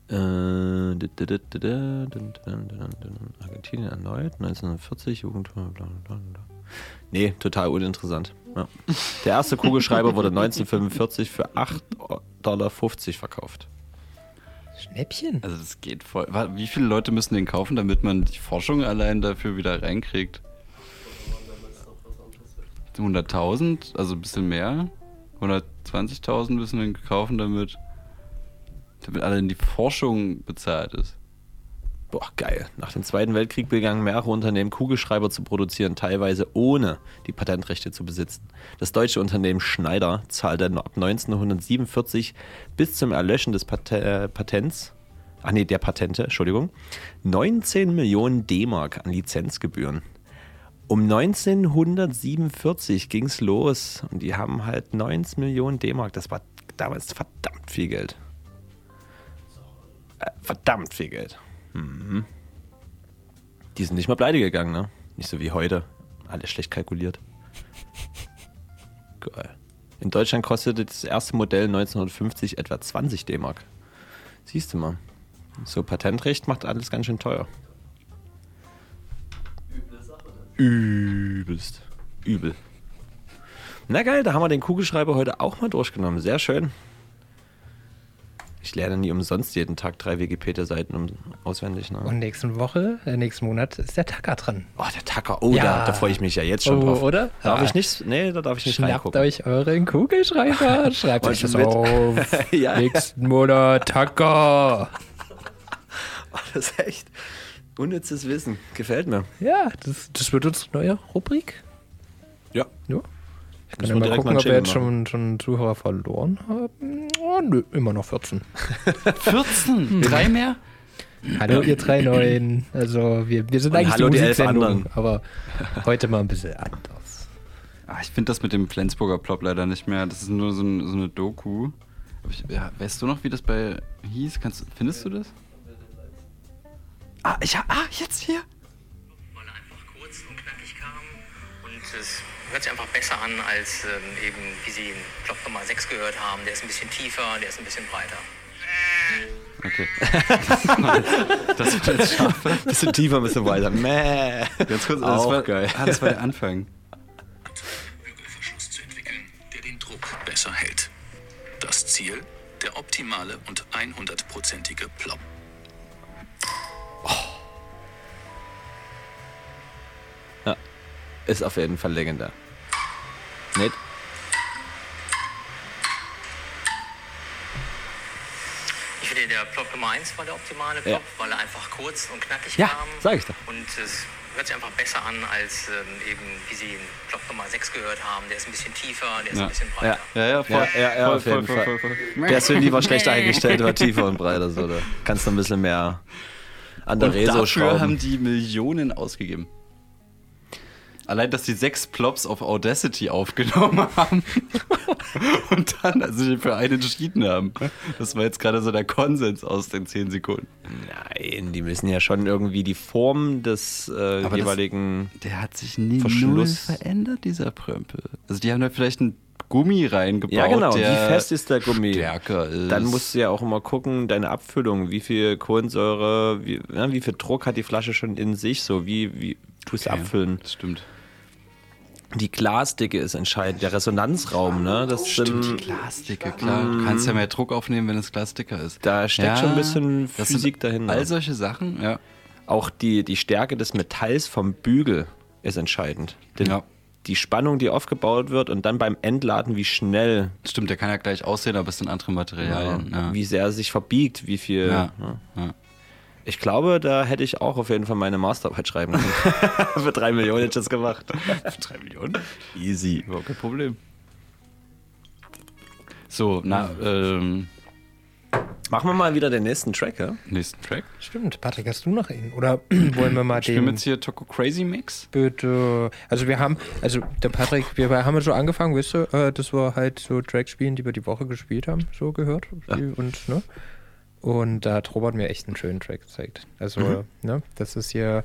S4: Äh, Argentinien erneut, 1940, Jugend. Nee, total uninteressant. Ja. Der erste Kugelschreiber wurde 1945 für 8,50 Dollar verkauft.
S5: Schnäppchen.
S6: Also das geht voll. Wie viele Leute müssen den kaufen, damit man die Forschung allein dafür wieder reinkriegt? 100.000, also ein bisschen mehr. 120.000 müssen wir kaufen, damit, damit alle in die Forschung bezahlt ist.
S4: Boah, geil. Nach dem Zweiten Weltkrieg begannen mehrere Unternehmen Kugelschreiber zu produzieren, teilweise ohne die Patentrechte zu besitzen. Das deutsche Unternehmen Schneider zahlte ab 1947 bis zum Erlöschen des Pat äh, Patents, ach nee, der Patente, Entschuldigung, 19 Millionen D-Mark an Lizenzgebühren. Um 1947 ging es los und die haben halt 19 Millionen D-Mark. Das war damals verdammt viel Geld. Äh, verdammt viel Geld. Mhm. Die sind nicht mal pleite gegangen, ne? Nicht so wie heute. Alles schlecht kalkuliert. Geil. In Deutschland kostete das erste Modell 1950 etwa 20 D-Mark. Siehst du mal. So Patentrecht macht alles ganz schön teuer. Übelst. Übel. Na geil, da haben wir den Kugelschreiber heute auch mal durchgenommen. Sehr schön. Ich lerne nie umsonst jeden Tag drei Wikipedia-Seiten um, auswendig. Ne?
S5: Und nächsten Woche, äh, nächsten Monat ist der Tacker dran.
S4: Oh, der Tacker. Oh,
S5: Ja.
S4: da, da freue ich mich ja jetzt schon
S5: Oh,
S4: drauf.
S5: oder?
S4: Darf
S5: Ah.
S4: ich nicht? Nee, da darf ich nicht
S5: Schnappt
S4: reingucken.
S5: euch euren Kugelschreiber, schreibt euch das
S4: mit-
S5: auf.
S4: Ja.
S5: Nächsten Monat Tacker.
S4: Das ist echt unnützes Wissen. Gefällt mir.
S5: Ja, das, das wird unsere neue Rubrik.
S4: Ja.
S5: Ja. Ich kann ja mal gucken,
S4: mal einen
S5: ob wir jetzt schon, schon Zuhörer verloren haben. Oh, nö, immer noch 14.
S6: 14? Drei mehr?
S5: Hallo, ihr drei Neuen. Also, wir, wir sind
S4: Und
S5: eigentlich
S4: hallo, die
S5: die
S4: elf anderen.
S5: aber heute mal ein bisschen anders.
S6: Ah, ich finde das mit dem Flensburger Plop leider nicht mehr. Das ist nur so, ein, so eine Doku. Ich, ja, weißt du noch, wie das bei hieß? Kannst, findest du das? Ah, ich hab, ah, jetzt hier.
S14: kurz und knackig kam. Und es hört sich einfach besser an, als ähm, eben, wie Sie in Block Nummer 6 gehört haben. Der ist ein bisschen tiefer, der ist ein bisschen breiter.
S6: Okay. das war jetzt scharf.
S4: Bisschen tiefer, ein bisschen weiter. Mäh.
S6: Ganz kurz, das
S4: Auch
S6: war,
S4: geil.
S6: Ah, das war der Anfang.
S15: Verschluss zu entwickeln, der den Druck besser hält. Das Ziel, der optimale und 100%ige Plop.
S4: Ja. Ist auf jeden Fall legendär. Nicht?
S14: Ich finde, der Plot Nummer 1 war der optimale Plot,
S4: Ja.
S14: weil er einfach kurz und knackig
S4: Ja,
S14: kam.
S4: sag ich doch.
S14: Und es hört sich einfach besser an, als ähm, eben, wie Sie in Plot Nummer 6 gehört haben. Der ist ein bisschen tiefer, der ist
S6: Ja.
S14: ein bisschen breiter.
S6: Ja, ja, voll.
S12: Ja, ja, ja
S6: voll,
S12: auf jeden
S6: voll,
S12: Fall.
S6: voll, voll, voll.
S12: Der Sven lieber schlecht eingestellt, war tiefer und breiter. So, da kannst du ein bisschen mehr an der
S6: Und
S12: Reso
S6: dafür
S12: schrauben.
S6: haben die Millionen ausgegeben. Allein, dass die sechs Plops auf Audacity aufgenommen haben und dann also sich für einen entschieden haben. Das war jetzt gerade so der Konsens aus den zehn Sekunden.
S12: Nein, die müssen ja schon irgendwie die Form des äh,
S6: Aber das-
S12: jeweiligen
S6: Der hat sich nie null
S12: Verschluss.
S6: verändert, dieser Prömpel. Also die haben da vielleicht einen Gummi reingebaut,
S12: Ja, genau. Wie fest ist der Gummi?
S6: stärker ist.
S12: Dann musst du ja auch immer gucken, deine Abfüllung, wie viel Kohlensäure, wie, ja, wie viel Druck hat die Flasche schon in sich, so wie, wie tust du
S6: Okay,
S12: abfüllen.
S6: Das stimmt.
S12: Die Glasdicke ist entscheidend, der Resonanzraum, ne? Das
S6: Stimmt,
S12: sind,
S6: die Glasdicke, klar. Du kannst ja mehr Druck aufnehmen, wenn es Glasdicker ist.
S12: da steckt schon ein bisschen
S6: das
S12: Physik dahinter.
S6: All solche Sachen, ja.
S12: Auch die, die Stärke des Metalls vom Bügel ist entscheidend. Denn
S6: Ja.
S12: Die Spannung, die aufgebaut wird und dann beim Entladen, wie schnell,
S6: Stimmt, der kann ja gleich aussehen, aber es sind andere Materialien. Ja.
S12: wie sehr er sich verbiegt, wie viel.
S6: Ja.
S12: ne?
S6: Ja.
S12: Ich glaube, da hätte ich auch auf jeden Fall meine Masterarbeit schreiben können. Für drei Millionen hätte ich das gemacht.
S6: Drei Millionen?
S12: Easy.
S6: Überhaupt kein Problem. So, na, ähm,
S12: Machen wir mal wieder den nächsten Track, ja?
S6: nächsten Track.
S5: Stimmt, Patrick, hast du noch einen? Oder wollen wir mal
S6: Spielen wir
S5: den
S6: jetzt hier Toco Crazy Mix?
S5: bitte... Also wir haben, also der Patrick, wir haben ja so angefangen, weißt du, äh, dass wir halt so Tracks spielen, die wir die Woche gespielt haben, so gehört. Und, ne? Und da hat Robert mir echt einen schönen Track gezeigt. Also,
S6: Mhm.
S5: ne, das ist hier...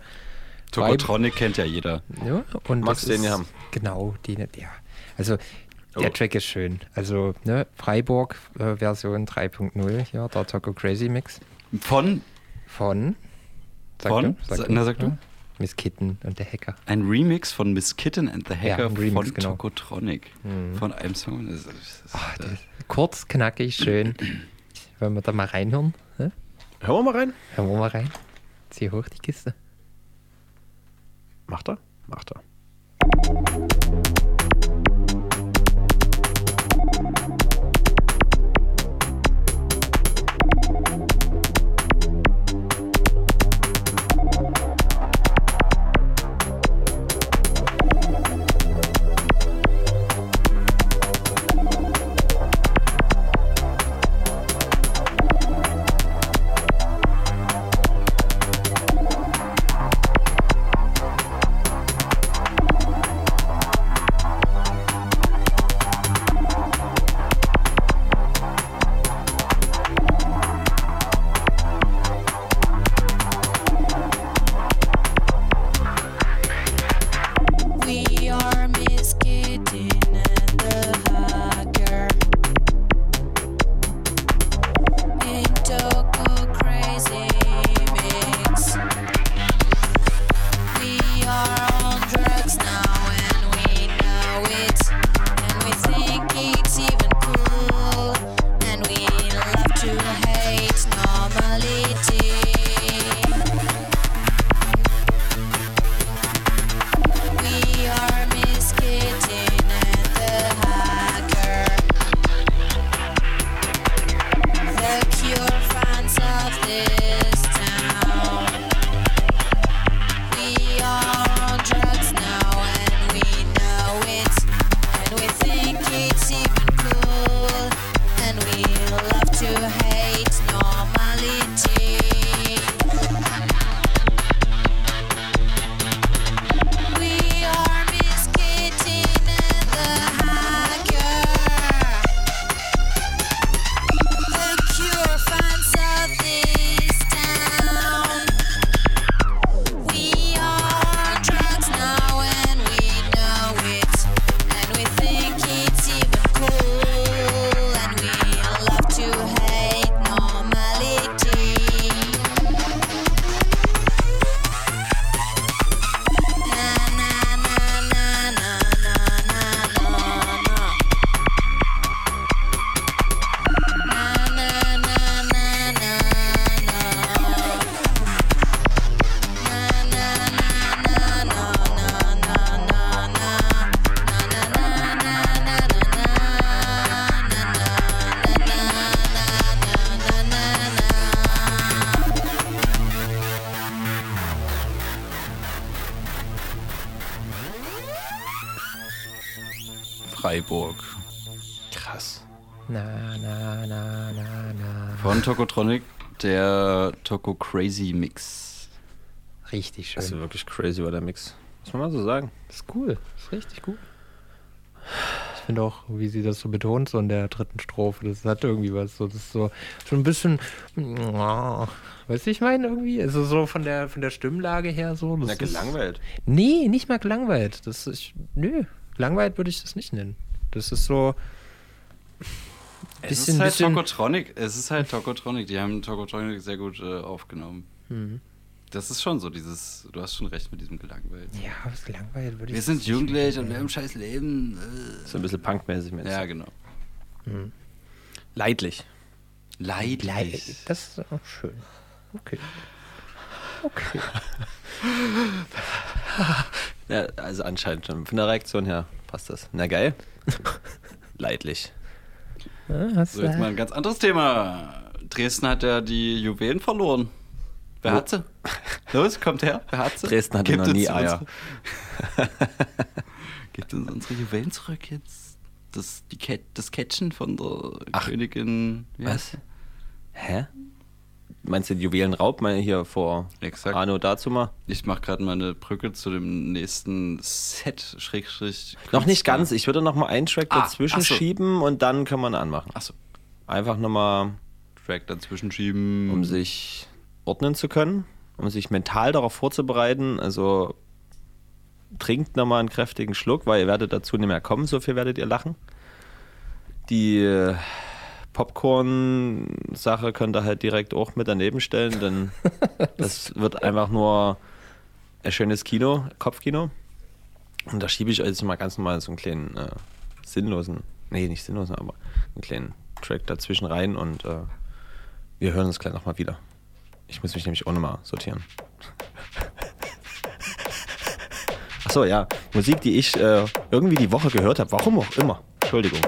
S6: Tokotronic kennt ja jeder.
S5: Ja, und
S12: Magst
S5: das
S12: den ja haben?
S5: Genau, den, ja. Also, der
S12: Oh.
S5: Track ist schön. Also, ne, Freiburg äh, Version 3.0 hier, der Toco Crazy Mix
S6: Von
S5: von. Sag
S6: Von?
S5: Du,
S6: Sa- na, sag du.
S5: Ja. Miss Kitten und der Hacker.
S6: ein Remix von Miss Kitten and the Hacker
S5: Ja, Remix,
S6: von
S5: genau.
S6: Tokotronic.
S5: Mhm.
S6: Von einem Song. Das, ist- das, ist,
S5: das
S6: äh,
S5: ist kurz, knackig, schön. Wollen wir da mal reinhören? Ne?
S12: Hören wir mal rein.
S5: Hören wir mal rein. Zieh hoch die Kiste.
S12: Macht er? Macht er.
S6: Tokotronic, der Toko Crazy Mix.
S5: Richtig schön.
S4: Das ist wirklich crazy war der Mix. Muss man mal so sagen.
S5: Das ist cool. Das ist richtig cool. Ich finde auch, wie sie das so betont, so in der dritten Strophe, das hat irgendwie was. So, das ist so schon ein bisschen. Weißt du, ich meine irgendwie? Also so von der von der Stimmlage her so. Das
S4: Ja,
S5: ist-
S4: gelangweilt.
S5: Nee, nicht mal gelangweilt. Das ist. Nö, langweilt würde ich das nicht nennen. Das ist so.
S6: Es
S5: Bisschen,
S6: ist halt
S5: bisschen.
S6: Tokotronic. Es ist halt Tokotronic. Die haben Tokotronic sehr gut äh, aufgenommen.
S5: Mhm.
S6: Das ist schon so, dieses, du hast schon recht mit diesem Gelangweilt.
S5: Ja, was gelangweilt würde ich
S6: Wir sind jugendlich und wir haben scheiß Leben. Äh.
S4: So ein bisschen punkmäßig. meinst du?
S6: Ja, genau.
S5: Mhm.
S4: Leidlich.
S6: Leidlich.
S5: Leid- Das ist auch schön. Okay. Okay.
S4: Ja, also anscheinend schon. Von der Reaktion her passt das. Na geil. Leidlich.
S5: Hast
S6: So, jetzt mal ein ganz anderes Thema. Dresden hat ja die Juwelen verloren. Wer hat sie? Los, kommt her. Wer hat sie?
S4: Dresden hatte
S6: Gebt
S4: noch nie Eier.
S6: Unsere, Gebt uns unsere Juwelen zurück jetzt. Das, die das Catchen von der Königin. wie
S4: was? Hä? Meinst du den Juwelenraub mal hier vor
S6: Exakt.
S4: Arno dazu mal?
S6: Ich mache gerade mal eine Brücke zu dem nächsten Set, Schrägstrich.
S4: Noch nicht ganz. Ich würde noch mal einen Track
S6: Ah,
S4: dazwischen
S6: so.
S4: schieben und dann können wir ihn anmachen.
S6: Achso.
S4: Einfach nochmal,
S6: Track dazwischen schieben.
S4: um sich ordnen zu können, um sich mental darauf vorzubereiten. Also trinkt nochmal einen kräftigen Schluck, weil ihr werdet dazu nicht mehr kommen, so viel werdet ihr lachen. Die äh, Popcorn-Sache könnt ihr halt direkt auch mit daneben stellen, denn das wird einfach nur ein schönes Kino, Kopfkino. Und da schiebe ich euch jetzt mal ganz normal so einen kleinen äh, sinnlosen, nee, nicht sinnlosen, aber einen kleinen Track dazwischen rein und äh, wir hören uns gleich nochmal wieder. Ich muss mich nämlich auch nochmal sortieren. Achso, ja. Musik, die ich äh, irgendwie die Woche gehört habe. Warum auch immer. Entschuldigung.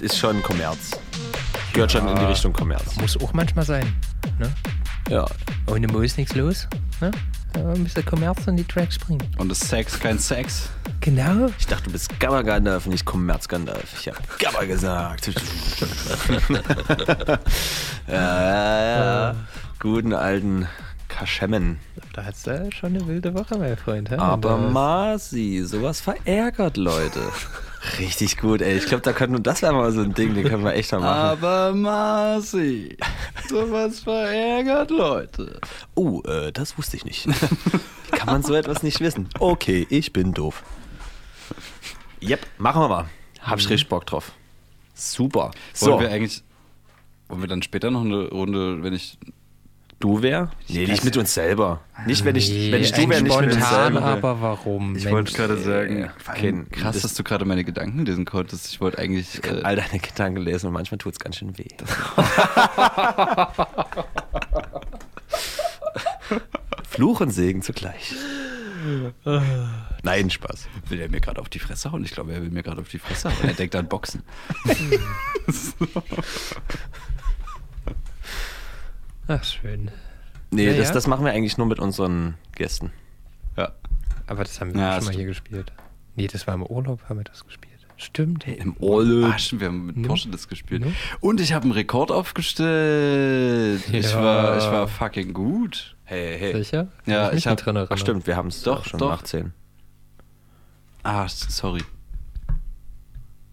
S4: Ist, ist, schon Kommerz. Gehört schon in die Richtung Kommerz.
S5: Muss auch manchmal sein. Ne?
S4: Ja.
S5: Ohne Mo ist nichts los. Ne? Da müsste Kommerz an die Tracks bringen.
S6: Und ist Sex kein Sex?
S5: Genau.
S4: Ich dachte, du bist Gabba Gandalf, nicht Kommerz Gandalf. Ich hab Gabba gesagt. ja, ja, ja. Guten alten Kaschemmen.
S5: Da hat's da schon eine wilde Woche, mein Freund.
S4: Aber Marci, sowas verärgert Leute. Richtig gut, ey. Ich glaube, da könnten das wäre mal so ein Ding, den können wir echt mal machen.
S6: Aber Marci, sowas verärgert Leute.
S4: Oh, äh, das wusste ich nicht. Wie kann man so etwas nicht wissen? Okay, ich bin doof. Yep, machen wir mal. Hab ich richtig Bock drauf. Super.
S6: So.
S4: So,
S6: Wollen wir eigentlich, wollen wir dann später noch eine Runde, wenn ich,
S4: du wär? Nee, nicht mit uns selber. Nicht, wenn ich,
S5: nee,
S4: wenn ich du wär, nicht mit uns selber.
S5: aber warum?
S6: ich wollte gerade sagen,
S4: kein-
S6: krass,
S4: das-
S6: dass du gerade meine Gedanken lesen konntest. Ich wollte eigentlich,
S4: Ich kann
S6: äh,
S4: all deine Gedanken lesen und manchmal tut es ganz schön weh. Fluch und Segen zugleich. Nein, Spaß.
S6: will er mir gerade auf die Fresse hauen? Ich glaube, er will mir gerade auf die Fresse hauen. Er denkt an Boxen.
S5: Ach, schön.
S4: Nee,
S5: Ja,
S4: das,
S5: ja.
S4: das machen wir eigentlich nur mit unseren Gästen.
S6: Ja.
S5: Aber das haben wir
S6: Ja,
S5: schon mal
S6: stimmt.
S5: hier gespielt. Nee, das war im Urlaub, haben wir das gespielt. Stimmt.
S6: Im Urlaub. Stimmt, wir haben mit
S5: Ne?
S6: Porsche das gespielt.
S5: Ne?
S6: Und ich habe einen Rekord aufgestellt. Ich,
S5: Ja.
S6: war, ich war fucking gut.
S4: Hey, hey.
S5: Sicher?
S6: Ja, ich
S5: nicht
S6: hab-
S5: dran erinnern.
S4: Ach stimmt, wir haben es
S6: Doch,
S4: doch schon
S6: doch.
S4: nach 10.
S6: Ah, sorry.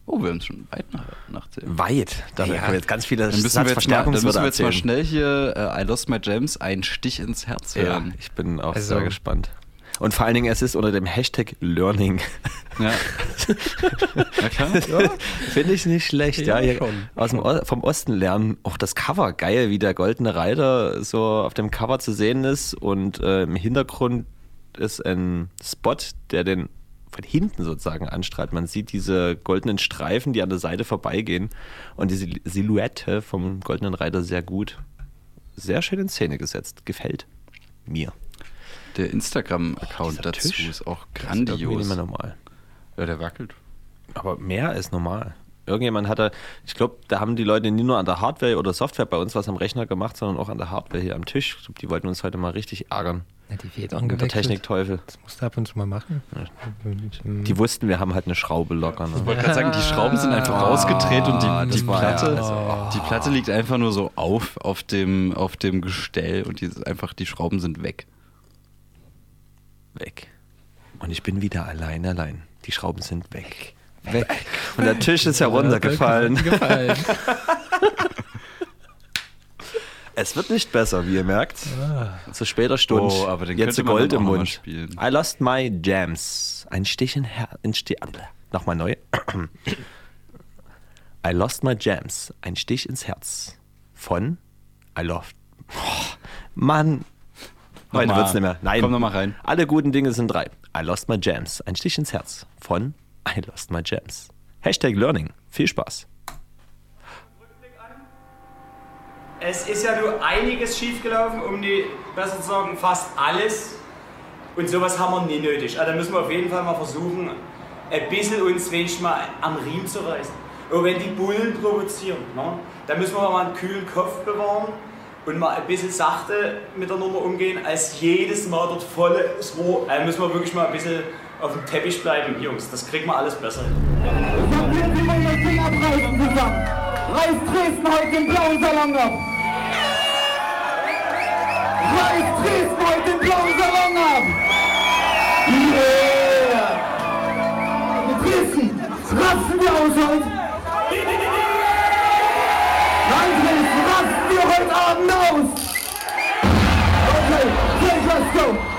S6: Oh, wir haben es schon weit nach, nach 10.
S4: Weit. Da
S6: Ja.
S4: kommen jetzt ganz viele
S6: Dann müssen wir jetzt mal, dann müssen wir jetzt mal schnell hier äh, I Lost My Gems, ein Stich ins Herz
S4: Ja,
S6: hören.
S4: ich bin auch
S5: Also-
S4: sehr gespannt. Und vor allen Dingen, es ist unter dem Hashtag Learning.
S6: Ja. ja.
S4: Finde ich nicht schlecht. Ja,
S5: Ja,
S4: aus dem, O- vom Osten lernen. Auch das Cover, geil, wie der goldene Reiter so auf dem Cover zu sehen ist. Und äh, im Hintergrund ist ein Spot, der den von hinten sozusagen anstrahlt. Man sieht diese goldenen Streifen, die an der Seite vorbeigehen. Und diese Silhouette vom goldenen Reiter sehr gut. Sehr schön in Szene gesetzt. Gefällt mir.
S6: Der Instagram-Account
S4: dieser
S6: dazu
S4: Tisch.
S6: ist auch
S4: Das ist
S6: grandios.
S4: nicht mehr normal.
S6: Ja, der wackelt.
S4: Aber mehr ist normal. Irgendjemand hatte, ich glaube, da haben die Leute nie nur an der Hardware oder Software bei uns was am Rechner gemacht, sondern auch an der Hardware hier am Tisch. Ich glaube, die wollten uns heute mal richtig ärgern.
S5: Ja, die wird
S4: Mit der
S5: angewechselt.
S4: Technikteufel.
S5: Das musst du ab und zu mal machen.
S4: Die wussten, wir haben halt eine Schraube locker.
S6: Ich
S4: Ne?
S6: wollte gerade sagen, die Schrauben sind einfach rausgedreht und die, die,
S4: ja-
S6: Platte,
S4: also,
S6: die Platte liegt einfach nur so auf, auf dem, auf dem Gestell und die, ist einfach, die Schrauben sind weg.
S4: Weg. Und ich bin wieder allein, allein. Die Schrauben sind weg. Weg. Und der Tisch ist heruntergefallen.
S5: Gefallen.
S4: Es wird nicht besser, wie ihr merkt. Zu später Stunde.
S6: Oh, aber den
S4: Jetzt Gold
S6: dann
S4: im Mund.
S6: spielen.
S4: I lost my jams. Ein Stich in Her in Ste Nochmal neu. I lost my jams. Ein Stich ins Herz. Von I love. Oh, Mann. Heute
S6: Nochmal.
S4: wird's nicht mehr. Nein.
S6: Komm noch mal rein.
S4: Alle guten Dinge sind drei. I lost my jams. Ein Stich ins Herz. Von I lost my jams. Hashtag Learning. Viel Spaß.
S16: Es ist ja nur einiges schiefgelaufen, um die, besser zu sagen, fast alles. Und sowas haben wir nie nötig. Also da müssen wir auf jeden Fall mal versuchen, ein bisschen uns wenigstens mal am Riemen zu reißen. Und wenn die Bullen provozieren, ne, dann müssen wir mal einen kühlen Kopf bewahren und mal ein bisschen sachte mit der Nummer umgehen, als jedes Mal dort volles Rohr. Also müssen wir wirklich mal ein bisschen auf dem Teppich bleiben, Jungs. Das kriegen wir alles besser hin.
S17: Reißt Dresden heute den blauen Salon ab. Reißt Dresden heute den blauen Salon ab. Yeah. Dresden, rasten wir aus heute. Nein, Dresden, rasten wir heute Abend aus. Okay, okay, let's go.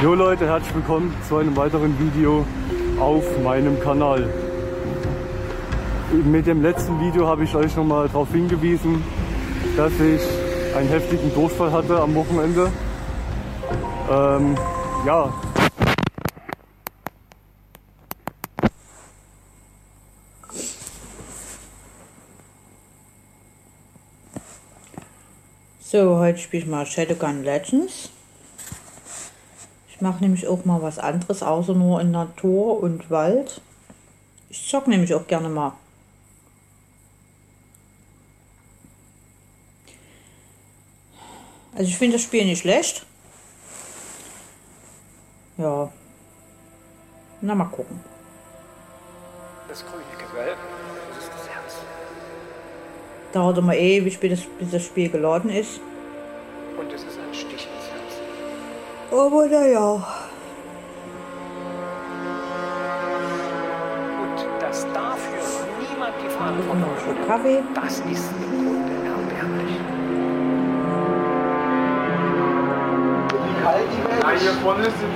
S18: Jo Leute, herzlich willkommen zu einem weiteren Video auf meinem Kanal. Mit dem letzten Video habe ich euch nochmal darauf hingewiesen, dass ich einen heftigen Durchfall hatte am Wochenende. Ähm, ja,
S19: So, heute spiele ich mal Shadowgun Legends. Ich mache nämlich auch mal was anderes, außer nur in Natur und Wald. Ich zock nämlich auch gerne mal. Also ich finde das Spiel nicht schlecht. Ja. Na, mal gucken.
S20: Das grüne Gewölbe, das ist das Herz.
S19: Dauert immer ewig, bis das Spiel geladen ist.
S20: Und es ist
S19: Aber naja.
S20: Und dass dafür niemand die Verantwortung
S19: Schluck Kaffee.
S20: das ist im Grunde erbärmlich.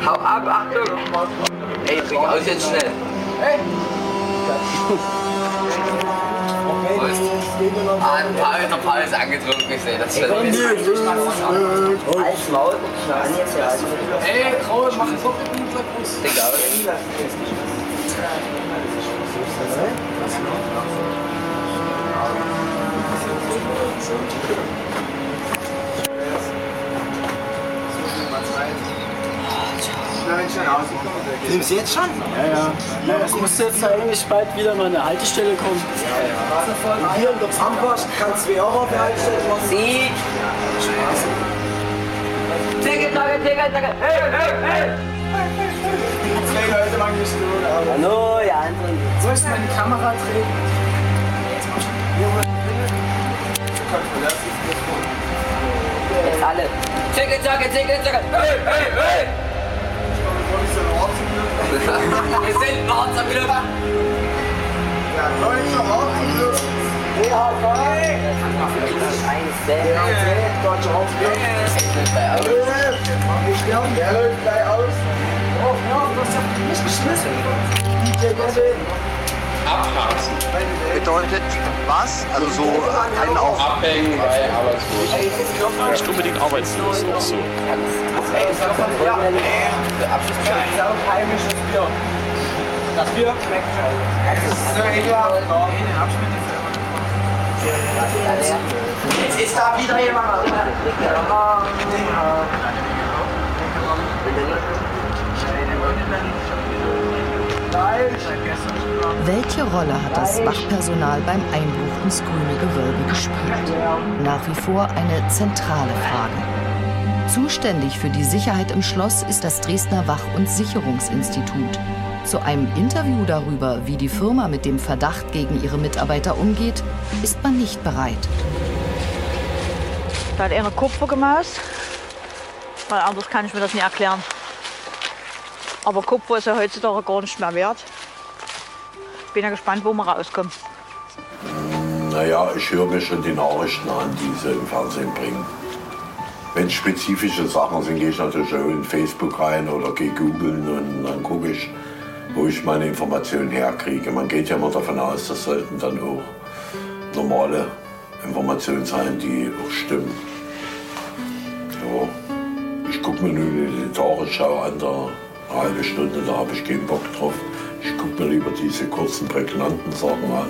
S21: Hau ab, Achtung! Ey, trink aus jetzt schnell. Hey! Ah, ein paar der Paul ist angetrunken, ich sehe das schon. Als Maul, Ey, Raul, mach einen Foto mit dem Brust. Trink aus.
S2: Nimmst du jetzt schon? Ja, ja. ja es muss jetzt eigentlich bald wieder mal eine Haltestelle kommen. Ja, ja. Hier in der Zahnpast kannst du auch auf der Haltestelle machen. Sie!
S21: Ticket, Ticket, Ticket, Ticket! Hey, hey, hey!
S2: Zwei Leute lang nicht tun. Hallo, ja, anderen. Soll ich meine Kamera drehen?
S21: Jetzt alle. Ticket, Ticket, Ticket, Ticket! Hey, hey, hey! Wir sind Orts am Glück.
S2: Ja, deutscher Hauptglück. DHV. Deutscher Hauptglück. Wir sterben, der läuft gleich aus. Oh, ja, du hast ja nicht geschmissen. DJ Gobbe.
S22: Abharzen. Bedeutet was? Also so einen auf...
S4: Abhängen bei arbeitslos. Nicht unbedingt arbeitslos, auch so.
S2: Ey, das war von ja. Der Abschlussbier ist auch heimisches Bier. Das Bier schmeckt schon. Das ist so ekelhaft. Jetzt ist da wieder jemand.
S23: Welche Rolle hat das Wachpersonal beim Einbruch ins grüne Gewölbe gespielt? Nach wie vor eine zentrale Frage. Zuständig für die Sicherheit im Schloss ist das Dresdner Wach- und Sicherungsinstitut. Zu einem Interview darüber, wie die Firma mit dem Verdacht gegen ihre Mitarbeiter umgeht, ist man nicht bereit.
S19: Da hat einer Kupfer gemaust. Weil anders kann ich mir das nicht erklären. Aber Kupfer ist ja heutzutage gar nicht mehr wert. Bin ja gespannt, wo wir rauskommen.
S24: Naja, ich höre mir schon die Nachrichten an, die sie im Fernsehen bringen. Wenn es spezifische Sachen sind, gehe ich natürlich auch in Facebook rein oder gehe googeln und dann gucke ich, wo ich meine Informationen herkriege. Man geht ja immer davon aus, das sollten dann auch normale Informationen sein, die auch stimmen. Ja, ich gucke mir nur die Tagesschau an, da eine halbe Stunde, da habe ich keinen Bock drauf. Ich gucke mir lieber diese kurzen, prägnanten Sachen an,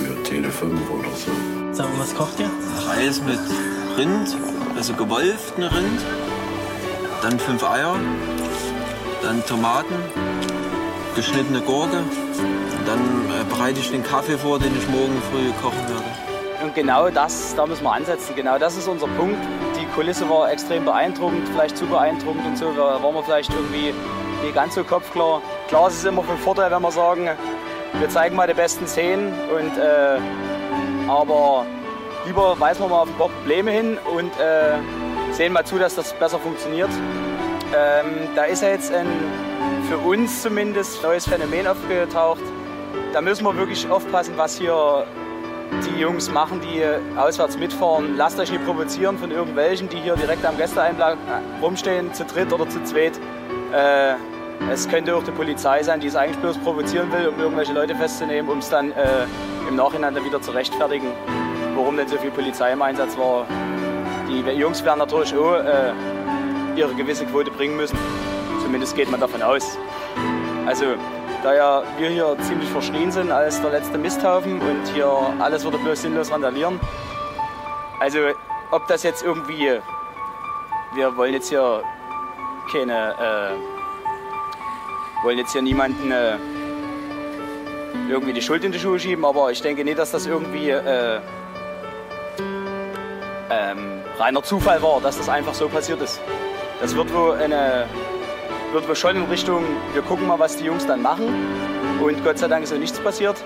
S24: über Tele 5 oder so.
S2: Sag mal, was kocht ihr?
S25: Reis mit Rind, also gewolften Rind. Dann fünf Eier. Dann Tomaten, geschnittene Gurke. Und dann äh, bereite ich den Kaffee vor, den ich morgen früh kochen werde.
S26: Und genau das, da müssen wir ansetzen. Genau das ist unser Punkt. Die Kulisse war extrem beeindruckend, vielleicht zu beeindruckend und so. Da waren wir vielleicht irgendwie nicht ganz so kopfklar. Klar, es ist immer von Vorteil, wenn wir sagen, wir zeigen mal die besten Szenen. Und, äh, aber lieber weisen wir mal auf ein paar Probleme hin und äh, sehen mal zu, dass das besser funktioniert. Ähm, da ist ja jetzt ein, für uns zumindest, neues Phänomen aufgetaucht. Da müssen wir wirklich aufpassen, was hier die Jungs machen, die auswärts mitfahren. Lasst euch nicht provozieren von irgendwelchen, die hier direkt am Gästeeinplatz rumstehen, zu dritt oder zu zweit. Äh, es könnte auch die Polizei sein, die es eigentlich bloß provozieren will, um irgendwelche Leute festzunehmen, um es dann äh, im Nachhinein dann wieder zu rechtfertigen. warum denn so viel Polizei im Einsatz war. Die Jungs werden natürlich auch äh, ihre gewisse Quote bringen müssen. Zumindest geht man davon aus. Also, da ja wir hier ziemlich verschrien sind als der letzte Misthaufen und hier alles würde bloß sinnlos randalieren. Also, ob das jetzt irgendwie. Wir wollen jetzt hier keine. Äh, wollen jetzt hier niemanden äh, irgendwie die Schuld in die Schuhe schieben, aber ich denke nicht, dass das irgendwie äh, ähm, reiner Zufall war, dass das einfach so passiert ist. Das wird wohl eine wird wohl schon in Richtung, wir gucken mal, was die Jungs dann machen. Und Gott sei Dank ist so nichts passiert.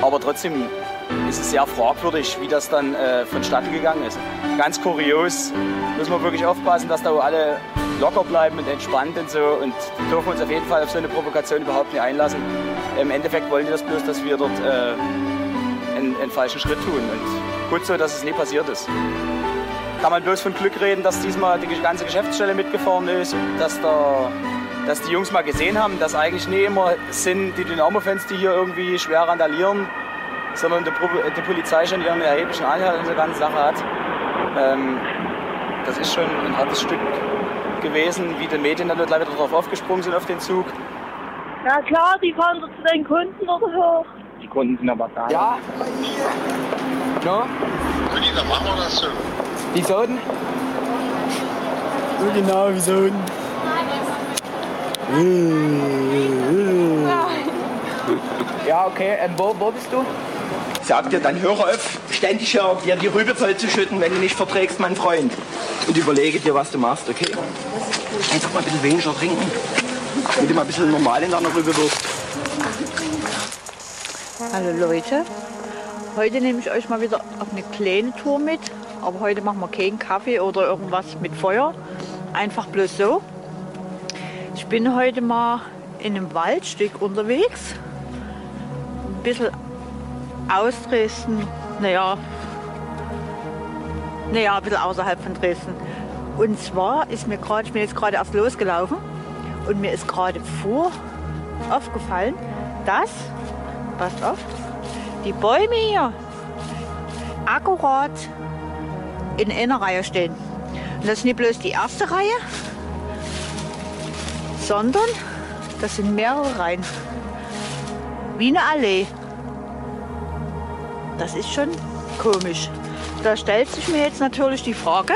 S26: Aber trotzdem ist es sehr fragwürdig, wie das dann äh, vonstatten gegangen ist. Ganz kurios, müssen wir wirklich aufpassen, dass da alle locker bleiben und entspannt und so und dürfen uns auf jeden Fall auf so eine Provokation überhaupt nicht einlassen. Im Endeffekt wollen die das bloß, dass wir dort äh, einen, einen falschen Schritt tun und gut so, dass es nie passiert ist. Kann man bloß von Glück reden, dass diesmal die ganze Geschäftsstelle mitgefahren ist, dass, der, dass die Jungs mal gesehen haben, dass eigentlich nicht immer sind die Dynamo-Fans, die hier irgendwie schwer randalieren, sondern die, die Polizei schon ihren erheblichen Anteil an der ganzen Sache hat. Ähm, das ist schon ein hartes Stück gewesen, wie die Medien dann wieder drauf aufgesprungen sind auf den Zug.
S27: Ja klar, die fahren doch zu den Kunden oder so.
S26: Die Kunden sind aber da.
S2: Ja. No?
S22: Rudi, dann machen wir das so.
S2: Wieso denn? So genau, wieso denn? Ja, okay. Ähm, wo, wo bist du?
S28: Sag dir, dann höre auf, ständig hier dir die Rübe voll zu schütten, wenn du nicht verträgst, mein Freund. Und überlege dir, was du machst, okay? Einfach mal ein bisschen weniger trinken. Damit du mal ein bisschen normal in deiner Rübe wirst.
S19: Hallo Leute, heute nehme ich euch mal wieder auf eine kleine Tour mit. Aber heute machen wir keinen Kaffee oder irgendwas mit Feuer. Einfach bloß so. Ich bin heute mal in einem Waldstück unterwegs. Ein bisschen aus Dresden, naja, naja, ein bisschen außerhalb von Dresden. Und zwar ist mir gerade, ich bin jetzt gerade erst losgelaufen und mir ist gerade vor aufgefallen, dass, passt auf, die Bäume hier akkurat in einer Reihe stehen. Und das ist nicht bloß die erste Reihe, sondern das sind mehrere Reihen. Wie eine Allee. Das ist schon komisch. Da stellt sich mir jetzt natürlich die Frage,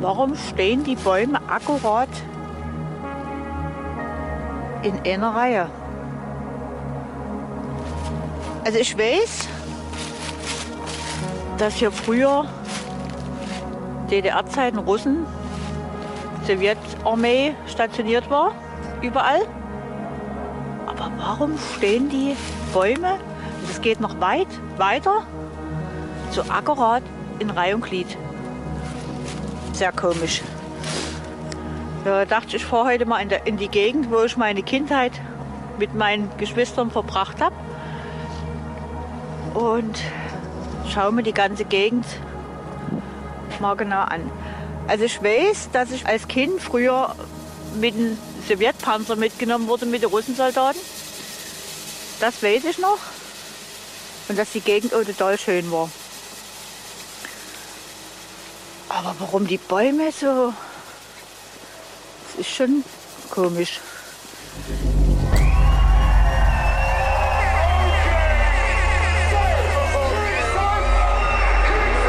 S19: warum stehen die Bäume akkurat in einer Reihe? Also ich weiß, dass hier früher DDR-Zeiten Russen, Sowjetarmee stationiert war, überall. Aber warum stehen die Bäume, es geht noch weit weiter, so akkurat in Reihe und Glied? Sehr komisch. Da dachte ich, ich fahre heute mal in, der, in die Gegend, wo ich meine Kindheit mit meinen Geschwistern verbracht habe. Und schaue mir die ganze Gegend mal genau an. Also ich weiß, dass ich als Kind früher mit dem Sowjetpanzer mitgenommen wurde mit den Russensoldaten. Das weiß ich noch. Und dass die Gegend auch total schön war. Aber warum die Bäume so... Das ist schon komisch.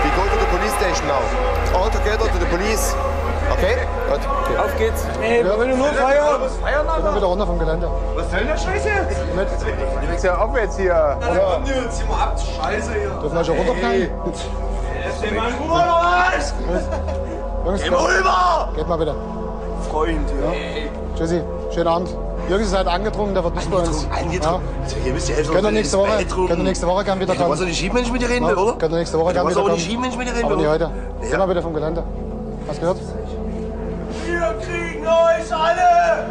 S29: We go to the police station now. All together to the police. Okay? Gut. Okay.
S2: Auf geht's.
S29: Ja, wenn du nur feiern.
S2: Geh mal wieder runter vom Gelände.
S29: Was soll denn der Scheiß jetzt?
S2: Mit.
S29: Du willst ja abwärts hier.
S2: Oder?
S29: Zieh mal ab, Scheiße hier.
S2: Dürfen wir schon runterknallen?
S29: Ist denn mein Bruder oder was?
S2: Jungs,
S29: Geh mal rüber!
S2: Geht mal bitte.
S29: Freund, ja.
S2: Tschüssi. Schönen Abend. Jürgen ist halt angetrunken, der wird nicht bei uns.
S29: Angetrunken? Also hier bist du helfen.
S2: Können wir nächste Woche, können wir nächste Woche gern wieder
S29: Du
S2: kommen.
S29: warst doch nicht Schiebmensch mit dir reden,
S2: Ja,
S29: oder?
S2: Können wir nächste Woche
S29: Du
S2: gern
S29: warst
S2: wieder
S29: auch
S2: kommen.
S29: nicht Schiebmensch mit dir reden,
S2: Aber nicht
S29: oder?
S2: heute. Geh mal bitte vom Gelände. Hast du gehört?
S29: Wir kriegen euch alle!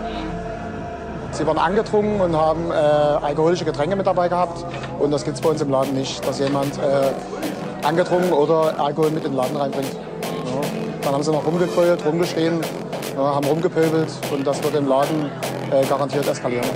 S2: Sie waren angetrunken und haben äh, alkoholische Getränke mit dabei gehabt. Und das gibt es bei uns im Laden nicht, dass jemand äh, angetrunken oder Alkohol mit in den Laden reinbringt. Ja. Dann haben sie noch rumgegrölt, rumgestehen, ja, haben rumgepöbelt und das wird im Laden äh, garantiert eskalieren.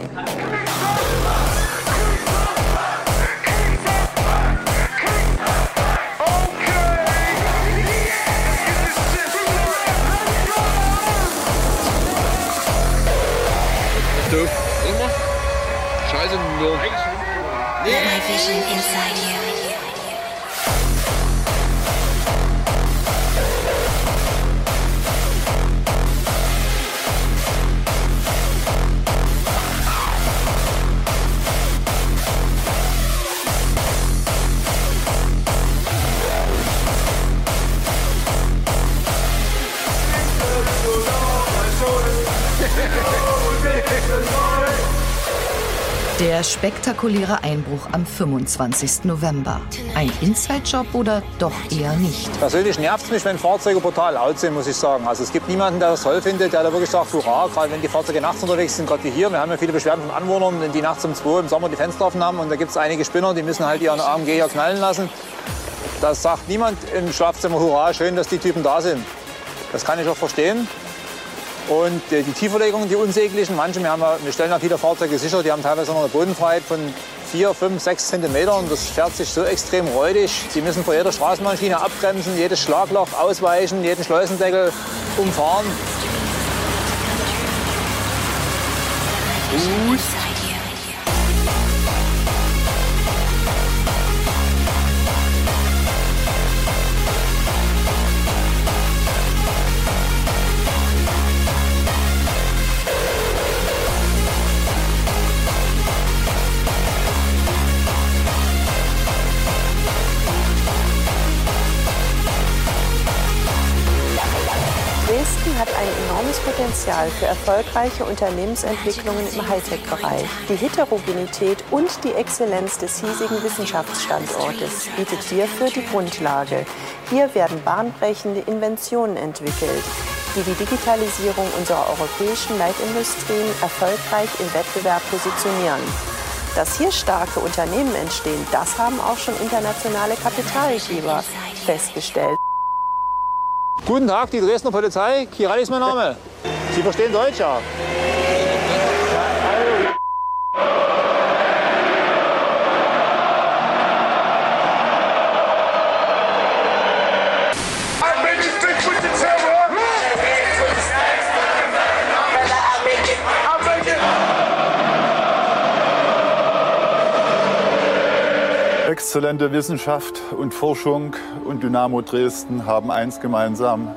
S2: inside you.
S23: Der spektakuläre Einbruch am 25. November. Ein Inside-Job oder doch eher nicht?
S30: Persönlich nervt es mich, wenn Fahrzeuge brutal laut sind, muss ich sagen. Also es gibt niemanden, der das toll findet, der da wirklich sagt, hurra, gerade wenn die Fahrzeuge nachts unterwegs sind, gerade wie hier. Wir haben ja viele Beschwerden von Anwohnern, die nachts um 2 im Sommer die Fenster offen haben und da gibt es einige Spinner, die müssen halt ihren AMG hier knallen lassen. Das sagt niemand im Schlafzimmer, hurra, schön, dass die Typen da sind. Das kann ich auch verstehen. Und äh, die Tieferlegungen, die unsäglichen, manche, wir, haben wir stellen ja viele Fahrzeuge sicher, die haben teilweise noch eine Bodenfreiheit von 4, 5, 6 Zentimetern. Das fährt sich so extrem räudig. Sie müssen vor jeder Straßenbahnschiene abbremsen, jedes Schlagloch ausweichen, jeden Schleusendeckel umfahren.
S31: Dresden Potenzial für erfolgreiche Unternehmensentwicklungen im Hightech-Bereich. Die Heterogenität und die Exzellenz des hiesigen Wissenschaftsstandortes bietet hierfür die Grundlage. Hier werden bahnbrechende Inventionen entwickelt, die die Digitalisierung unserer europäischen Leitindustrien erfolgreich im Wettbewerb positionieren. Dass hier starke Unternehmen entstehen, das haben auch schon internationale Kapitalgeber festgestellt.
S30: Guten Tag, die Dresdner Polizei. Kirali ist mein Name. Sie verstehen Deutsch, ja?
S32: Exzellente Wissenschaft und Forschung und Dynamo Dresden haben eins gemeinsam.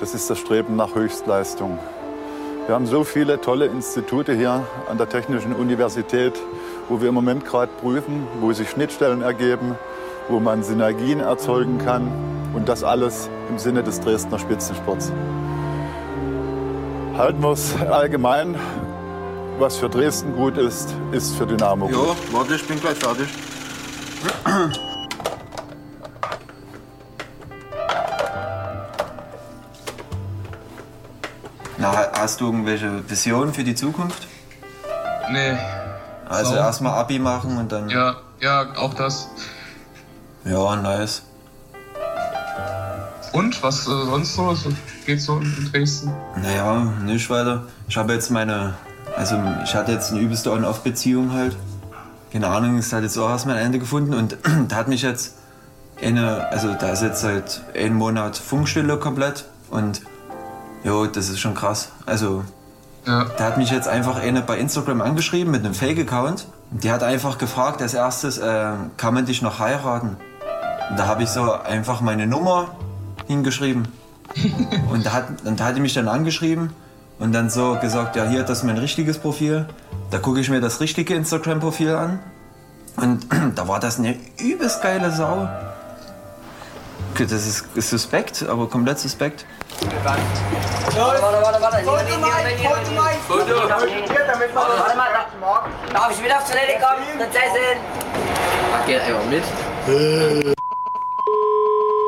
S32: Das ist das Streben nach Höchstleistung. Wir haben so viele tolle Institute hier an der Technischen Universität, wo wir im Moment gerade prüfen, wo sich Schnittstellen ergeben, wo man Synergien erzeugen kann und das alles im Sinne des Dresdner Spitzensports. Halten wir es allgemein, was für Dresden gut ist, ist für Dynamo gut.
S4: Ja, warte, ich bin gleich fertig. Na, hast du irgendwelche Visionen für die Zukunft?
S33: Nee.
S4: Also
S33: So.
S4: erstmal Abi machen und dann.
S33: Ja, ja, auch das.
S4: Ja, nice.
S33: Und was äh, sonst so? Was geht so in Dresden?
S4: Naja, nicht weiter. Ich habe jetzt meine. Also, ich hatte jetzt eine übelste On-Off-Beziehung halt. Keine Ahnung, es hat jetzt auch erst mein Ende gefunden und da hat mich jetzt eine. Also, da ist jetzt seit einem Monat Funkstille komplett und. Jo, das ist schon krass. Also, da hat mich jetzt einfach eine bei Instagram angeschrieben mit einem Fake-Account. Die hat einfach gefragt als erstes, äh, kann man dich noch heiraten? Und da habe ich so einfach meine Nummer hingeschrieben. und, da hat, und da hat die mich dann angeschrieben und dann so gesagt, ja hier, das ist mein richtiges Profil. Da gucke ich mir das richtige Instagram-Profil an. Und da war das eine übelst geile Sau. Okay, das ist, ist suspekt, aber komplett suspekt.
S34: Warte, warte, warte, warte.
S4: Foto.
S34: Warte mal, da- darf ich mit auf Toilette kommen? Prinzessin?
S4: Geht einfach mit.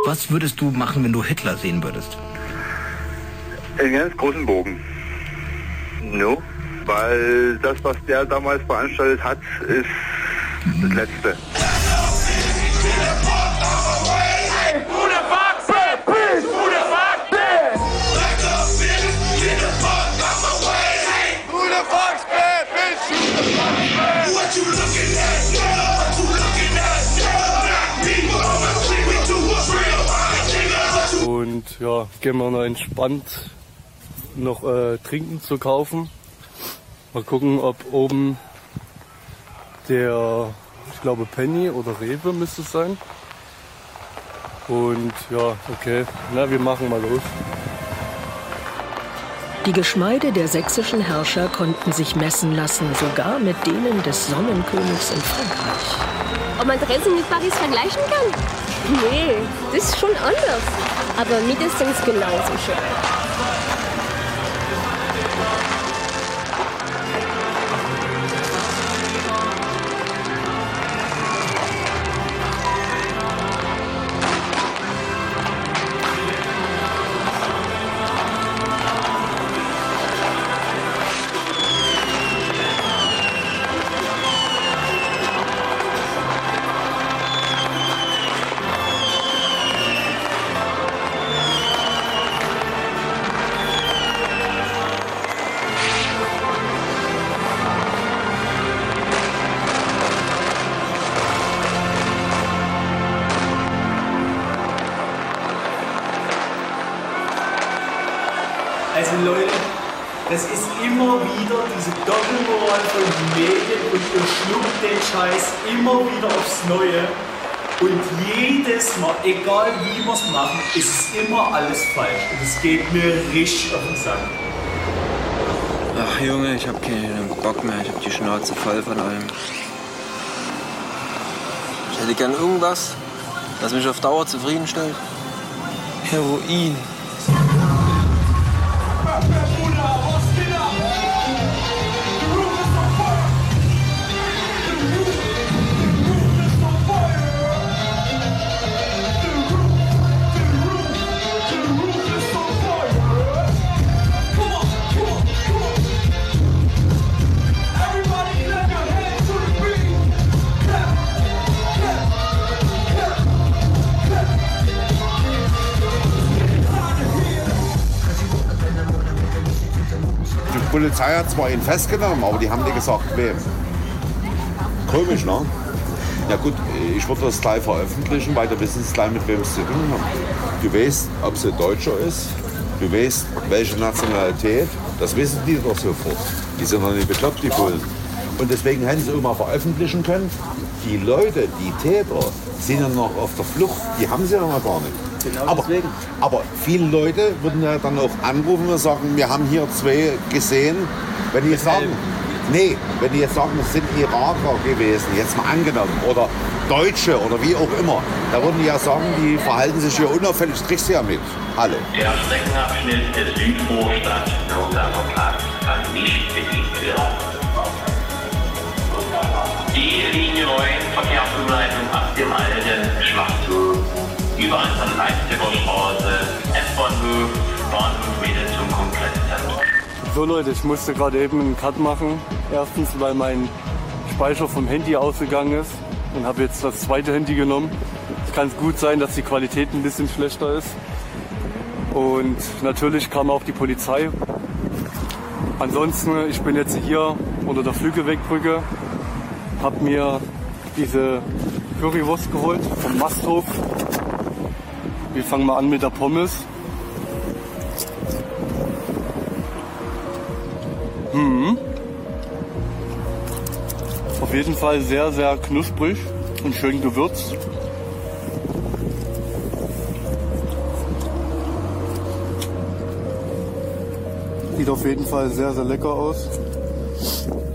S35: Was würdest du machen, wenn du Hitler sehen würdest?
S36: Einen ganz großen Bogen. No, weil das, was der damals veranstaltet hat, ist das Letzte.
S18: Und ja, gehen wir noch entspannt noch äh, Trinken zu kaufen. Mal gucken, ob oben der, ich glaube Penny oder Rewe müsste es sein. Und ja, okay, na, wir machen mal los.
S37: Die Geschmeide der sächsischen Herrscher konnten sich messen lassen, sogar mit denen des Sonnenkönigs in Frankreich.
S21: Ob man Dresden mit Paris vergleichen kann? Nee, das ist schon anders. Aber mindestens genauso schön.
S38: Egal wie wir es machen, ist es immer alles falsch. Und es geht mir richtig auf den Sack.
S25: Ach Junge, ich hab keinen Bock mehr. Ich hab die Schnauze voll von allem. Ich hätte gern irgendwas, das mich auf Dauer zufriedenstellt. Heroin.
S39: Polizei hat zwar ihn festgenommen, aber die haben nicht gesagt, wem. Komisch, ne? Ja gut, ich würde das gleich veröffentlichen, weil du wissen es gleich, mit wem es zu tun haben. Du weißt, ob ein Deutscher ist, du weißt, welche Nationalität, das wissen die doch sofort. Die sind doch nicht bekloppt, die Bullen. Und deswegen hätten sie mal veröffentlichen können, die Leute, die Täter, sind ja noch auf der Flucht, die haben sie ja noch gar nicht.
S26: Genau
S39: aber,
S26: deswegen.
S39: aber viele Leute würden ja dann auch anrufen und sagen, wir haben hier zwei gesehen. Wenn die jetzt sagen, nee, wenn die jetzt sagen, es sind Iraker gewesen, jetzt mal angenommen, oder Deutsche oder wie auch immer, da würden die ja sagen, die verhalten sich hier unauffällig, kriegst du ja mit. Alle.
S40: Der Streckenabschnitt des Südvorstadt Nürnberger Platz kann nicht bedient werden. Die Linie 9 Verkehrsumleitung ab dem alten Schwarzhof über Anton Leipziger Straße, S-Bahnhof, Bahnhof Mitte zum Kongresszentrum.
S18: So Leute, ich musste gerade eben einen Cut machen. Erstens, weil mein Speicher vom Handy ausgegangen ist und habe jetzt das zweite Handy genommen. Es kann gut sein, dass die Qualität ein bisschen schlechter ist. Und natürlich kam auch die Polizei. Ansonsten, ich bin jetzt hier unter der Flügelwegbrücke, habe mir diese Currywurst geholt vom Masthof. Wir fangen mal an mit der Pommes. Mhm. Auf jeden Fall sehr, sehr knusprig und schön gewürzt. Sieht auf jeden Fall sehr, sehr lecker aus.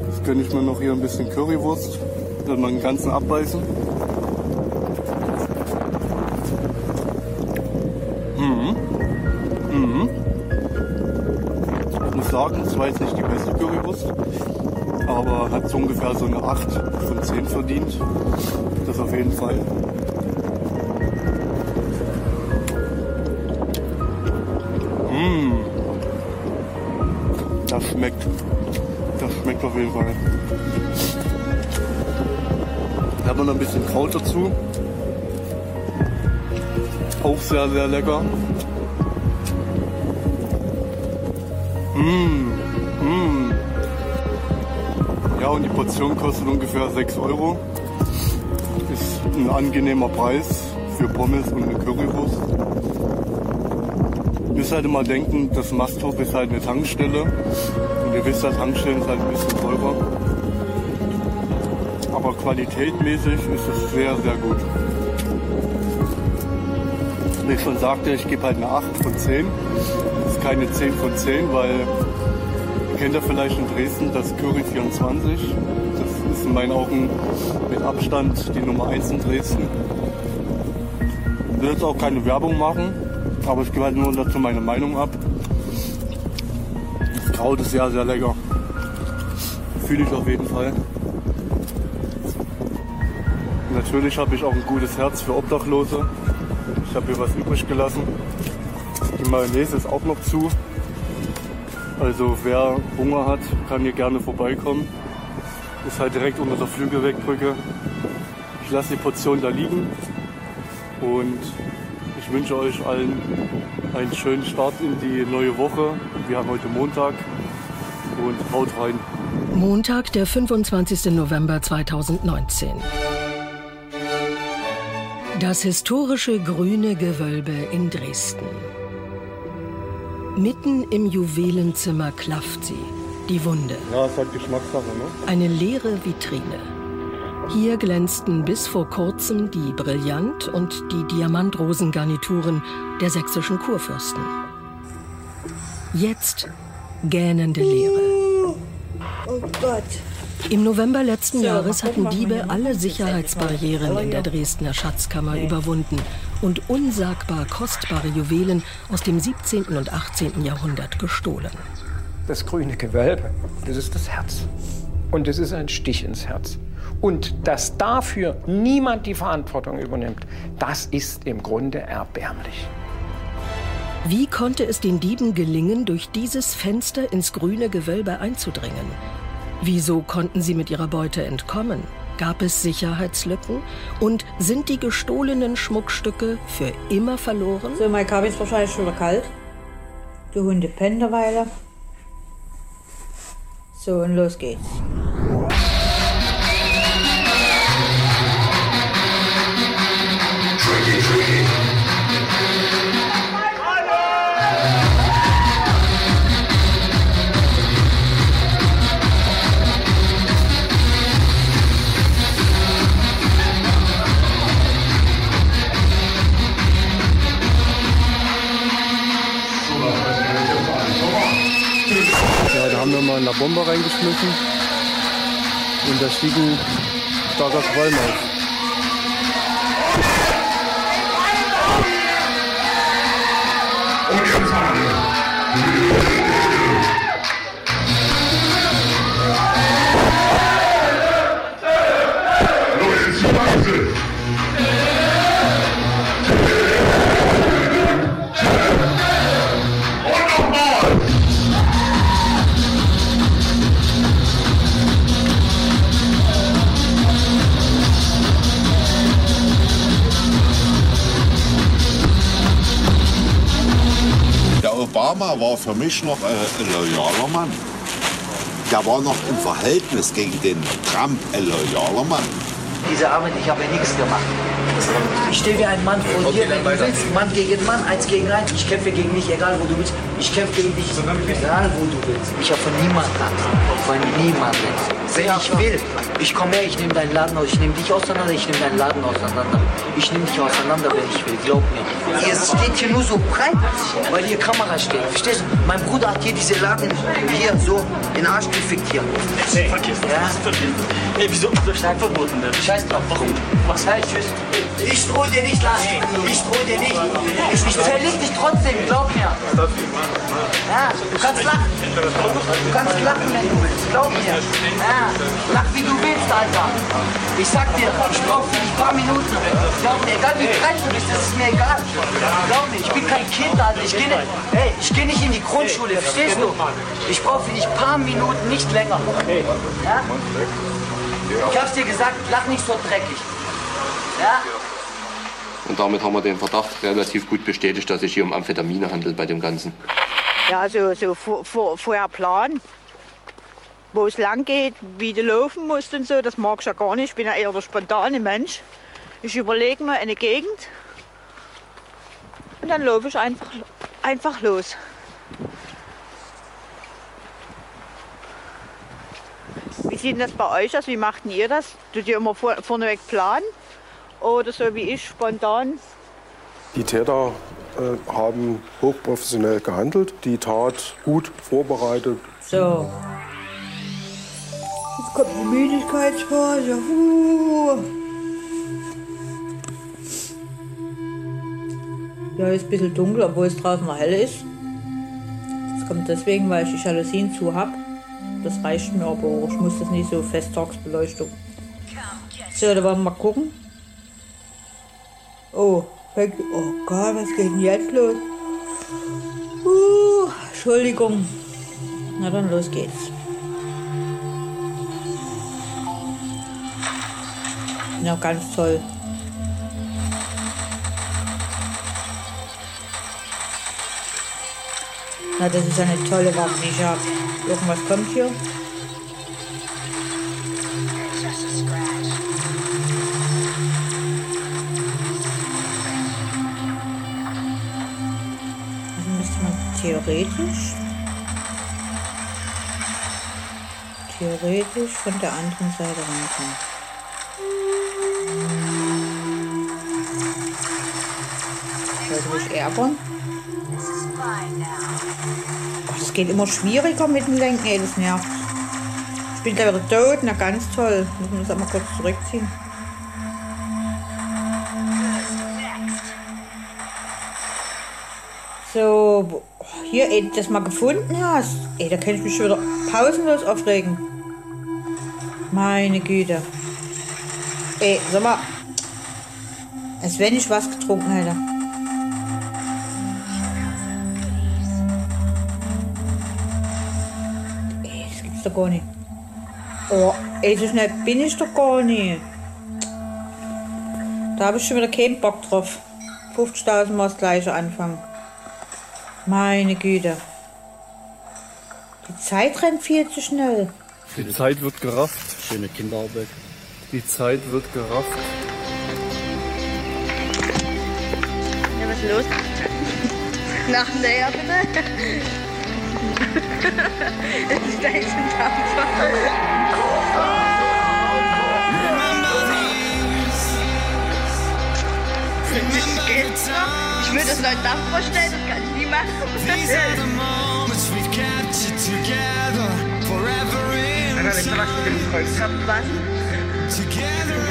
S18: Jetzt gönne ich mir noch hier ein bisschen Currywurst. Dann mal einen ganzen abbeißen. Es war jetzt nicht die beste Currywurst, aber hat so ungefähr so eine 8 von 10 verdient. Das auf jeden Fall. Mmh. Das schmeckt. Das schmeckt auf jeden Fall. Da haben wir noch ein bisschen Kraut dazu. Auch sehr, sehr lecker. Mmh. Mmh. Ja, und die Portion kostet ungefähr 6 Euro. Ist ein angenehmer Preis für Pommes und eine Currywurst. Ihr müsst halt immer denken, das Masthof ist halt eine Tankstelle. Und ihr wisst, dass Tankstellen ist halt ein bisschen teurer. Aber qualitätmäßig ist es sehr, sehr gut. Wie ich schon sagte, ich gebe halt eine 8 von 10. Keine 10 von 10, weil ihr kennt ja vielleicht in Dresden das Curry 24. Das ist in meinen Augen mit Abstand die Nummer 1 in Dresden. Ich will jetzt auch keine Werbung machen, aber ich gebe halt nur dazu meine Meinung ab. Das Kraut ist sehr, sehr lecker. Fühle ich auf jeden Fall. Natürlich habe ich auch ein gutes Herz für Obdachlose. Ich habe hier was übrig gelassen. Die Mayonnaise ist auch noch zu. Also wer Hunger hat, kann hier gerne vorbeikommen. Ist halt direkt unter der Flügelwegbrücke. Ich lasse die Portion da liegen und ich wünsche euch allen einen schönen Start in die neue Woche. Wir haben heute Montag und haut rein.
S37: Montag, der 25. November 2019. Das historische grüne Gewölbe in Dresden. Mitten im Juwelenzimmer klafft sie, die Wunde.
S1: Ja, ist halt Geschmackssache, ne?
S37: Eine leere Vitrine. Hier glänzten bis vor kurzem die Brillant- und die Diamantrosengarnituren der sächsischen Kurfürsten. Jetzt gähnende Leere.
S41: Oh Gott.
S37: Im November letzten
S41: So,
S37: Jahres hatten Diebe alle. Sicherheitsbarrieren in der Dresdner Schatzkammer überwunden und unsagbar kostbare Juwelen aus dem 17. und 18. Jahrhundert gestohlen.
S42: Das grüne Gewölbe, das ist das Herz. Und es ist ein Stich ins Herz. Und dass dafür niemand die Verantwortung übernimmt, das ist im Grunde erbärmlich.
S37: Wie konnte es den Dieben gelingen, durch dieses Fenster ins grüne Gewölbe einzudringen? Wieso konnten sie mit ihrer Beute entkommen? Gab es Sicherheitslücken? Und sind die gestohlenen Schmuckstücke für immer verloren?
S41: So, mein Kaffee ist wahrscheinlich schon wieder kalt. Die Hunde pennen eine Weile. So, und los geht's.
S42: Ja, da haben wir mal eine Bombe reingeschmissen und da stieg ein starker Qualm auf.
S39: Der Obama war für mich noch äh, ein loyaler Mann. Der war noch im Verhältnis gegen den Trump ein loyaler Mann.
S43: Diese Arbeit, ich habe nichts gemacht. Ich stehe wie ein Mann vor dir, wenn du willst. Mann gegen Mann, eins gegen eins. Ich kämpfe gegen dich, egal wo du willst. Ich kämpfe gegen dich, egal wo du willst. Ich habe von niemandem Angst. Von niemandem. Wenn ich will, ich komme her, ich nehme deinen Laden aus. Ich nehme dich auseinander, ich nehme deinen Laden auseinander. Ich nehme dich auseinander, wenn ich will. Glaub mir. Ihr steht hier nur so breit, weil hier Kamera steht. Verstehst du? Mein Bruder hat hier diese Laden hier so in den Arsch gefickt hier.
S38: Hey, vergiss das.
S43: Ja?
S38: Ey, wieso ist das stark verboten denn?
S43: Scheiß drauf. Warum? Was heißt tschüss? Ich drohe dir nicht, Lars. Ich drohe dir nicht. Ich, verleg dich trotzdem, glaub mir. Ja, du kannst lachen. Du kannst lachen, wenn du willst. Glaub mir. Ja, lach wie du willst, Alter. Ich sag dir, ich brauch für dich ein paar Minuten. Glaub mir, egal wie breit du bist, das ist mir egal. Glaub mir, ich bin kein Kind, Alter. Ich geh nicht, hey, ich geh nicht in die Grundschule, verstehst du? Ich brauch für dich ein paar Minuten, nicht länger. Ja? Ich hab's dir gesagt, lach nicht so dreckig. Ja?
S44: Und damit haben wir den Verdacht relativ gut bestätigt, dass es hier um Amphetamine handelt bei dem Ganzen.
S19: Ja, so, so vor, vor, vorher Plan, wo es lang geht, wie du laufen musst und so, das mag ich ja gar nicht. Ich bin ja eher der spontane Mensch. Ich überlege mir eine Gegend und dann laufe ich einfach, einfach los. Wie sieht das bei euch aus? Wie macht ihr das? Tut ihr immer vor, vorneweg planen? Oder so wie ich, spontan?
S42: Die Täter äh, haben hochprofessionell gehandelt, die Tat gut vorbereitet.
S41: So. Jetzt kommt die Müdigkeitsphase. Uh. Ja, ist ein bisschen dunkel, obwohl es draußen noch hell ist. Das kommt deswegen, weil ich die Jalousien zu habe. Das reicht mir, aber ich muss das nicht so Festtagsbeleuchtung. So, da wollen wir mal gucken. Oh, oh Gott, was geht denn jetzt los? Uh, Entschuldigung. Na dann, los geht's. Ja, ganz toll. Na, das ist eine tolle Waffe, die ich habe. Irgendwas kommt hier. Müsste man theoretisch theoretisch von der anderen Seite rankommen. Sollte mich ärgern. Oh, das geht immer schwieriger mit dem Lenken, ey, das nervt. Ich bin gleich wieder tot, na ganz toll. Muss man das einmal kurz zurückziehen. Oh, hier, ey, das mal gefunden hast. Ey, da kann ich mich schon wieder pausenlos aufregen. Meine Güte. Ey, sag mal. Als wenn ich was getrunken hätte. Ey, das gibt's doch gar nicht. Oh, ey, so schnell bin ich doch gar nicht. Da habe ich schon wieder keinen Bock drauf. 50.000 Mal das gleiche anfangen. Meine Güte. Die Zeit rennt viel zu schnell.
S18: Die Zeit wird gerafft.
S1: Schöne Kinderarbeit.
S18: Die Zeit wird gerafft.
S45: Ja, was ist los? Nach näher bitte. Es ist da jetzt Ich würde das Leuten Dampf vorstellen, das kann ich nie machen. Aber wenn du was mit dem Kreuz habt, was? Das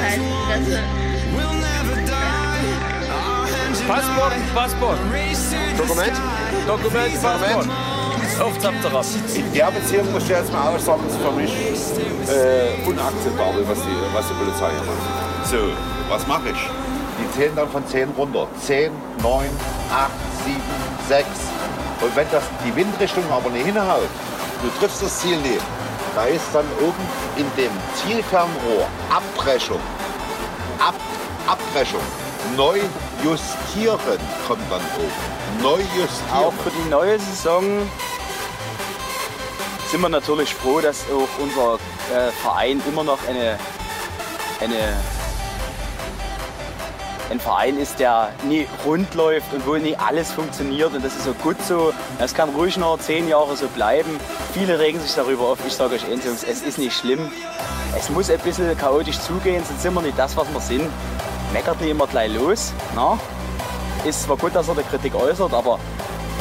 S45: heißt, dass du
S30: Passport, Passport.
S39: Dokument?
S30: Dokument, Passport. Auf Zapterab.
S39: In der Beziehung muss ich jetzt mal aussagen, ist für mich äh, unakzeptabel, was die, was die Polizei hier macht. So, was mache ich? Die zählen dann von 10 runter. 10, 9, 8, 7, 6. Und wenn das die Windrichtung aber nicht hinhaut, du triffst das Ziel nicht, da ist dann oben in dem Zielfernrohr Abbrechung. Ab, Abbrechung. Neu justieren kommt dann oben. Neu justieren.
S26: Auch für die neue Saison sind wir natürlich froh, dass auch unser äh, Verein immer noch eine, eine, ein Verein ist, der nie rund läuft und wo nie alles funktioniert. Und das ist so gut so. Das kann ruhig noch zehn Jahre so bleiben. Viele regen sich darüber auf. Ich sage euch eins, Jungs, es ist nicht schlimm. Es muss ein bisschen chaotisch zugehen, sonst sind wir nicht das, was wir sind. Meckert nicht immer gleich los. Na? Ist zwar gut, dass er die Kritik äußert, aber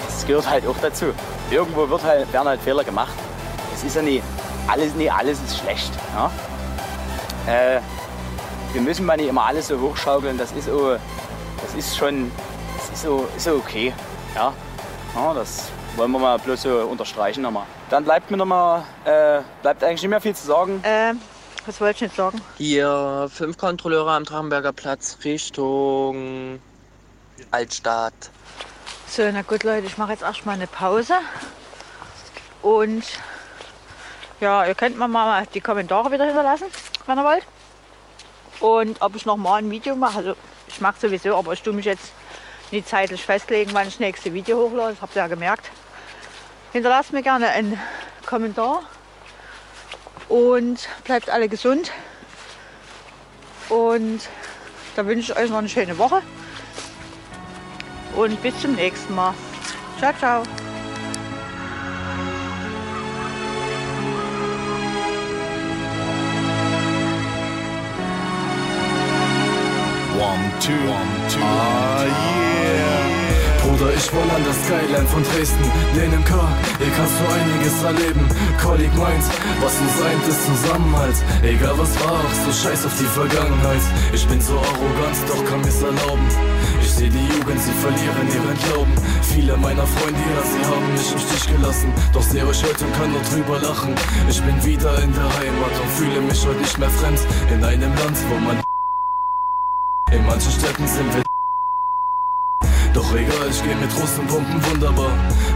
S26: es gehört halt auch dazu. Irgendwo wird halt, werden halt Fehler gemacht. Es ist ja nicht alles, nicht alles ist schlecht. Ja? Äh, wir müssen mal nicht immer alles so hochschaukeln. Das ist, auch, das ist schon das ist so, ist so okay. Ja? ja? Das wollen wir mal bloß so unterstreichen nochmal. Dann bleibt mir noch mal, äh, bleibt eigentlich nicht mehr viel zu sagen.
S19: Äh, was wollte ich jetzt sagen?
S25: Hier fünf Kontrolleure am Drachenberger Platz Richtung Altstadt.
S19: So, na gut, Leute, ich mache jetzt erstmal eine Pause. Und ja, ihr könnt mir mal die Kommentare wieder hinterlassen, wenn ihr wollt. Und ob ich noch mal ein Video mache. Also, ich mache sowieso, aber ich tue mich jetzt nicht zeitlich festlegen, wann ich das nächste Video hochlade. Das habt ihr ja gemerkt. Hinterlasst mir gerne einen Kommentar. Und bleibt alle gesund. Und da wünsche ich euch noch eine schöne Woche. Und bis zum nächsten Mal. Ciao, ciao.
S46: One, two, one, two. Ah, yeah.
S47: Bruder, ich wohne an der Skyline von Dresden. Lehn im Car, hier kannst du einiges erleben. Colleague meint, was uns eint, ist Zusammenhalt. Egal was war, so scheiß auf die Vergangenheit. Ich bin so arrogant, doch kann mir's erlauben. Ich seh die Jugend, sie verlieren ihren Glauben. Viele meiner Freunde, ja, sie haben mich im Stich gelassen. Doch seh euch heute und kann nur drüber lachen. Ich bin wieder in der Heimat und fühle mich heute nicht mehr fremd. In einem Land, wo man in manchen Städten sind wir doch egal, ich geh mit Russenpumpen wunderbar.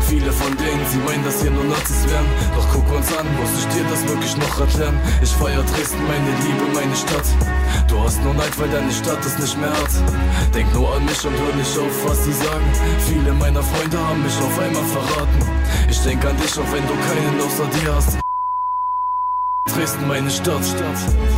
S47: Viele von denen, sie meinen, dass hier nur Nazis wären. Doch guck uns an, muss ich dir das wirklich noch erklären? Ich feier Dresden, meine Liebe, meine Stadt. Du hast nur Neid, weil deine Stadt es nicht mehr hat. Denk nur an mich und hör nicht auf, was sie sagen. Viele meiner Freunde haben mich auf einmal verraten. Ich denk an dich, auch wenn du keinen außer dir hast. Dresden, meine Stadt.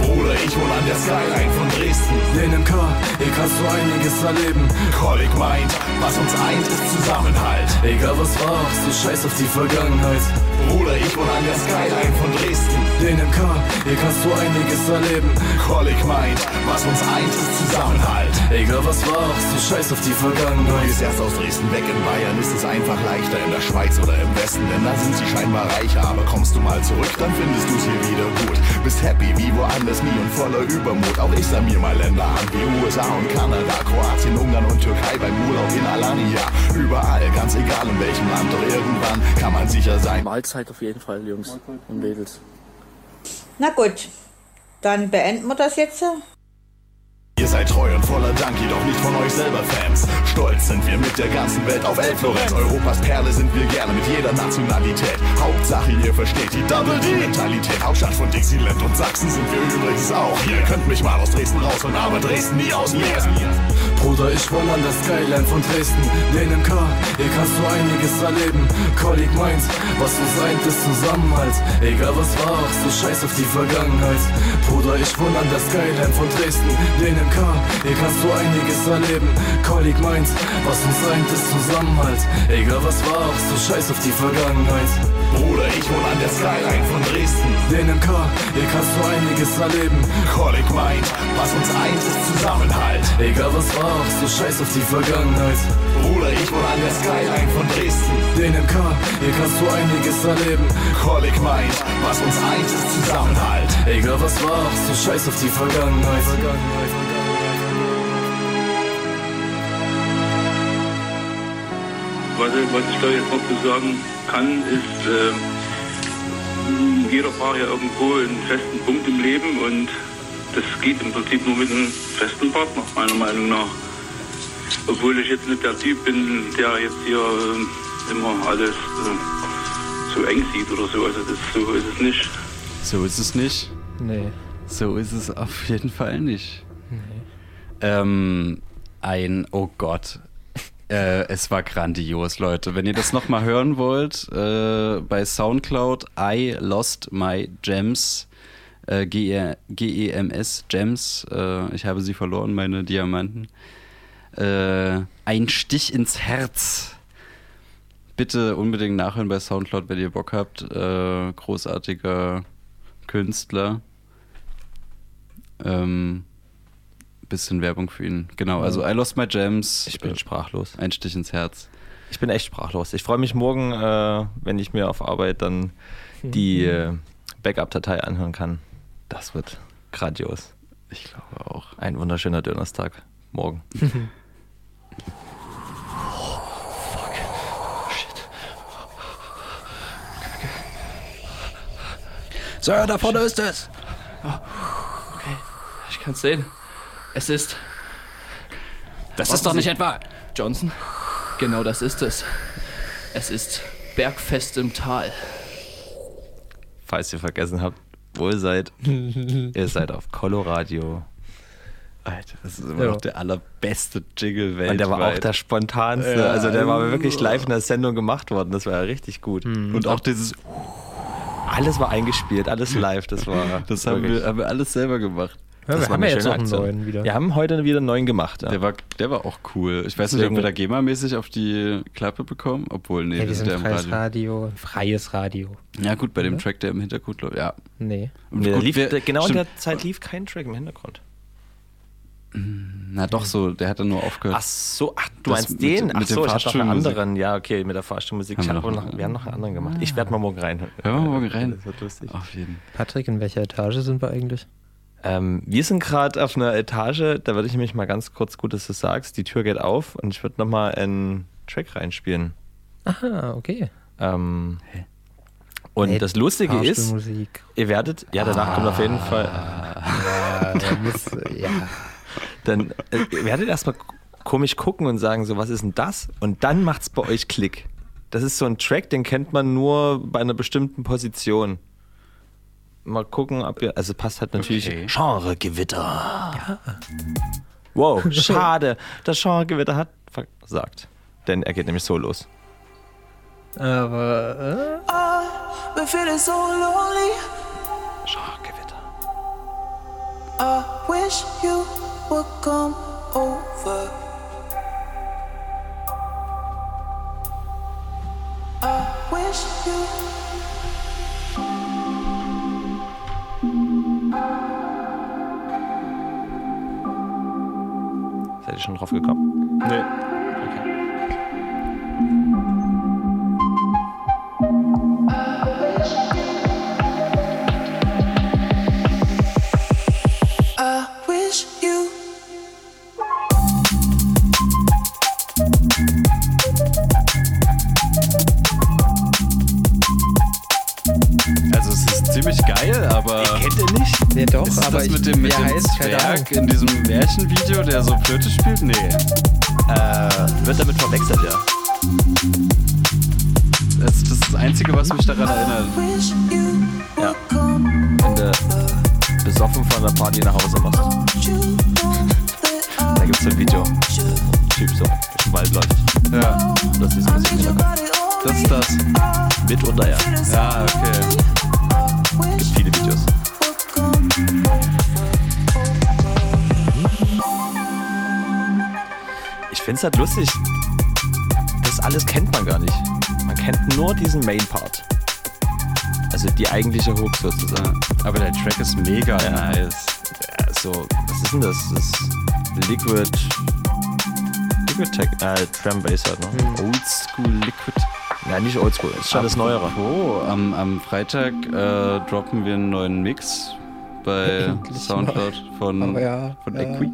S46: Bruder, ich wohne an der Skyline von Dresden.
S47: Lehnen K, hier kannst du einiges erleben.
S46: Kolleg meint, was uns eint, ist Zusammenhalt.
S47: Egal was war, so scheiß auf die Vergangenheit.
S46: Bruder, ich wohne an der Skyline von Dresden.
S47: Lehnen K, hier kannst du einiges erleben.
S46: Kolleg meint, was uns eint, ist Zusammenhalt.
S47: Egal was war, so scheiß auf die
S46: Du
S47: Vergangenheit.
S46: gehst erst aus Dresden weg in Bayern, ist es einfach leichter in der Schweiz oder im Westen, denn da sind sie scheinbar reicher. Aber kommst du mal zurück, dann findest du's hier wieder gut. Bist happy wie woanders nie und voller Übermut. Auch ich sah mir mal Länder an wie USA und Kanada, Kroatien, Ungarn und Türkei beim Urlaub in Alania. Überall, ganz egal in welchem Land, doch irgendwann kann man sicher sein.
S1: Mahlzeit auf jeden Fall, Jungs und Mädels.
S19: Na gut, dann beenden wir das jetzt.
S46: Ihr seid treu und voller Dank, jedoch nicht von euch selber Fans. Stolz sind wir mit der ganzen Welt auf Elflorenz. Europas Perle sind wir gerne mit jeder Nationalität. Hauptsache ihr versteht die Double D-Mentalität. Hauptstadt von Dixieland und Sachsen sind wir übrigens auch. Ihr könnt mich mal aus Dresden rausholen, aber Dresden nie aus mir.
S47: Bruder, ich wohne an der Skyline von Dresden. Lehnen K, hier kannst du einiges erleben. Kolleg meint, was uns eint, ist Zusammenhalt. Egal was war, so scheiß auf die Vergangenheit. Bruder, ich wohne an der Skyline von Dresden. Lehnen K, hier kannst du einiges erleben. Kolleg meint, was uns eint, ist Zusammenhalt. Egal was war, so scheiß auf die Vergangenheit.
S46: Bruder, ich wohne an der Skyline von Dresden.
S47: Lehnen K, hier kannst du einiges erleben.
S46: Kolleg meint, was uns eint, ist Zusammenhalt.
S47: Egal was war, so scheiß auf die Vergangenheit.
S46: Bruder, ich wohne an der Skyline von Dresden.
S47: Lehnen K, hier kannst du einiges erleben.
S46: Kolleg meint, was uns eint, ist Zusammenhalt.
S47: Egal was war, so scheiß auf die Vergangenheit.
S48: Was, was ich da jetzt noch zu sagen kann, ist, äh, jeder braucht ja irgendwo einen festen Punkt im Leben und das geht im Prinzip nur mit einem festen Partner, meiner Meinung nach. Obwohl ich jetzt nicht der Typ bin, der jetzt hier äh, immer alles äh, so eng sieht oder so. Also das, so ist es nicht.
S6: So ist es nicht.
S5: Nee.
S6: So ist es auf jeden Fall nicht.
S5: Nee.
S6: Ähm, ein, oh Gott. Äh, es war grandios, Leute. Wenn ihr das nochmal hören wollt, äh, bei Soundcloud, I Lost My Gems, äh, G-E-M-S, Gems, äh, ich habe sie verloren, meine Diamanten. Äh, ein Stich ins Herz. Bitte unbedingt nachhören bei Soundcloud, wenn ihr Bock habt. Äh, großartiger Künstler. Ähm, bisschen Werbung für ihn. Genau, also I Lost My Gems.
S4: Ich bin
S6: äh,
S4: sprachlos.
S6: Ein Stich ins Herz.
S4: Ich bin echt sprachlos. Ich freue mich morgen, äh, wenn ich mir auf Arbeit dann die äh, Backup-Datei anhören kann. Das wird grandios.
S6: Ich glaube auch.
S4: Ein wunderschöner Donnerstag. Morgen.
S1: Sir, da vorne ist es. Oh, okay, ich kann es sehen. Es ist. Das
S4: Warten
S1: ist doch nicht
S4: Sie.
S1: etwa. Johnson? Genau das ist es. Es ist Bergfest im Tal.
S4: Falls ihr vergessen habt, wo ihr seid, ihr seid auf Coloradio.
S6: Alter, das ist immer noch der allerbeste Jingle weltweit.
S4: Und der war auch der spontanste.
S6: Ja.
S4: Also der war wirklich live in der Sendung gemacht worden. Das war ja richtig gut.
S6: Und auch dieses.
S4: Alles war eingespielt, alles live. Das war.
S6: Das haben wir, haben wir alles selber gemacht.
S5: Ja, wir
S4: Das
S5: haben ja jetzt noch einen neuen wieder.
S4: Wir haben heute wieder einen neuen gemacht. Ja.
S6: Der war, der war auch cool. Ich weiß nicht, ob wir da GEMA-mäßig auf die Klappe bekommen. Obwohl, nee,
S5: Ja, wir sind
S6: ja im
S5: freies
S6: Radio.
S5: Radio. Freies Radio.
S6: Ja, gut, bei dem
S5: Oder?
S6: Track, der im Hintergrund läuft, ja.
S5: Nee.
S6: Und
S4: Nee,
S6: gut,
S4: lief,
S6: wir-
S4: genau in
S6: stimmt.
S4: der Zeit lief kein Track im Hintergrund.
S6: Na doch, so, der hat dann nur aufgehört.
S4: Ach so, ach, du
S6: Das
S4: meinst
S6: mit-
S4: den?
S6: mit
S4: Ach
S6: dem
S4: so, ich hab noch einen anderen. Ja, okay, mit der Fahrstuhlmusik.
S6: Haben wir noch
S4: noch, wir haben noch einen anderen gemacht. Ich werde mal morgen rein.
S6: Hören wir morgen rein.
S4: Das wird lustig.
S6: Auf jeden
S5: Patrick, in welcher Etage sind wir eigentlich?
S4: Ähm, wir sind gerade auf einer Etage, da würde ich mich mal ganz kurz, gut, dass du sagst, die Tür geht auf und ich würde nochmal einen Track reinspielen.
S5: Aha, okay.
S4: Ähm, und
S5: Hey,
S4: das Lustige ist, ihr werdet, ja, danach kommt auf jeden Fall.
S5: Ja, da muss, ja.
S4: Dann äh, ihr werdet erstmal komisch gucken und sagen, so, was ist denn das? Und dann macht's bei euch Klick. Das ist so ein Track, den kennt man nur bei einer bestimmten Position. Mal gucken, ob ihr. Also passt halt natürlich.
S6: Okay.
S4: Genregewitter. Ja. Wow, schade. Das Genregewitter hat versagt. Denn er geht nämlich so los.
S5: Aber.
S49: Feeling so lonely.
S4: Schachgewitter.
S50: I wish you would come over. I wish you.
S4: Seid ihr schon drauf gekommen?
S51: Nee.
S6: Aber...
S4: kennt ihr nicht?
S5: Ja doch,
S6: ist
S5: aber
S6: das
S5: ich-
S6: mit dem, mit dem
S5: heißt?
S6: Zwerg in diesem Märchenvideo, der so Flöte spielt? Nee.
S4: Äh, wird damit verwechselt, ja.
S6: Das, das ist das Einzige, was mich daran erinnert.
S4: Ja. Wenn du besoffen von der Party nach Hause machst. Da gibt's ein Video. Typ so den Wald läuft.
S6: Ja.
S4: Und das ist im Hintergrund.
S6: Das ist das.
S4: Mitunter, ja.
S6: Ja, okay.
S4: Gibt viele Videos. Ich find's halt lustig. Das alles kennt man gar nicht. Man kennt nur diesen Main-Part. Also die eigentliche Hook sozusagen.
S6: Aber der Track ist mega nice.
S4: Ja, so, was ist denn das? Das ist Liquid. Liquid Tech, äh, Drum Bass halt, ne?
S6: Oldschool Liquid.
S4: Ja, nicht Oldschool, ist schon das Neuere.
S6: Oh, am, am Freitag äh, droppen wir einen neuen Mix bei Soundcloud von,
S5: ja,
S6: von
S5: ja.
S6: Equi.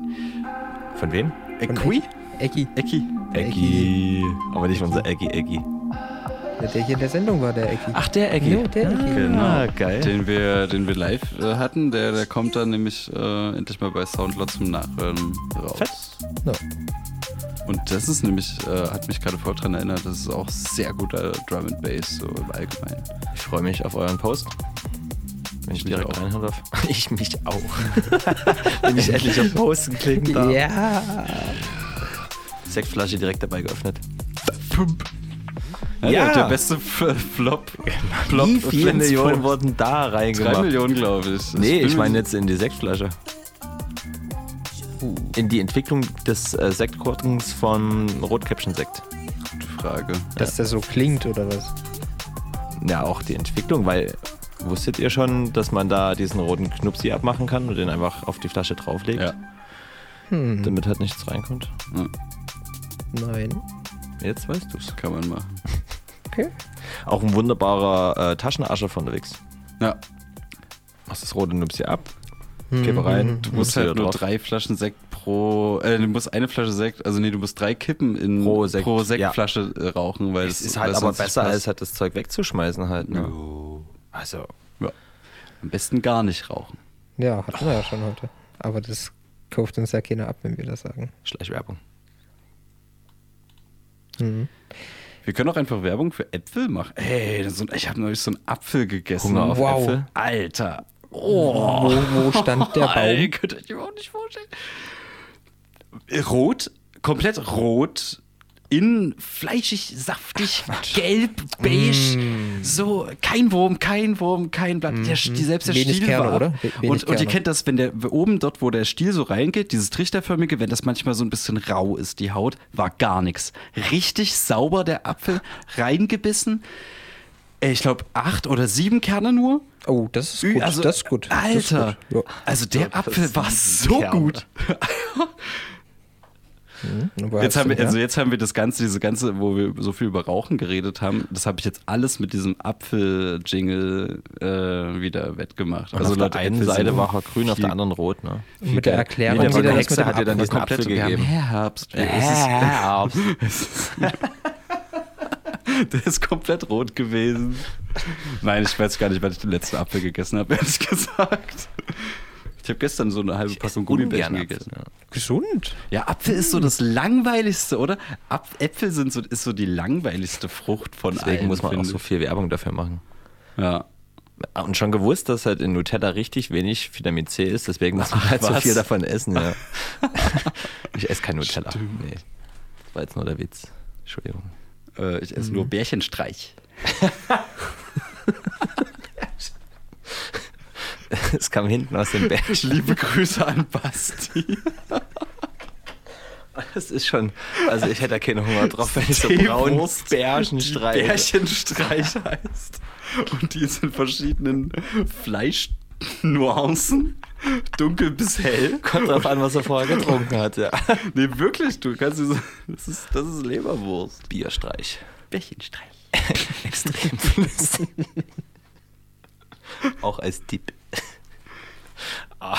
S4: Von wem?
S6: Equi?
S5: Ecki.
S6: Ecki.
S4: Eggy. Aber nicht unser Eggy.
S5: Ja, der hier in der Sendung war der Ecki.
S4: Ach, der Eggy.
S5: Ja, der Ecki.
S6: Genau,
S4: geil.
S6: Den wir, den wir live äh, hatten, der, der kommt dann nämlich äh, endlich mal bei Soundcloud zum Nachhören raus.
S4: Fett.
S5: Ja.
S6: Und das ist nämlich, äh, hat mich gerade voll dran erinnert, das ist auch sehr guter Drum and Bass so im Allgemeinen.
S4: Ich freue mich auf euren Post. Wenn ich
S6: mich
S4: direkt
S6: auch.
S4: reinhören darf. Ich mich auch. Wenn ich endlich auf Posten klicken darf.
S5: Ja.
S4: Sektflasche direkt dabei geöffnet.
S6: Ja,
S4: Ja.
S6: Der, der beste F Flop. Flop
S4: Wie viele. Millionen wurden da reingemacht?
S6: Drei Millionen, glaube ich.
S4: Nee,
S6: bin
S4: ich meine jetzt in die Sektflasche. In die Entwicklung des äh, Sektkorkens von Rotkäppchen-Sekt.
S6: Gute Frage.
S5: Dass der so klingt oder was?
S4: Ja, auch die Entwicklung, weil wusstet ihr schon, dass man da diesen roten Knupsi abmachen kann und den einfach auf die Flasche drauflegt?
S6: Ja.
S5: Hm.
S4: Damit halt nichts reinkommt.
S5: Nein.
S4: Jetzt weißt du's.
S6: Kann man machen.
S5: Okay.
S4: Auch ein wunderbarer äh, Taschenascher von unterwegs.
S6: Ja.
S4: Machst das rote Nupsi ab,
S5: Mhm.
S4: kippe rein,
S6: Du musst halt nur drei Flaschen Sekt pro, äh, du musst eine Flasche Sekt, also nee, du musst drei Kippen in
S4: Pro Sekt,
S6: Sektflasche äh, rauchen, weil
S4: Es ist halt aber besser, als halt das Zeug wegzuschmeißen halt. Ne? Also.
S6: Ja. Am besten gar nicht rauchen.
S5: Ja, hatten wir ja schon heute. Aber das kauft uns ja keiner ab, wenn wir das sagen.
S4: Schleichwerbung.
S5: Mhm.
S6: Wir können auch einfach Werbung für Äpfel machen. Ey, so, ein- ich habe neulich so einen Apfel gegessen.
S4: Hunger auf
S5: Wow.
S4: Äpfel.
S6: Alter. Oh.
S5: Wo, wo stand der Baum?
S6: Ey, könnt ihr euch überhaupt nicht vorstellen. Rot, komplett rot, innen fleischig, saftig, gelb, beige,
S5: Mm.
S6: so kein Wurm, kein Wurm, kein Blatt. Der, die, selbst der
S5: Wenig
S6: Stiel
S5: Kerne,
S6: war.
S5: oder? Wenig
S6: Und, und ihr kennt das, wenn der oben dort, wo der Stiel so reingeht, dieses trichterförmige, wenn das manchmal so ein bisschen rau ist, die Haut, war gar nichts. Richtig sauber der Apfel, reingebissen. Ich glaube, acht oder sieben Kerne nur.
S5: Oh, das ist gut.
S6: also,
S5: das ist gut. Das ist
S6: Alter,
S5: gut.
S6: also der
S4: das
S6: Apfel war so
S4: Kerne.
S6: gut.
S5: Ja. Aber
S6: Jetzt haben, wir, also jetzt haben wir das Ganze, diese ganze, wo wir so viel über Rauchen geredet haben, das habe ich jetzt alles mit diesem Apfel-Jingle äh, wieder wettgemacht.
S4: Und
S6: also
S4: auf der einen
S6: Äpfel
S4: Seite war er grün, auf der anderen rot. Ne?
S5: Mit der Erklärung,
S4: Nee, der
S5: der das
S4: Hexe
S5: mit dem
S4: hat dir dann
S5: Apfel
S4: diesen
S6: komplett
S4: Apfel
S6: sogar
S4: gegeben.
S6: Herbst.
S4: Herbst.
S6: Der ist komplett rot gewesen. Nein, ich weiß gar nicht, wann ich den letzten Apfel gegessen habe, ehrlich gesagt. Ich habe gestern so eine halbe Packung Gummibärchen gegessen.
S5: Gesund.
S6: Ja, Apfel ist so das langweiligste, oder? Ap Äpfel sind so, ist so die langweiligste Frucht von
S4: Deswegen
S6: allen,
S4: muss man auch so viel Werbung dafür machen.
S6: Ja.
S4: Und schon gewusst, dass halt in Nutella richtig wenig Vitamin C ist, deswegen muss man halt so
S6: was?
S4: viel davon essen. Ja. ich esse kein Nutella. Nee. Das war jetzt nur der Witz. Entschuldigung.
S6: Äh, ich esse
S4: Mhm. Es kam hinten aus dem Berg.
S6: Liebe Grüße an Basti.
S4: Das ist schon, also ich hätte da keinen Hunger drauf, wenn ich so braun Bärchenstreich.
S6: Bärchenstreich heißt. Und die ist in verschiedenen Fleischnuancen. Dunkel bis hell.
S4: Kommt drauf an, was er vorher getrunken hat, ja.
S6: Nee, wirklich, du kannst so. Das ist, das ist Leberwurst.
S4: Bierstreich.
S6: Bärchenstreich.
S4: Extrem flüssig. Auch als Tipp. Ah.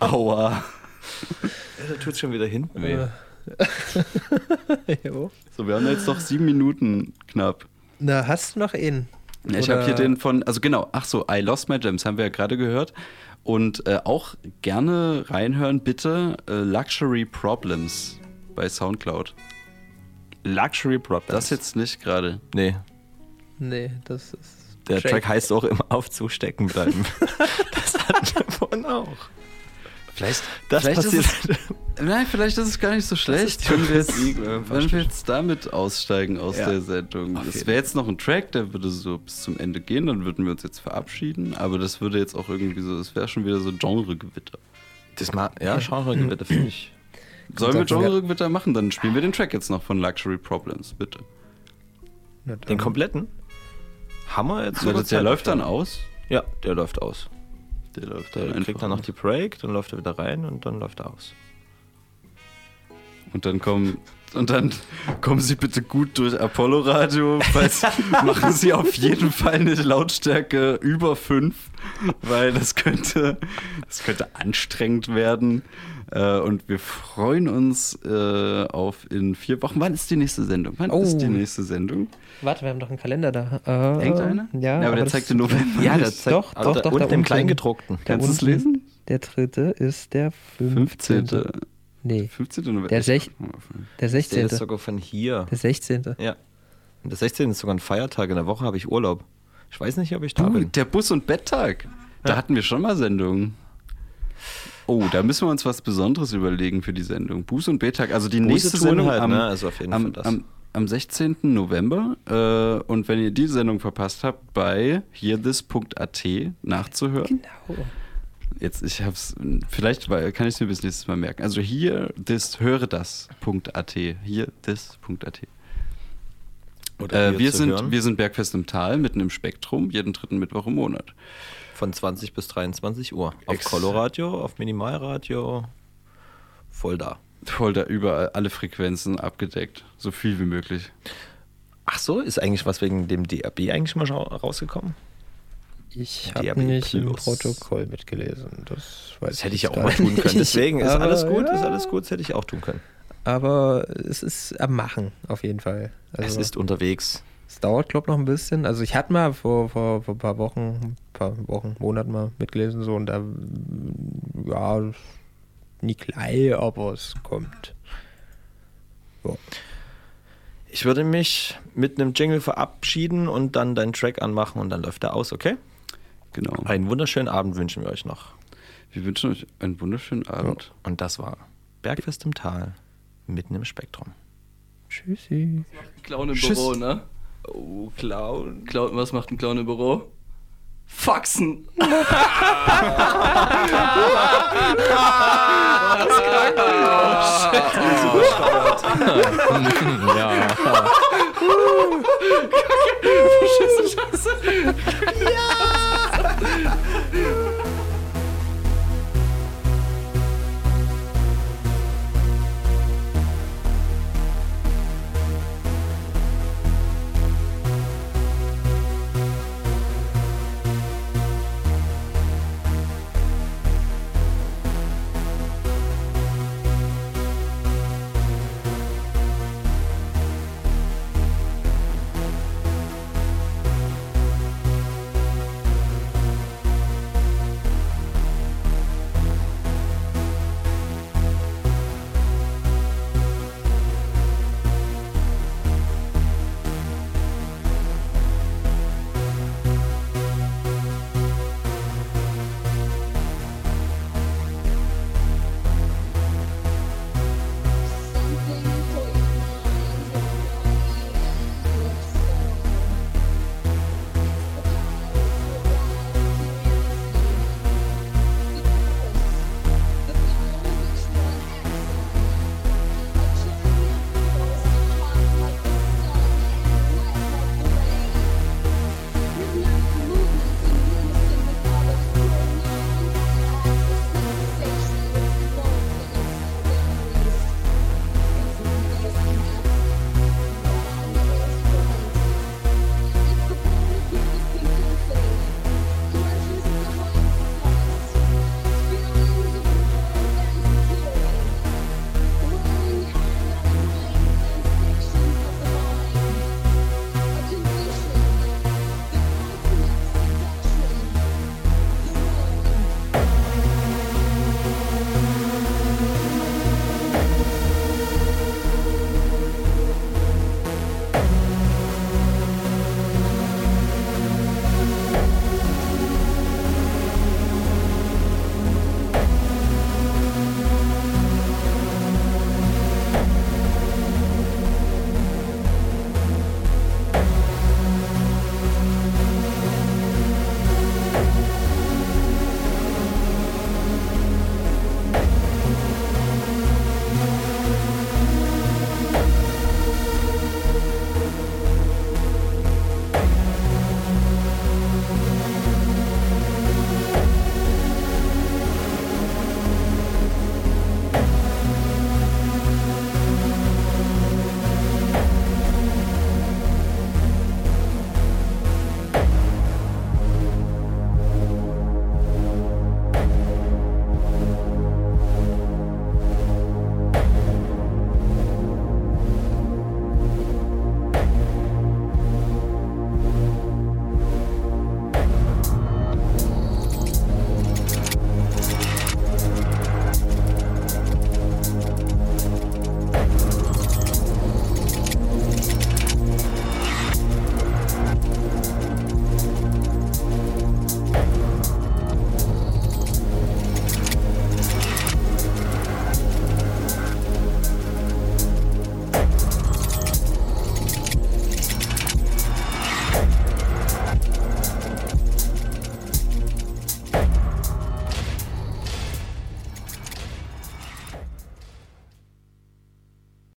S6: Aua.
S4: Da tut schon wieder hinten weh.
S5: jo.
S6: So, wir haben jetzt noch sieben Minuten knapp.
S5: Na, hast du noch einen?
S6: Ja, ich habe hier den von, also genau, ach so, I Lost My Gems, haben wir ja gerade gehört. Und äh, auch gerne reinhören, bitte, äh, Luxury Problems bei Soundcloud.
S4: Luxury Problems.
S6: Das jetzt nicht gerade.
S4: Nee.
S5: Nee, das ist.
S4: Der
S5: Jake.
S4: Track heißt auch immer aufzustecken bleiben. das hatten wir vorhin auch.
S6: Vielleicht,
S4: Das
S6: vielleicht
S4: passiert.
S6: Ist es, nein, vielleicht ist es gar nicht so schlecht, wenn wir, jetzt,
S4: wenn wir
S6: jetzt damit aussteigen aus
S4: Ja.
S6: der Sendung.
S4: Auf
S6: Es wäre jetzt noch ein Track, der würde so bis zum Ende gehen, dann würden wir uns jetzt verabschieden. Aber das würde jetzt auch irgendwie so, es wäre schon wieder so Genregewitter.
S4: Das mal, ja, Genregewitter finde ich.
S6: Sollen wir Genregewitter machen? Dann spielen wir den Track jetzt noch von Luxury Problems, bitte.
S4: Den kompletten? Hammer jetzt
S6: das, der läuft dann aus.
S4: Ja, der läuft aus.
S6: Der läuft
S4: Der
S6: dann einfach
S4: kriegt dann noch
S6: aus.
S4: die Break, dann läuft er wieder rein und dann läuft er aus.
S6: Und dann kommen und dann kommen Sie bitte gut durch Apollo Radio, falls machen Sie auf jeden Fall eine Lautstärke über 5, weil das könnte, das könnte anstrengend werden. Äh, Und wir freuen uns äh, auf in vier Wochen. Wann ist die nächste Sendung? Wann
S5: Oh.
S6: ist die nächste Sendung?
S5: Warte, wir haben doch einen Kalender da. Äh,
S6: Hängt einer?
S5: Ja,
S6: Ja, aber der
S5: das-
S6: zeigt den November
S4: Ja, der zeigt
S5: Doch,
S4: aber
S5: doch, doch,
S4: unten
S5: da
S4: im. Kleingedruckten.
S6: Kannst du es lesen?
S5: Der dritte ist der 15.
S6: 15.
S5: Nee,
S6: 15. November.
S5: Der
S6: Ich
S5: sech-
S6: guck mal auf-
S5: der
S4: Der
S5: 16.
S4: ist sogar von hier.
S5: Der 16.
S4: Ja. Und der 16. ist sogar ein Feiertag. In der Woche habe ich Urlaub. Ich weiß nicht, ob ich da
S6: Du,
S4: bin.
S6: der Bus- und Betttag. Da hatten wir schon mal Sendungen. Oh, da müssen wir uns was Besonderes überlegen für die Sendung. Buß- und Betttag. Also die nächste
S4: Buße tun
S6: Sendung
S4: halt,
S6: am,
S4: ne? Also auf jeden Fall
S6: am,
S4: das.
S6: am, am 16. November. Äh, und wenn ihr die Sendung verpasst habt, bei hearthis.at nachzuhören.
S5: Genau.
S6: Jetzt, ich hab's, vielleicht weil- kann ich es mir bis nächstes Mal merken. Also hier, das, höre das.at. Hier, das.at.
S4: Oder
S6: Äh,
S4: hier
S6: wir, sind,
S4: hören.
S6: wir sind Bergfest im Tal, mitten im Spektrum, jeden dritten Mittwoch im Monat.
S4: Von 20 bis 23 Uhr. Auf
S6: Ex-
S4: Coloradio, auf Minimalradio. Voll da.
S6: Voll da überall alle Frequenzen abgedeckt. So viel wie möglich.
S4: Ach so, ist eigentlich was wegen dem DRB eigentlich mal rausgekommen?
S5: Ich habe nicht im
S4: Plus.
S5: Protokoll mitgelesen. Das, weiß
S4: Das hätte ich ja auch mal tun
S5: nicht.
S4: können. Deswegen ist
S5: Aber,
S4: alles gut, ist
S5: ja,
S4: alles gut, das hätte ich auch tun können.
S5: Aber es ist am Machen, auf jeden Fall.
S4: es
S5: Also,
S4: ist unterwegs.
S5: es dauert, glaube ich, noch ein bisschen. Also ich hatte mal vor, vor, vor ein paar Wochen, ein paar Wochen, Monaten mal mitgelesen so und da, ja, nie klein, aber es kommt.
S4: Ich würde mich mit einem Jingle verabschieden und dann deinen Track anmachen und dann läuft er aus, okay?
S6: Genau.
S4: Einen wunderschönen Abend wünschen wir euch noch.
S6: Wir wünschen euch einen wunderschönen Abend.
S4: Und das war Bergfest im Tal, mitten im Spektrum.
S5: Tschüssi.
S52: Clown im
S4: Tschüss.
S52: Büro, ne?
S4: Oh, Clown.
S52: Clown, was macht ein Clown im Büro? Faxen.
S4: das Krankenhaus.
S5: ja.
S52: Oh, scheiße, Scheiße.
S53: Ja.